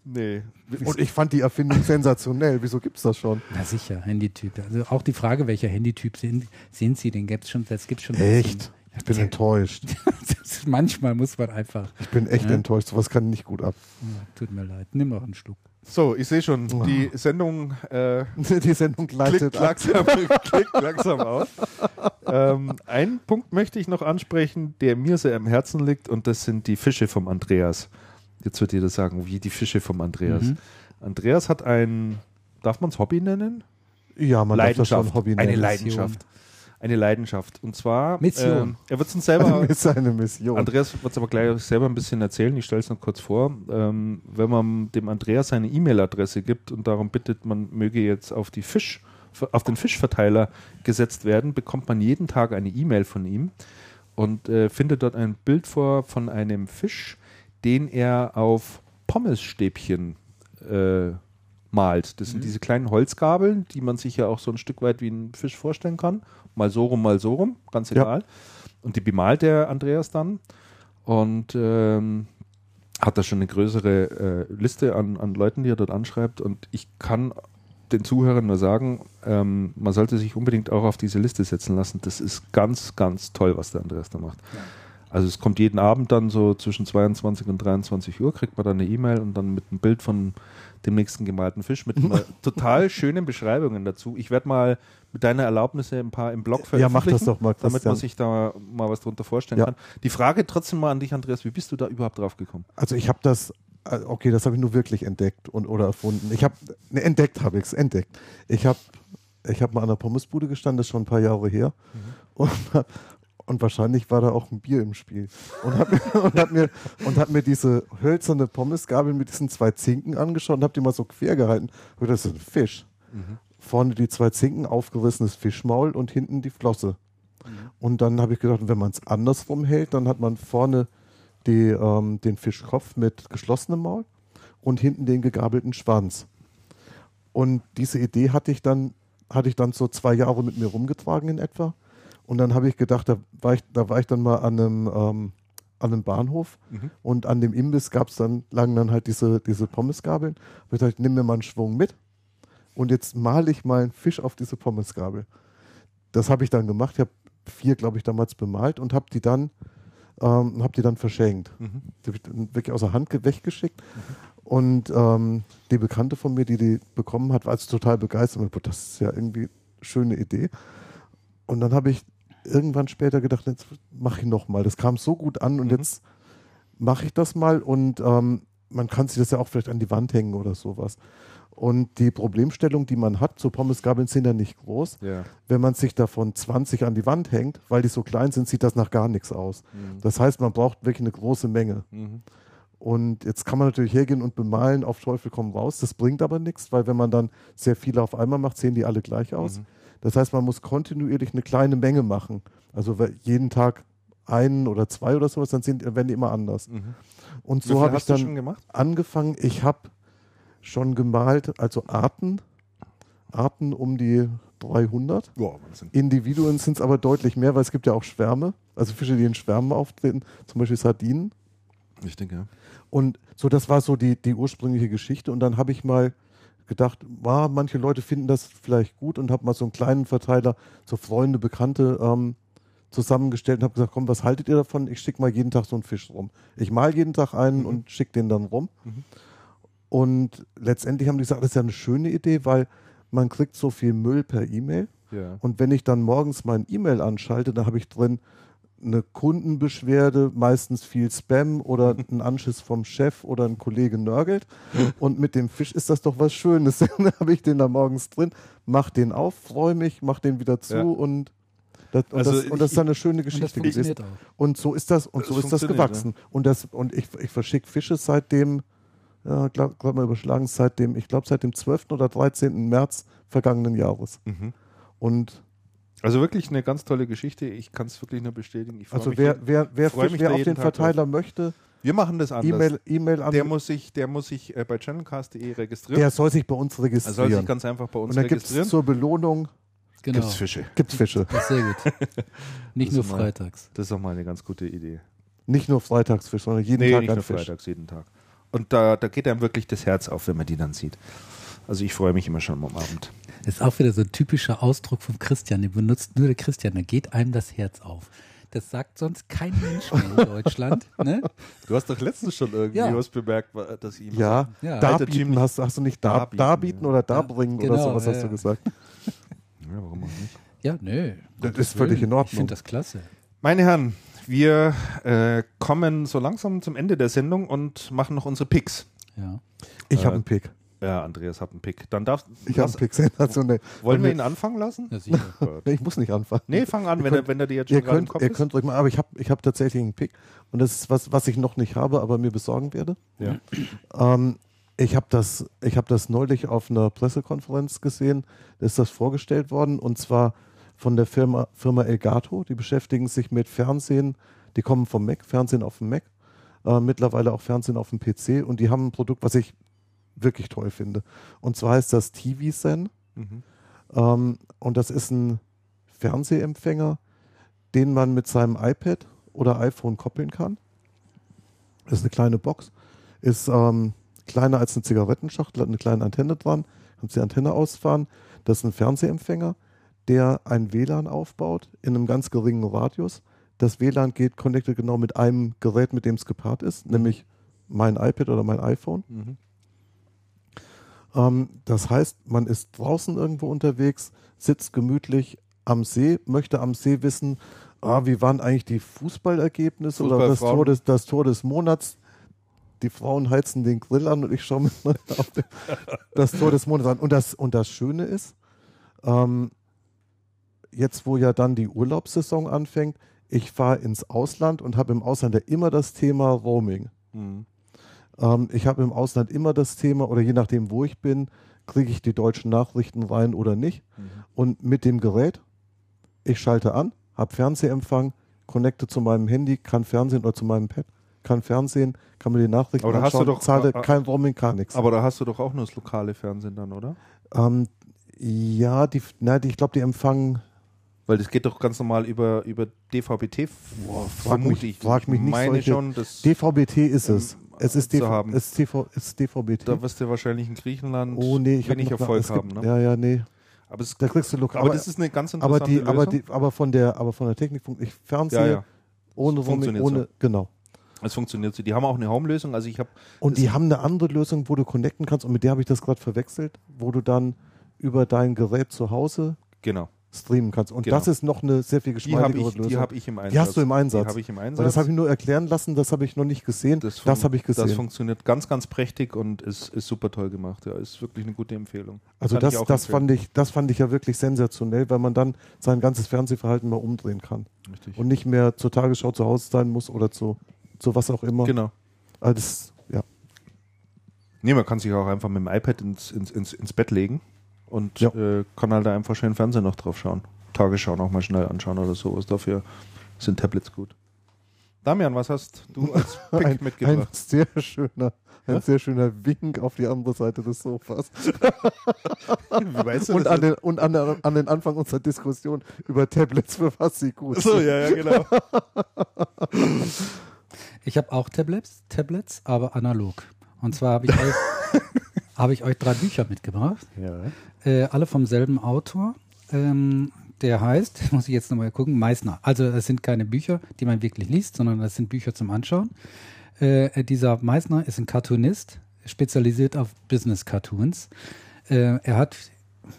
Nee. Und ich fand die Erfindung sensationell. Wieso gibt es das schon? Na sicher, Handytyp. Also auch die Frage, welcher Handytyp sind, sind Sie? Den gibt es schon, das gibt schon. Echt? Ich bin enttäuscht. Manchmal muss man einfach. Ich bin echt ja? enttäuscht. Sowas kann nicht gut ab. Ja, tut mir leid. Nimm noch einen Schluck. So, ich sehe schon, die Sendung, äh, die Sendung gleitet langsam, klickt langsam aus. ähm, einen Punkt möchte ich noch ansprechen, der mir sehr am Herzen liegt, und das sind die Fische vom Andreas. Jetzt wird jeder sagen, wie die Fische vom Andreas. Mhm. Andreas hat ein, darf man es Hobby nennen? Ja, man Leidenschaft, darf das schon Hobby nennen. Eine Leidenschaft. Eine Leidenschaft. Und zwar. Mission. Äh, er wird es uns selber. Eine, seine Mission. Andreas wird es aber gleich selber ein bisschen erzählen. Ich stelle es noch kurz vor. Ähm, wenn man dem Andreas seine E-Mail-Adresse gibt und darum bittet, man möge jetzt auf die Fisch, auf den Fischverteiler gesetzt werden, bekommt man jeden Tag eine E-Mail von ihm und äh, findet dort ein Bild vor von einem Fisch, den er auf Pommesstäbchen äh, malt. Das sind mhm. diese kleinen Holzgabeln, die man sich ja auch so ein Stück weit wie ein Fisch vorstellen kann. Mal so rum, mal so rum, ganz egal. Ja. Und die bemalt der Andreas dann und ähm, hat da schon eine größere äh, Liste an, an Leuten, die er dort anschreibt. Und ich kann den Zuhörern nur sagen, ähm, man sollte sich unbedingt auch auf diese Liste setzen lassen. Das ist ganz, ganz toll, was der Andreas da macht. Ja. Also es kommt jeden Abend dann so zwischen 22 und 23 Uhr, kriegt man dann eine E-Mail und dann mit einem Bild von dem nächsten gemalten Fisch mit total schönen Beschreibungen dazu. Ich werde mal mit deiner Erlaubnis ein paar im Blog veröffentlichen. Ja, mach das doch mal. Christian. Damit man sich da mal was drunter vorstellen ja. kann. Die Frage trotzdem mal an dich, Andreas, wie bist du da überhaupt drauf gekommen? Also ich habe das, äh, okay, das habe ich nur wirklich entdeckt und oder erfunden. Ich habe, ne, entdeckt habe ich es, entdeckt. Ich habe ich habe mal an der Pommesbude gestanden, das ist schon ein paar Jahre her. Mhm. Und und wahrscheinlich war da auch ein Bier im Spiel. Und hat, und hat, mir, und hat mir diese hölzerne Pommesgabel mit diesen zwei Zinken angeschaut und hab die mal so quer gehalten. Und das ist ein Fisch. Mhm. Vorne die zwei Zinken, aufgerissenes Fischmaul und hinten die Flosse. Mhm. Und dann habe ich gedacht, wenn man es andersrum hält, dann hat man vorne die, ähm, den Fischkopf mit geschlossenem Maul und hinten den gegabelten Schwanz. Und diese Idee hatte ich dann hatte ich dann so zwei Jahre mit mir rumgetragen in etwa. Und dann habe ich gedacht, da war ich, da war ich dann mal an einem, ähm, an einem Bahnhof mhm. und an dem Imbiss gab es dann, lagen dann halt diese, diese Pommesgabeln. Und ich dachte, ich nehme mir mal einen Schwung mit und jetzt male ich mal einen Fisch auf diese Pommesgabel. Das habe ich dann gemacht. Ich habe vier, glaube ich, damals bemalt und habe die dann ähm, habe die dann verschenkt. Mhm. Die habe ich wirklich aus der Hand weggeschickt. Mhm. Und ähm, die Bekannte von mir, die die bekommen hat, war also total begeistert. Und das ist ja irgendwie eine schöne Idee. Und dann habe ich irgendwann später gedacht, jetzt mache ich nochmal. Das kam so gut an und mhm. jetzt mache ich das mal. Und ähm, man kann sich das ja auch vielleicht an die Wand hängen oder sowas. Und die Problemstellung, die man hat, so Pommesgabeln sind ja nicht groß. Ja. Wenn man sich davon 20 an die Wand hängt, weil die so klein sind, sieht das nach gar nichts aus. Mhm. Das heißt, man braucht wirklich eine große Menge. Mhm. Und jetzt kann man natürlich hergehen und bemalen, auf Teufel komm raus. Das bringt aber nichts, weil wenn man dann sehr viele auf einmal macht, sehen die alle gleich aus. Mhm. Das heißt, man muss kontinuierlich eine kleine Menge machen. Also jeden Tag einen oder zwei oder sowas, dann sind, werden die immer anders. Mhm. Und so habe ich dann angefangen. Ich habe schon gemalt, also Arten, Arten um die 300. Wow, Individuen sind es aber deutlich mehr, weil es gibt ja auch Schwärme, also Fische, die in Schwärmen auftreten, zum Beispiel Sardinen. Ich denke, ja. Und so, das war so die, die ursprüngliche Geschichte. Und dann habe ich mal gedacht, wow, manche Leute finden das vielleicht gut und habe mal so einen kleinen Verteiler, so Freunde, Bekannte ähm, zusammengestellt und habe gesagt, komm, was haltet ihr davon? Ich schicke mal jeden Tag so einen Fisch rum. Ich mal jeden Tag einen mhm. und schicke den dann rum. Mhm. Und letztendlich haben die gesagt, das ist ja eine schöne Idee, weil man kriegt so viel Müll per E-Mail. Ja. Und wenn ich dann morgens mein E-Mail anschalte, dann habe ich drin eine Kundenbeschwerde, meistens viel Spam oder ein Anschiss vom Chef oder ein Kollege nörgelt. Und mit dem Fisch ist das doch was Schönes. dann habe ich den da morgens drin, mach den auf, freue mich, mach den wieder zu ja. und das, und, also das, und das ist dann eine schöne Geschichte gewesen. Und so ist das, und so ist das gewachsen. Ja. Und das, und ich, ich verschicke Fische seitdem ja, glaube glaub mal überschlagen, seit dem, ich glaube seit dem 12. oder 13. März vergangenen Jahres. Mhm. Und also wirklich eine ganz tolle Geschichte. Ich kann es wirklich nur bestätigen. also wer, wer, wer, wer auf den Verteiler drauf. möchte, wir machen das anders. E-Mail, E-Mail an. Der muss sich, der muss sich äh, bei channelcast.de registrieren. Der soll sich bei uns registrieren. Er soll sich ganz einfach bei uns Und dann registrieren. Gibt's zur Belohnung genau. gibt's Fische. Gibt's Fische. Das ist sehr gut. Nicht nur mal, freitags. Das ist doch mal eine ganz gute Idee. Nicht nur Freitagsfisch, sondern jeden nee, Tag nicht ein nur Fisch. Freitags, jeden Tag. Und da, da geht einem wirklich das Herz auf, wenn man die dann sieht. Also ich freue mich immer schon am Abend. Das ist auch wieder so ein typischer Ausdruck von Christian, den benutzt nur der Christian, da geht einem das Herz auf. Das sagt sonst kein Mensch mehr in Deutschland. Ne? Du hast doch letztens schon irgendwie ja. was bemerkt, dass ihm ja, ja. darbieten hast, hast du nicht dar, darbieten, darbieten ja. oder darbringen ja, genau, oder sowas hast du gesagt. Ja, warum auch nicht? Ja, nö. Das ist völlig in Ordnung. Ich finde das klasse. Meine Herren, wir äh, kommen so langsam zum Ende der Sendung und machen noch unsere Picks. Ja. Ich äh, habe einen Pick. Ja, Andreas hat einen Pick. Dann darfst Ich habe einen Pick. Sensationell. Wollen wir ihn anfangen lassen? Ja, ich muss nicht anfangen. Nee, fang an, wenn, könnt, er, wenn er dir jetzt schon ihr könnt, im Kopf Ihr ist. könnt euch mal, aber ich habe ich hab tatsächlich einen Pick. Und das ist was, was ich noch nicht habe, aber mir besorgen werde. Ja. Ähm, ich habe das, hab das neulich auf einer Pressekonferenz gesehen. Da ist das vorgestellt worden. Und zwar von der Firma, Firma Elgato. Die beschäftigen sich mit Fernsehen. Die kommen vom Mac, Fernsehen auf dem Mac. Äh, mittlerweile auch Fernsehen auf dem PC. Und die haben ein Produkt, was ich wirklich toll finde. Und zwar heißt das TV-Zen. Mhm. Ähm, und das ist ein Fernsehempfänger, den man mit seinem iPad oder iPhone koppeln kann. Das ist eine kleine Box. Ist ähm, kleiner als eine Zigarettenschachtel, hat eine kleine Antenne dran. Kannst die Antenne ausfahren. Das ist ein Fernsehempfänger der ein WLAN aufbaut in einem ganz geringen Radius. Das WLAN geht connected genau mit einem Gerät, mit dem es gepaart ist, nämlich mein iPad oder mein iPhone. Mhm. Ähm, das heißt, man ist draußen irgendwo unterwegs, sitzt gemütlich am See, möchte am See wissen, ah, wie waren eigentlich die Fußballergebnisse oder das Tor, des, das Tor des Monats. Die Frauen heizen den Grill an und ich schaue mir auf das Tor des Monats an. Und das, und das Schöne ist, ähm, jetzt, wo ja dann die Urlaubssaison anfängt, ich fahre ins Ausland und habe im Ausland ja immer das Thema Roaming. Mhm. Ähm, ich habe im Ausland immer das Thema, oder je nachdem, wo ich bin, kriege ich die deutschen Nachrichten rein oder nicht. Mhm. Und mit dem Gerät, ich schalte an, habe Fernsehempfang, connecte zu meinem Handy, kann Fernsehen oder zu meinem Pad, kann Fernsehen, kann mir die Nachrichten aber anschauen, doch, zahle kein Roaming, gar nichts. Aber da hast du doch auch nur das lokale Fernsehen dann, oder? Ähm, Ja, die, na, die, ich glaube, die empfangen. Weil das geht doch ganz normal über, über DVB-T. Mich, ich. Frag mich nicht meine solche, schon, das DVB-T ist es. Ähm, es ist, DV, haben. Es ist, TV, es ist DVB-T. Da wirst du wahrscheinlich in Griechenland oh, nee, ich wenig Erfolg haben. Ne? Ja, ja, nee. Aber, es, da kriegst du lokal. Aber, aber, das ist eine ganz interessante aber die, Lösung. Aber, die, aber von der, aber von der Technik, ich Fernseher, ja, ja. ohne Roaming, ohne, so. genau. Es funktioniert so. Die haben auch eine Home-Lösung. Also ich. Und die haben eine andere Lösung, wo du connecten kannst. Und mit der habe ich das gerade verwechselt, wo du dann über dein Gerät zu Hause genau. Streamen kannst. Und genau. das ist noch eine sehr viel geschmeidigere Lösung. Die habe ich im Einsatz. Die hast du im Einsatz. Die habe ich im Einsatz. Weil das habe ich nur erklären lassen. Das habe ich noch nicht gesehen. Das, das habe ich gesehen. Das funktioniert ganz, ganz prächtig und ist, ist super toll gemacht. Ja, ist wirklich eine gute Empfehlung. Also das, das fand ich, das fand ich ja wirklich sensationell, weil man dann sein ganzes Fernsehverhalten mal umdrehen kann. Richtig. Und nicht mehr zur Tagesschau zu Hause sein muss oder zu so was auch immer. Genau. Also ja. Nee, man kann sich auch einfach mit dem iPad ins, ins, ins, ins Bett legen und ja. äh, kann halt da einfach schön Fernsehen noch drauf schauen. Tagesschau noch mal schnell anschauen oder sowas. Dafür sind Tablets gut. Damian, was hast du als Pick ein, mitgebracht? Ein sehr schöner, ein sehr schöner Wink auf die andere Seite des Sofas. Wie weißt du und an den, und an, der, an den Anfang unserer Diskussion über Tablets, für was sie gut sind. So, ja, ja, genau. Ich habe auch Tablets, Tablets, aber analog. Und zwar habe ich, euch, hab ich euch drei Bücher mitgebracht. Ja. Äh, alle vom selben Autor. Ähm, der heißt, muss ich jetzt nochmal gucken, Meißner. Also es sind keine Bücher, die man wirklich liest, sondern das sind Bücher zum Anschauen. Äh, dieser Meißner ist ein Cartoonist, spezialisiert auf Business Cartoons. Äh, er hat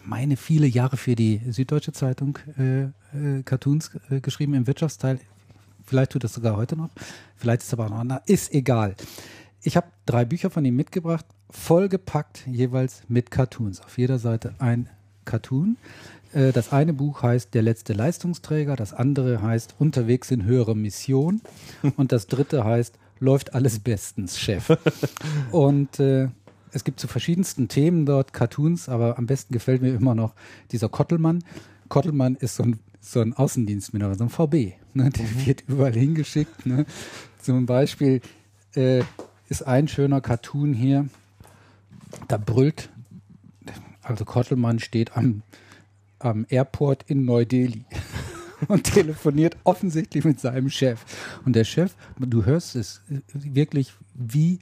meine viele Jahre für die Süddeutsche Zeitung äh, äh Cartoons äh, geschrieben im Wirtschaftsteil. Vielleicht tut das sogar heute noch. Vielleicht ist es aber auch noch anders. Ist egal. Ich habe drei Bücher von ihm mitgebracht, vollgepackt jeweils mit Cartoons. Auf jeder Seite ein Cartoon. Äh, das eine Buch heißt Der letzte Leistungsträger, das andere heißt Unterwegs in höhere Mission und das dritte heißt Läuft alles bestens, Chef. Und äh, es gibt zu verschiedensten Themen dort Cartoons, aber am besten gefällt mir immer noch dieser Kottelmann. Kottelmann ist so ein so ein Außendienstmitarbeiter, so ein VB. Ne? Der mhm. wird überall hingeschickt. Ne? Zum Beispiel äh, ist ein schöner Cartoon hier, da brüllt, also Kottelmann steht am, am Airport in Neu-Delhi und telefoniert offensichtlich mit seinem Chef. Und der Chef, du hörst es wirklich wie,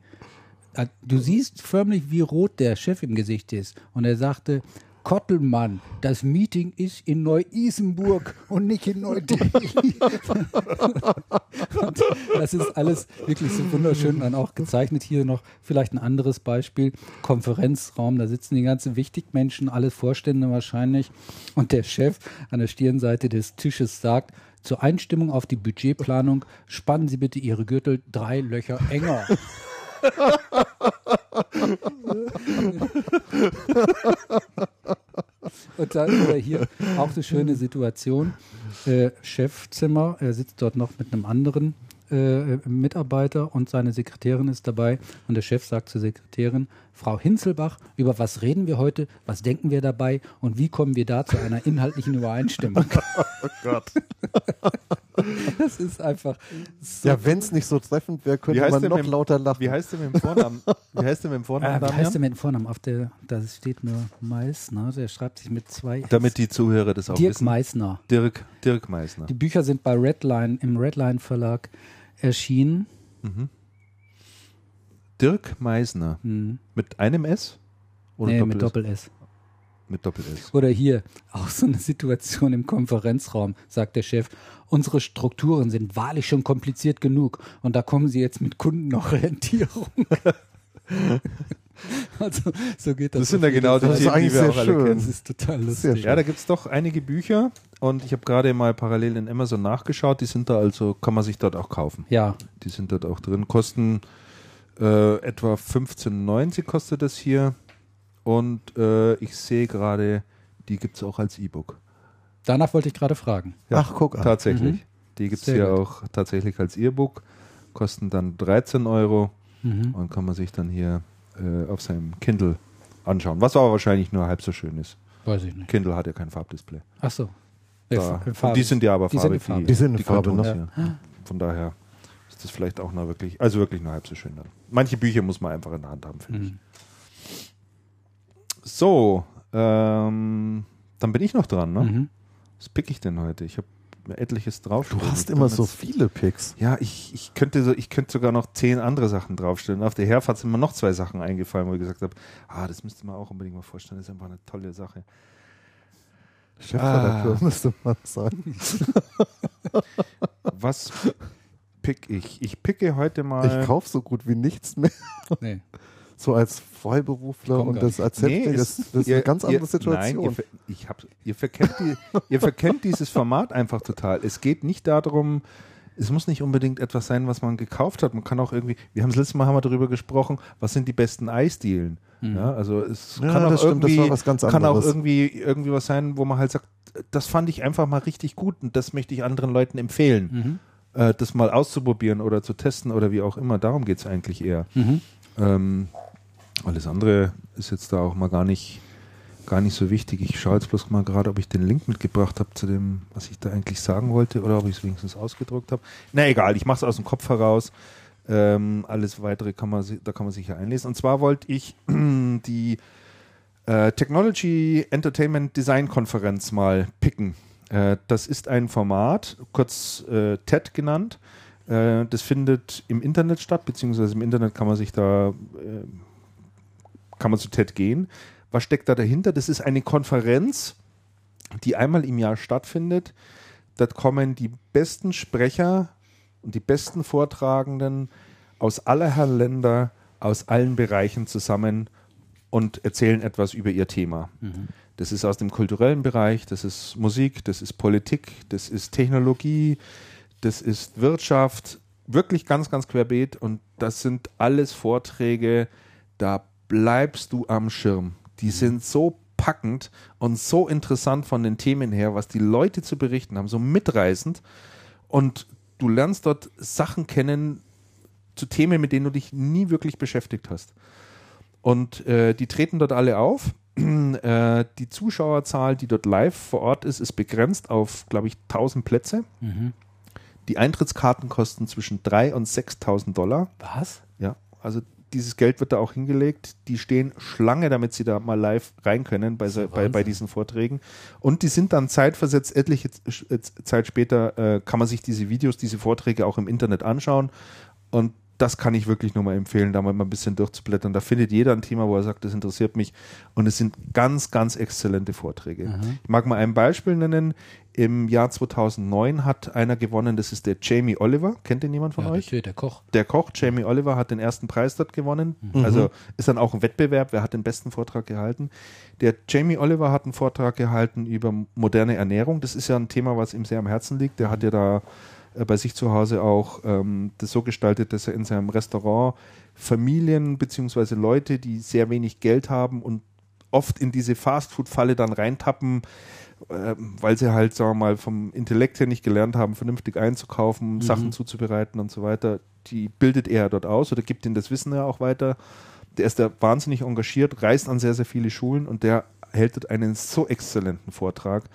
äh, du siehst förmlich, wie rot der Chef im Gesicht ist. Und er sagte, Kottelmann, das Meeting ist in Neu-Isenburg und nicht in Neu-Delhi. das ist alles wirklich so wunderschön dann auch gezeichnet. Hier noch vielleicht ein anderes Beispiel. Konferenzraum, da sitzen die ganzen Wichtigmenschen, alle Vorstände wahrscheinlich. Und der Chef an der Stirnseite des Tisches sagt, zur Einstimmung auf die Budgetplanung spannen Sie bitte Ihre Gürtel drei Löcher enger. Und dann wieder hier auch eine schöne Situation. Äh, Chefzimmer, er sitzt dort noch mit einem anderen äh, Mitarbeiter und seine Sekretärin ist dabei. Und der Chef sagt zur Sekretärin, Frau Hinzelbach, über was reden wir heute, was denken wir dabei und wie kommen wir da zu einer inhaltlichen Übereinstimmung? oh Gott. das ist einfach. So ja, wenn es nicht so treffend wäre, könnte man noch mit, lauter lachen. Wie heißt der mit dem Vornamen? Wie heißt der mit dem Vornamen? Äh, wie heißt der mit dem Vornamen? Auf der, da steht nur Meißner. Der schreibt sich mit zwei. Damit die Zuhörer das auch Dirk wissen. Meißner. Dirk, Dirk Meißner. Die Bücher sind bei Redline im Redline Verlag erschienen. Mhm. Dirk Meisner. Mhm. Mit einem S? Oder nee, Doppel mit Doppel S. Mit Doppel S. Oder hier, auch so eine Situation im Konferenzraum, sagt der Chef. Unsere Strukturen sind wahrlich schon kompliziert genug und da kommen Sie jetzt mit Kundenorientierung. also, so geht das. Das sind ja genau die Themen, die wir auch alle kennen. Das ist total lustig. Ja, da gibt es doch einige Bücher und ich habe gerade mal parallel in Amazon nachgeschaut. Die sind da also, kann man sich dort auch kaufen. Ja. Die sind dort auch drin. Kosten äh, etwa 15,90 kostet das hier. Und äh, ich sehe gerade, die gibt es auch als E-Book. Danach wollte ich gerade fragen. Ja, Ach, guck an. Tatsächlich. Mhm. Die gibt es hier gut. auch tatsächlich als E-Book. Kosten dann 13 Euro mhm. und kann man sich dann hier äh, auf seinem Kindle anschauen. Was aber wahrscheinlich nur halb so schön ist. Weiß ich nicht. Kindle hat ja kein Farbdisplay. Ach so. Da, die sind ja aber farbig. Die, die, sind in Farbe, ne? ja. Von daher ist das vielleicht auch noch wirklich, also wirklich nur halb so schön dann. Manche Bücher muss man einfach in der Hand haben, finde mhm. ich. So, Ähm, dann bin ich noch dran, ne? Mhm. Was pick ich denn heute? Ich habe etliches drauf. Du hast immer so viele Picks. Ja, ich, ich, könnte so, ich könnte sogar noch zehn andere Sachen draufstellen. Auf der Herfahrt sind mir noch zwei Sachen eingefallen, wo ich gesagt habe, ah, das müsste man auch unbedingt mal vorstellen. Das ist einfach eine tolle Sache. Chefredakteur ah. müsste man sagen. Was pick ich? Ich picke heute mal. Ich kaufe so gut wie nichts mehr. Nee so als Freiberufler und das erzählt nee, das, das ist ihr, eine ganz andere ihr, Situation. Nein, ihr, ich hab, ihr, verkennt die, ihr verkennt dieses Format einfach total. Es geht nicht darum, es muss nicht unbedingt etwas sein, was man gekauft hat. Man kann auch irgendwie, wir haben das letzte Mal haben wir darüber gesprochen, was sind die besten Eisdielen. Mhm. Ja, also es ja, kann, auch stimmt, irgendwie, kann auch irgendwie irgendwie was sein, wo man halt sagt, das fand ich einfach mal richtig gut und das möchte ich anderen Leuten empfehlen. Mhm. Äh, das mal auszuprobieren oder zu testen oder wie auch immer. Darum geht es eigentlich eher. Mhm. Ähm, alles andere ist jetzt da auch mal gar nicht, gar nicht so wichtig. Ich schaue jetzt bloß mal gerade, ob ich den Link mitgebracht habe zu dem, was ich da eigentlich sagen wollte oder ob ich es wenigstens ausgedruckt habe. Na egal, ich mache es aus dem Kopf heraus. Ähm, alles weitere kann man, da kann man sich ja einlesen. Und zwar wollte ich die äh, Technology Entertainment Design Konferenz mal picken. Äh, das ist ein Format, kurz äh, TED genannt. Äh, das findet im Internet statt, beziehungsweise im Internet kann man sich da kann man zu TED gehen. Was steckt da dahinter? Das ist eine Konferenz, die einmal im Jahr stattfindet. Dort kommen die besten Sprecher und die besten Vortragenden aus aller Herren Länder, aus allen Bereichen zusammen und erzählen etwas über ihr Thema. Mhm. Das ist aus dem kulturellen Bereich, das ist Musik, das ist Politik, das ist Technologie, das ist Wirtschaft, wirklich ganz, ganz querbeet und das sind alles Vorträge, da bleibst du am Schirm. Die sind so packend und so interessant von den Themen her, was die Leute zu berichten haben, so mitreißend. Und du lernst dort Sachen kennen zu Themen, mit denen du dich nie wirklich beschäftigt hast. Und äh, die treten dort alle auf. äh, die Zuschauerzahl, die dort live vor Ort ist, ist begrenzt auf, glaube ich, 1000 Plätze. Mhm. Die Eintrittskarten kosten zwischen 3.000 und 6.000 Dollar. Was? Ja, also dieses Geld wird da auch hingelegt. Die stehen Schlange, damit sie da mal live rein können bei, bei, bei, diesen Vorträgen. Und die sind dann zeitversetzt, etliche Zeit später äh, kann man sich diese Videos, diese Vorträge auch im Internet anschauen. Und das kann ich wirklich nur mal empfehlen, da mal ein bisschen durchzublättern. Da findet jeder ein Thema, wo er sagt, das interessiert mich. Und es sind ganz, ganz exzellente Vorträge. Mhm. Ich mag mal ein Beispiel nennen. Im Jahr 2009 hat einer gewonnen, das ist der Jamie Oliver. Kennt den jemand von ja, euch? Der Koch. Der Koch, Jamie Oliver, hat den ersten Preis dort gewonnen. Mhm. Also ist dann auch ein Wettbewerb, wer hat den besten Vortrag gehalten. Der Jamie Oliver hat einen Vortrag gehalten über moderne Ernährung. Das ist ja ein Thema, was ihm sehr am Herzen liegt. Der hat ja da bei sich zu Hause auch ähm, das so gestaltet, dass er in seinem Restaurant Familien bzw. Leute, die sehr wenig Geld haben und oft in diese Fastfood-Falle dann reintappen, äh, weil sie halt, sagen wir mal, vom Intellekt her nicht gelernt haben, vernünftig einzukaufen, mhm. Sachen zuzubereiten und so weiter. Die bildet er dort aus oder gibt ihnen das Wissen ja auch weiter. Der ist da wahnsinnig engagiert, reist an sehr, sehr viele Schulen und der hält dort einen so exzellenten Vortrag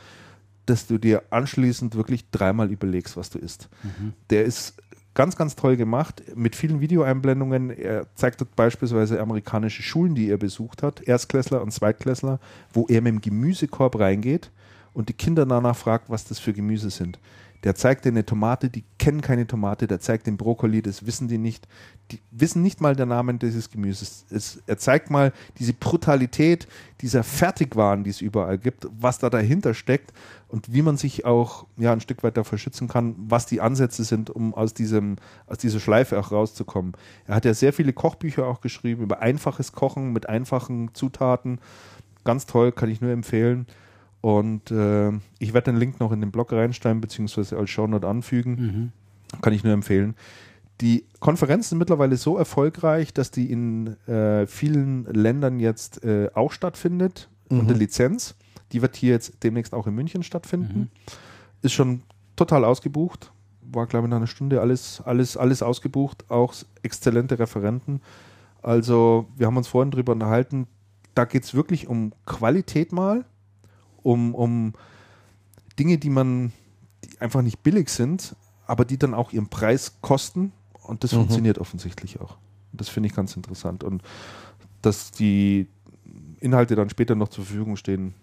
dass du dir anschließend wirklich dreimal überlegst, was du isst. Mhm. Der ist ganz, ganz toll gemacht, mit vielen Videoeinblendungen. Er zeigt dort beispielsweise amerikanische Schulen, die er besucht hat, Erstklässler und Zweitklässler, wo er mit dem Gemüsekorb reingeht und die Kinder danach fragt, was das für Gemüse sind. Der zeigt dir eine Tomate, die kennen keine Tomate, der zeigt den Brokkoli, das wissen die nicht. Die wissen nicht mal den Namen dieses Gemüses. Es, er zeigt mal diese Brutalität dieser Fertigwaren, die es überall gibt, was da dahinter steckt und wie man sich auch ja, ein Stück weit davor schützen kann, was die Ansätze sind, um aus, diesem, aus dieser Schleife auch rauszukommen. Er hat ja sehr viele Kochbücher auch geschrieben über einfaches Kochen mit einfachen Zutaten. Ganz toll, kann ich nur empfehlen. Und äh, ich werde den Link noch in den Blog reinstellen, beziehungsweise als Shownote anfügen. Mhm. Kann ich nur empfehlen. Die Konferenzen sind mittlerweile so erfolgreich, dass die in äh, vielen Ländern jetzt äh, auch stattfindet, mhm. unter Lizenz. Die wird hier jetzt demnächst auch in München stattfinden. Mhm. Ist schon total ausgebucht. War, glaube ich, nach einer Stunde alles, alles, alles ausgebucht. Auch exzellente Referenten. Also, wir haben uns vorhin darüber unterhalten. Da geht es wirklich um Qualität mal um, um Dinge, die man die einfach nicht billig sind, aber die dann auch ihren Preis kosten. Und das mhm. funktioniert offensichtlich auch. Das finde ich ganz interessant. Und dass die Inhalte dann später noch zur Verfügung stehen,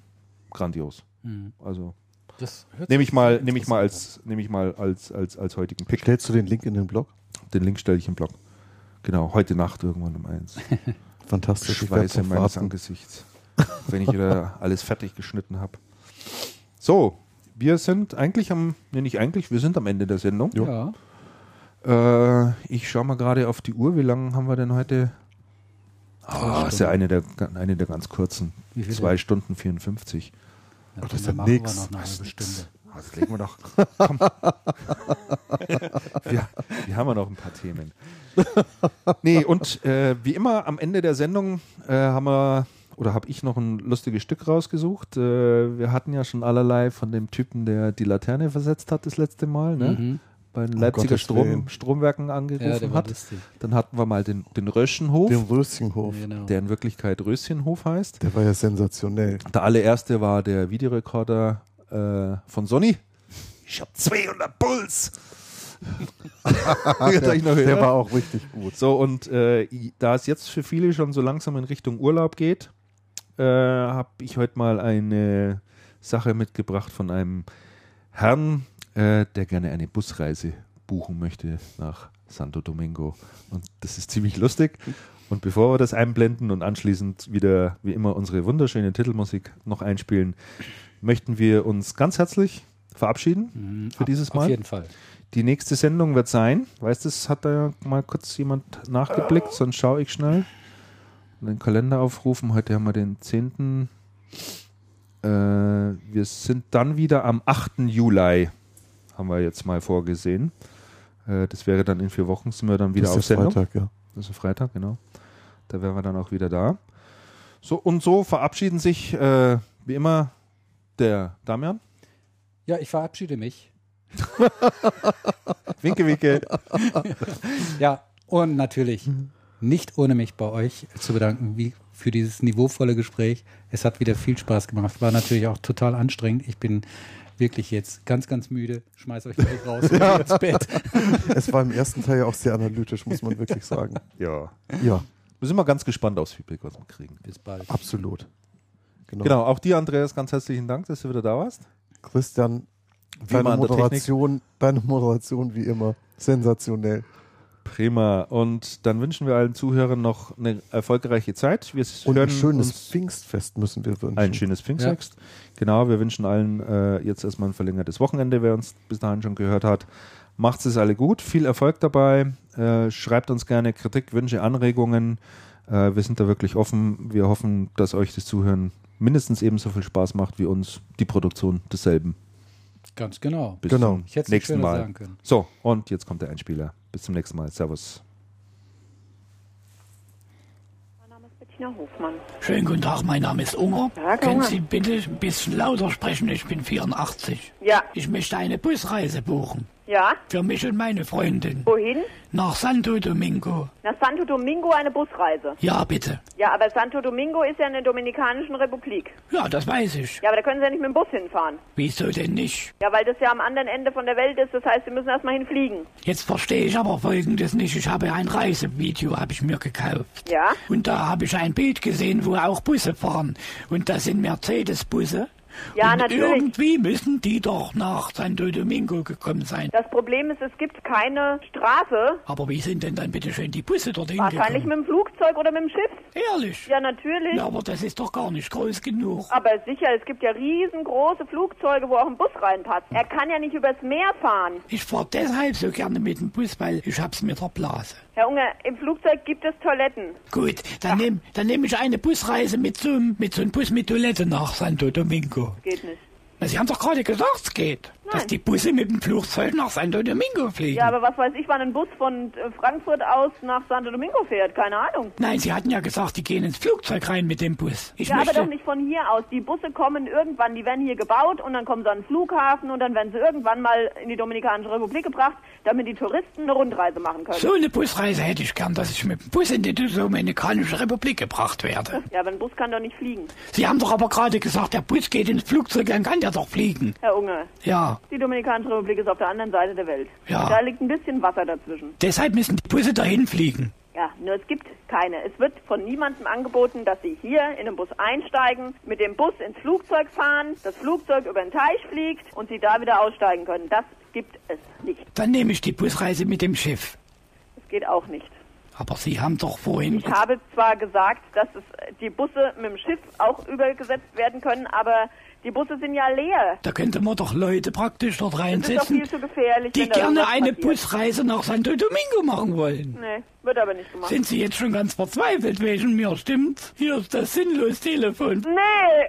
grandios. Mhm. Also nehme ich mal, nehme ich mal als, nehme ich mal als, als, als heutigen Pick. Stellst du den Link in den Blog? Den Link stelle ich im Blog. Genau, heute Nacht irgendwann um eins. Fantastisch. Schweiße meines warten. Angesichts, wenn ich wieder alles fertig geschnitten habe. So, wir sind eigentlich am, nee, nicht eigentlich, wir sind am Ende der Sendung. Ja. Äh, ich schaue mal gerade auf die Uhr. Wie lange haben wir denn heute? Oh, ist ja eine der, eine der ganz kurzen. Zwei Stunden 54. Ja, oh, das ist ja nichts. Das legen wir doch. Komm. wir, wir haben ja noch ein paar Themen. Nee, und äh, wie immer am Ende der Sendung äh, haben wir oder habe ich noch ein lustiges Stück rausgesucht. Äh, wir hatten ja schon allerlei von dem Typen, der die Laterne versetzt hat das letzte Mal. Ne? Mhm bei den Leipziger Strom, Stromwerken angerufen ja, hat. Dann hatten wir mal den, den Röschenhof. Den Röschenhof. Genau. Der in Wirklichkeit Röschenhof heißt. Der war ja sensationell. Der allererste war der Videorekorder äh, von Sony. Ich habe 200 Puls. der, der war auch richtig gut. So, und äh, da es jetzt für viele schon so langsam in Richtung Urlaub geht, äh, habe ich heute mal eine Sache mitgebracht von einem Herrn, äh, der gerne eine Busreise buchen möchte nach Santo Domingo. Und das ist ziemlich lustig. Und bevor wir das einblenden und anschließend wieder wie immer unsere wunderschöne Titelmusik noch einspielen, möchten wir uns ganz herzlich verabschieden mhm, für dieses Mal. Auf jeden Fall. Die nächste Sendung wird sein, weißt du, hat da mal kurz jemand nachgeblickt, sonst schaue ich schnell. Den Kalender aufrufen. Heute haben wir den 10. Äh, wir sind dann wieder am 8. Juli haben wir jetzt mal vorgesehen. Äh, das wäre dann in vier Wochen, sind wir dann wieder das auf Sendung. Freitag, ja. Das ist Freitag, genau. Da wären wir dann auch wieder da. So und so verabschieden sich äh, wie immer der Damian. Ja, ich verabschiede mich. winke, winke. ja, und natürlich nicht ohne mich bei euch zu bedanken, wie für dieses niveauvolle Gespräch. Es hat wieder viel Spaß gemacht. War natürlich auch total anstrengend. Ich bin wirklich jetzt ganz, ganz müde. Schmeiß euch gleich raus ja. ins Bett. Es war im ersten Teil ja auch sehr analytisch, muss man wirklich sagen. Ja. Ja. Wir sind mal ganz gespannt aufs Feedback, was wir kriegen. Bis bald. Absolut. Genau. genau. Auch dir, Andreas, ganz herzlichen Dank, dass du wieder da warst. Christian, deine Moderation, deine Moderation wie immer sensationell. Prima. Und dann wünschen wir allen Zuhörern noch eine erfolgreiche Zeit. Wir Und ein schönes Pfingstfest müssen wir wünschen. Ein schönes Pfingstfest. Ja. Genau, wir wünschen allen äh, jetzt erstmal ein verlängertes Wochenende, wer uns bis dahin schon gehört hat. Macht es alle gut, viel Erfolg dabei. Äh, schreibt uns gerne Kritik, Wünsche, Anregungen. Äh, wir sind da wirklich offen. Wir hoffen, dass euch das Zuhören mindestens ebenso viel Spaß macht wie uns die Produktion desselben. Ganz genau. Bis genau. zum nächsten Mal. So, und jetzt kommt der Einspieler. Bis zum nächsten Mal. Servus. Mein Name ist Bettina Hofmann. Schönen guten Tag, mein Name ist Unger. Ja, Können Sie bitte ein bisschen lauter sprechen? Ich bin 84. Ja. Ich möchte eine Busreise buchen. Ja. Für mich und meine Freundin. Wohin? Nach Santo Domingo. Nach Santo Domingo eine Busreise? Ja, bitte. Ja, aber Santo Domingo ist ja in der Dominikanischen Republik. Ja, das weiß ich. Ja, aber da können Sie ja nicht mit dem Bus hinfahren. Wieso denn nicht? Ja, weil das ja am anderen Ende von der Welt ist. Das heißt, Sie müssen erstmal hinfliegen. Jetzt verstehe ich aber Folgendes nicht. Ich habe ein Reisevideo, habe ich mir gekauft. Ja? Und da habe ich ein Bild gesehen, wo auch Busse fahren. Und das sind Mercedes-Busse. Ja, und natürlich. Irgendwie müssen die doch nach Santo Domingo gekommen sein. Das Problem ist, es gibt keine Straße. Aber wie sind denn dann bitte schön die Busse dorthin Wahrscheinlich gekommen? mit dem Flugzeug oder mit dem Schiff. Ehrlich? Ja, natürlich. Ja, aber das ist doch gar nicht groß genug. Aber sicher, es gibt ja riesengroße Flugzeuge, wo auch ein Bus reinpasst. Er kann ja nicht übers Meer fahren. Ich fahre deshalb so gerne mit dem Bus, weil ich hab's mit der Blase. Herr Unger, im Flugzeug gibt es Toiletten. Gut, dann nehme nehm ich eine Busreise mit so, mit so einem Bus mit Toilette nach Santo Domingo. Geht nicht. Na, Sie haben doch gerade gesagt, es geht. Nein. Dass die Busse mit dem Flugzeug nach Santo Domingo fliegen. Ja, aber was weiß ich, wann ein Bus von äh, Frankfurt aus nach Santo Domingo fährt? Keine Ahnung. Nein, Sie hatten ja gesagt, die gehen ins Flugzeug rein mit dem Bus. Ich ja, aber doch nicht von hier aus. Die Busse kommen irgendwann, die werden hier gebaut und dann kommen sie an den Flughafen und dann werden sie irgendwann mal in die Dominikanische Republik gebracht, damit die Touristen eine Rundreise machen können. So eine Busreise hätte ich gern, dass ich mit dem Bus in die Dominikanische Republik gebracht werde. Ja, aber ein Bus kann doch nicht fliegen. Sie haben doch aber gerade gesagt, der Bus geht ins Flugzeug, dann kann der doch fliegen. Herr Unge. Ja. Die Dominikanische Republik ist auf der anderen Seite der Welt. Ja. Da liegt ein bisschen Wasser dazwischen. Deshalb müssen die Busse dahin fliegen. Ja, nur es gibt keine. Es wird von niemandem angeboten, dass Sie hier in den Bus einsteigen, mit dem Bus ins Flugzeug fahren, das Flugzeug über den Teich fliegt und Sie da wieder aussteigen können. Das gibt es nicht. Dann nehme ich die Busreise mit dem Schiff. Das geht auch nicht. Aber Sie haben doch vorhin. Ich habe zwar gesagt, dass es die Busse mit dem Schiff auch übergesetzt werden können, aber die Busse sind ja leer. Da könnte man doch Leute praktisch dort reinsetzen. Die gerne eine passiert. Busreise nach Santo Domingo machen wollen. Nee, wird aber nicht gemacht. Sind Sie jetzt schon ganz verzweifelt wegen mir, stimmt's? Hier ist das sinnlos Telefon. Nee!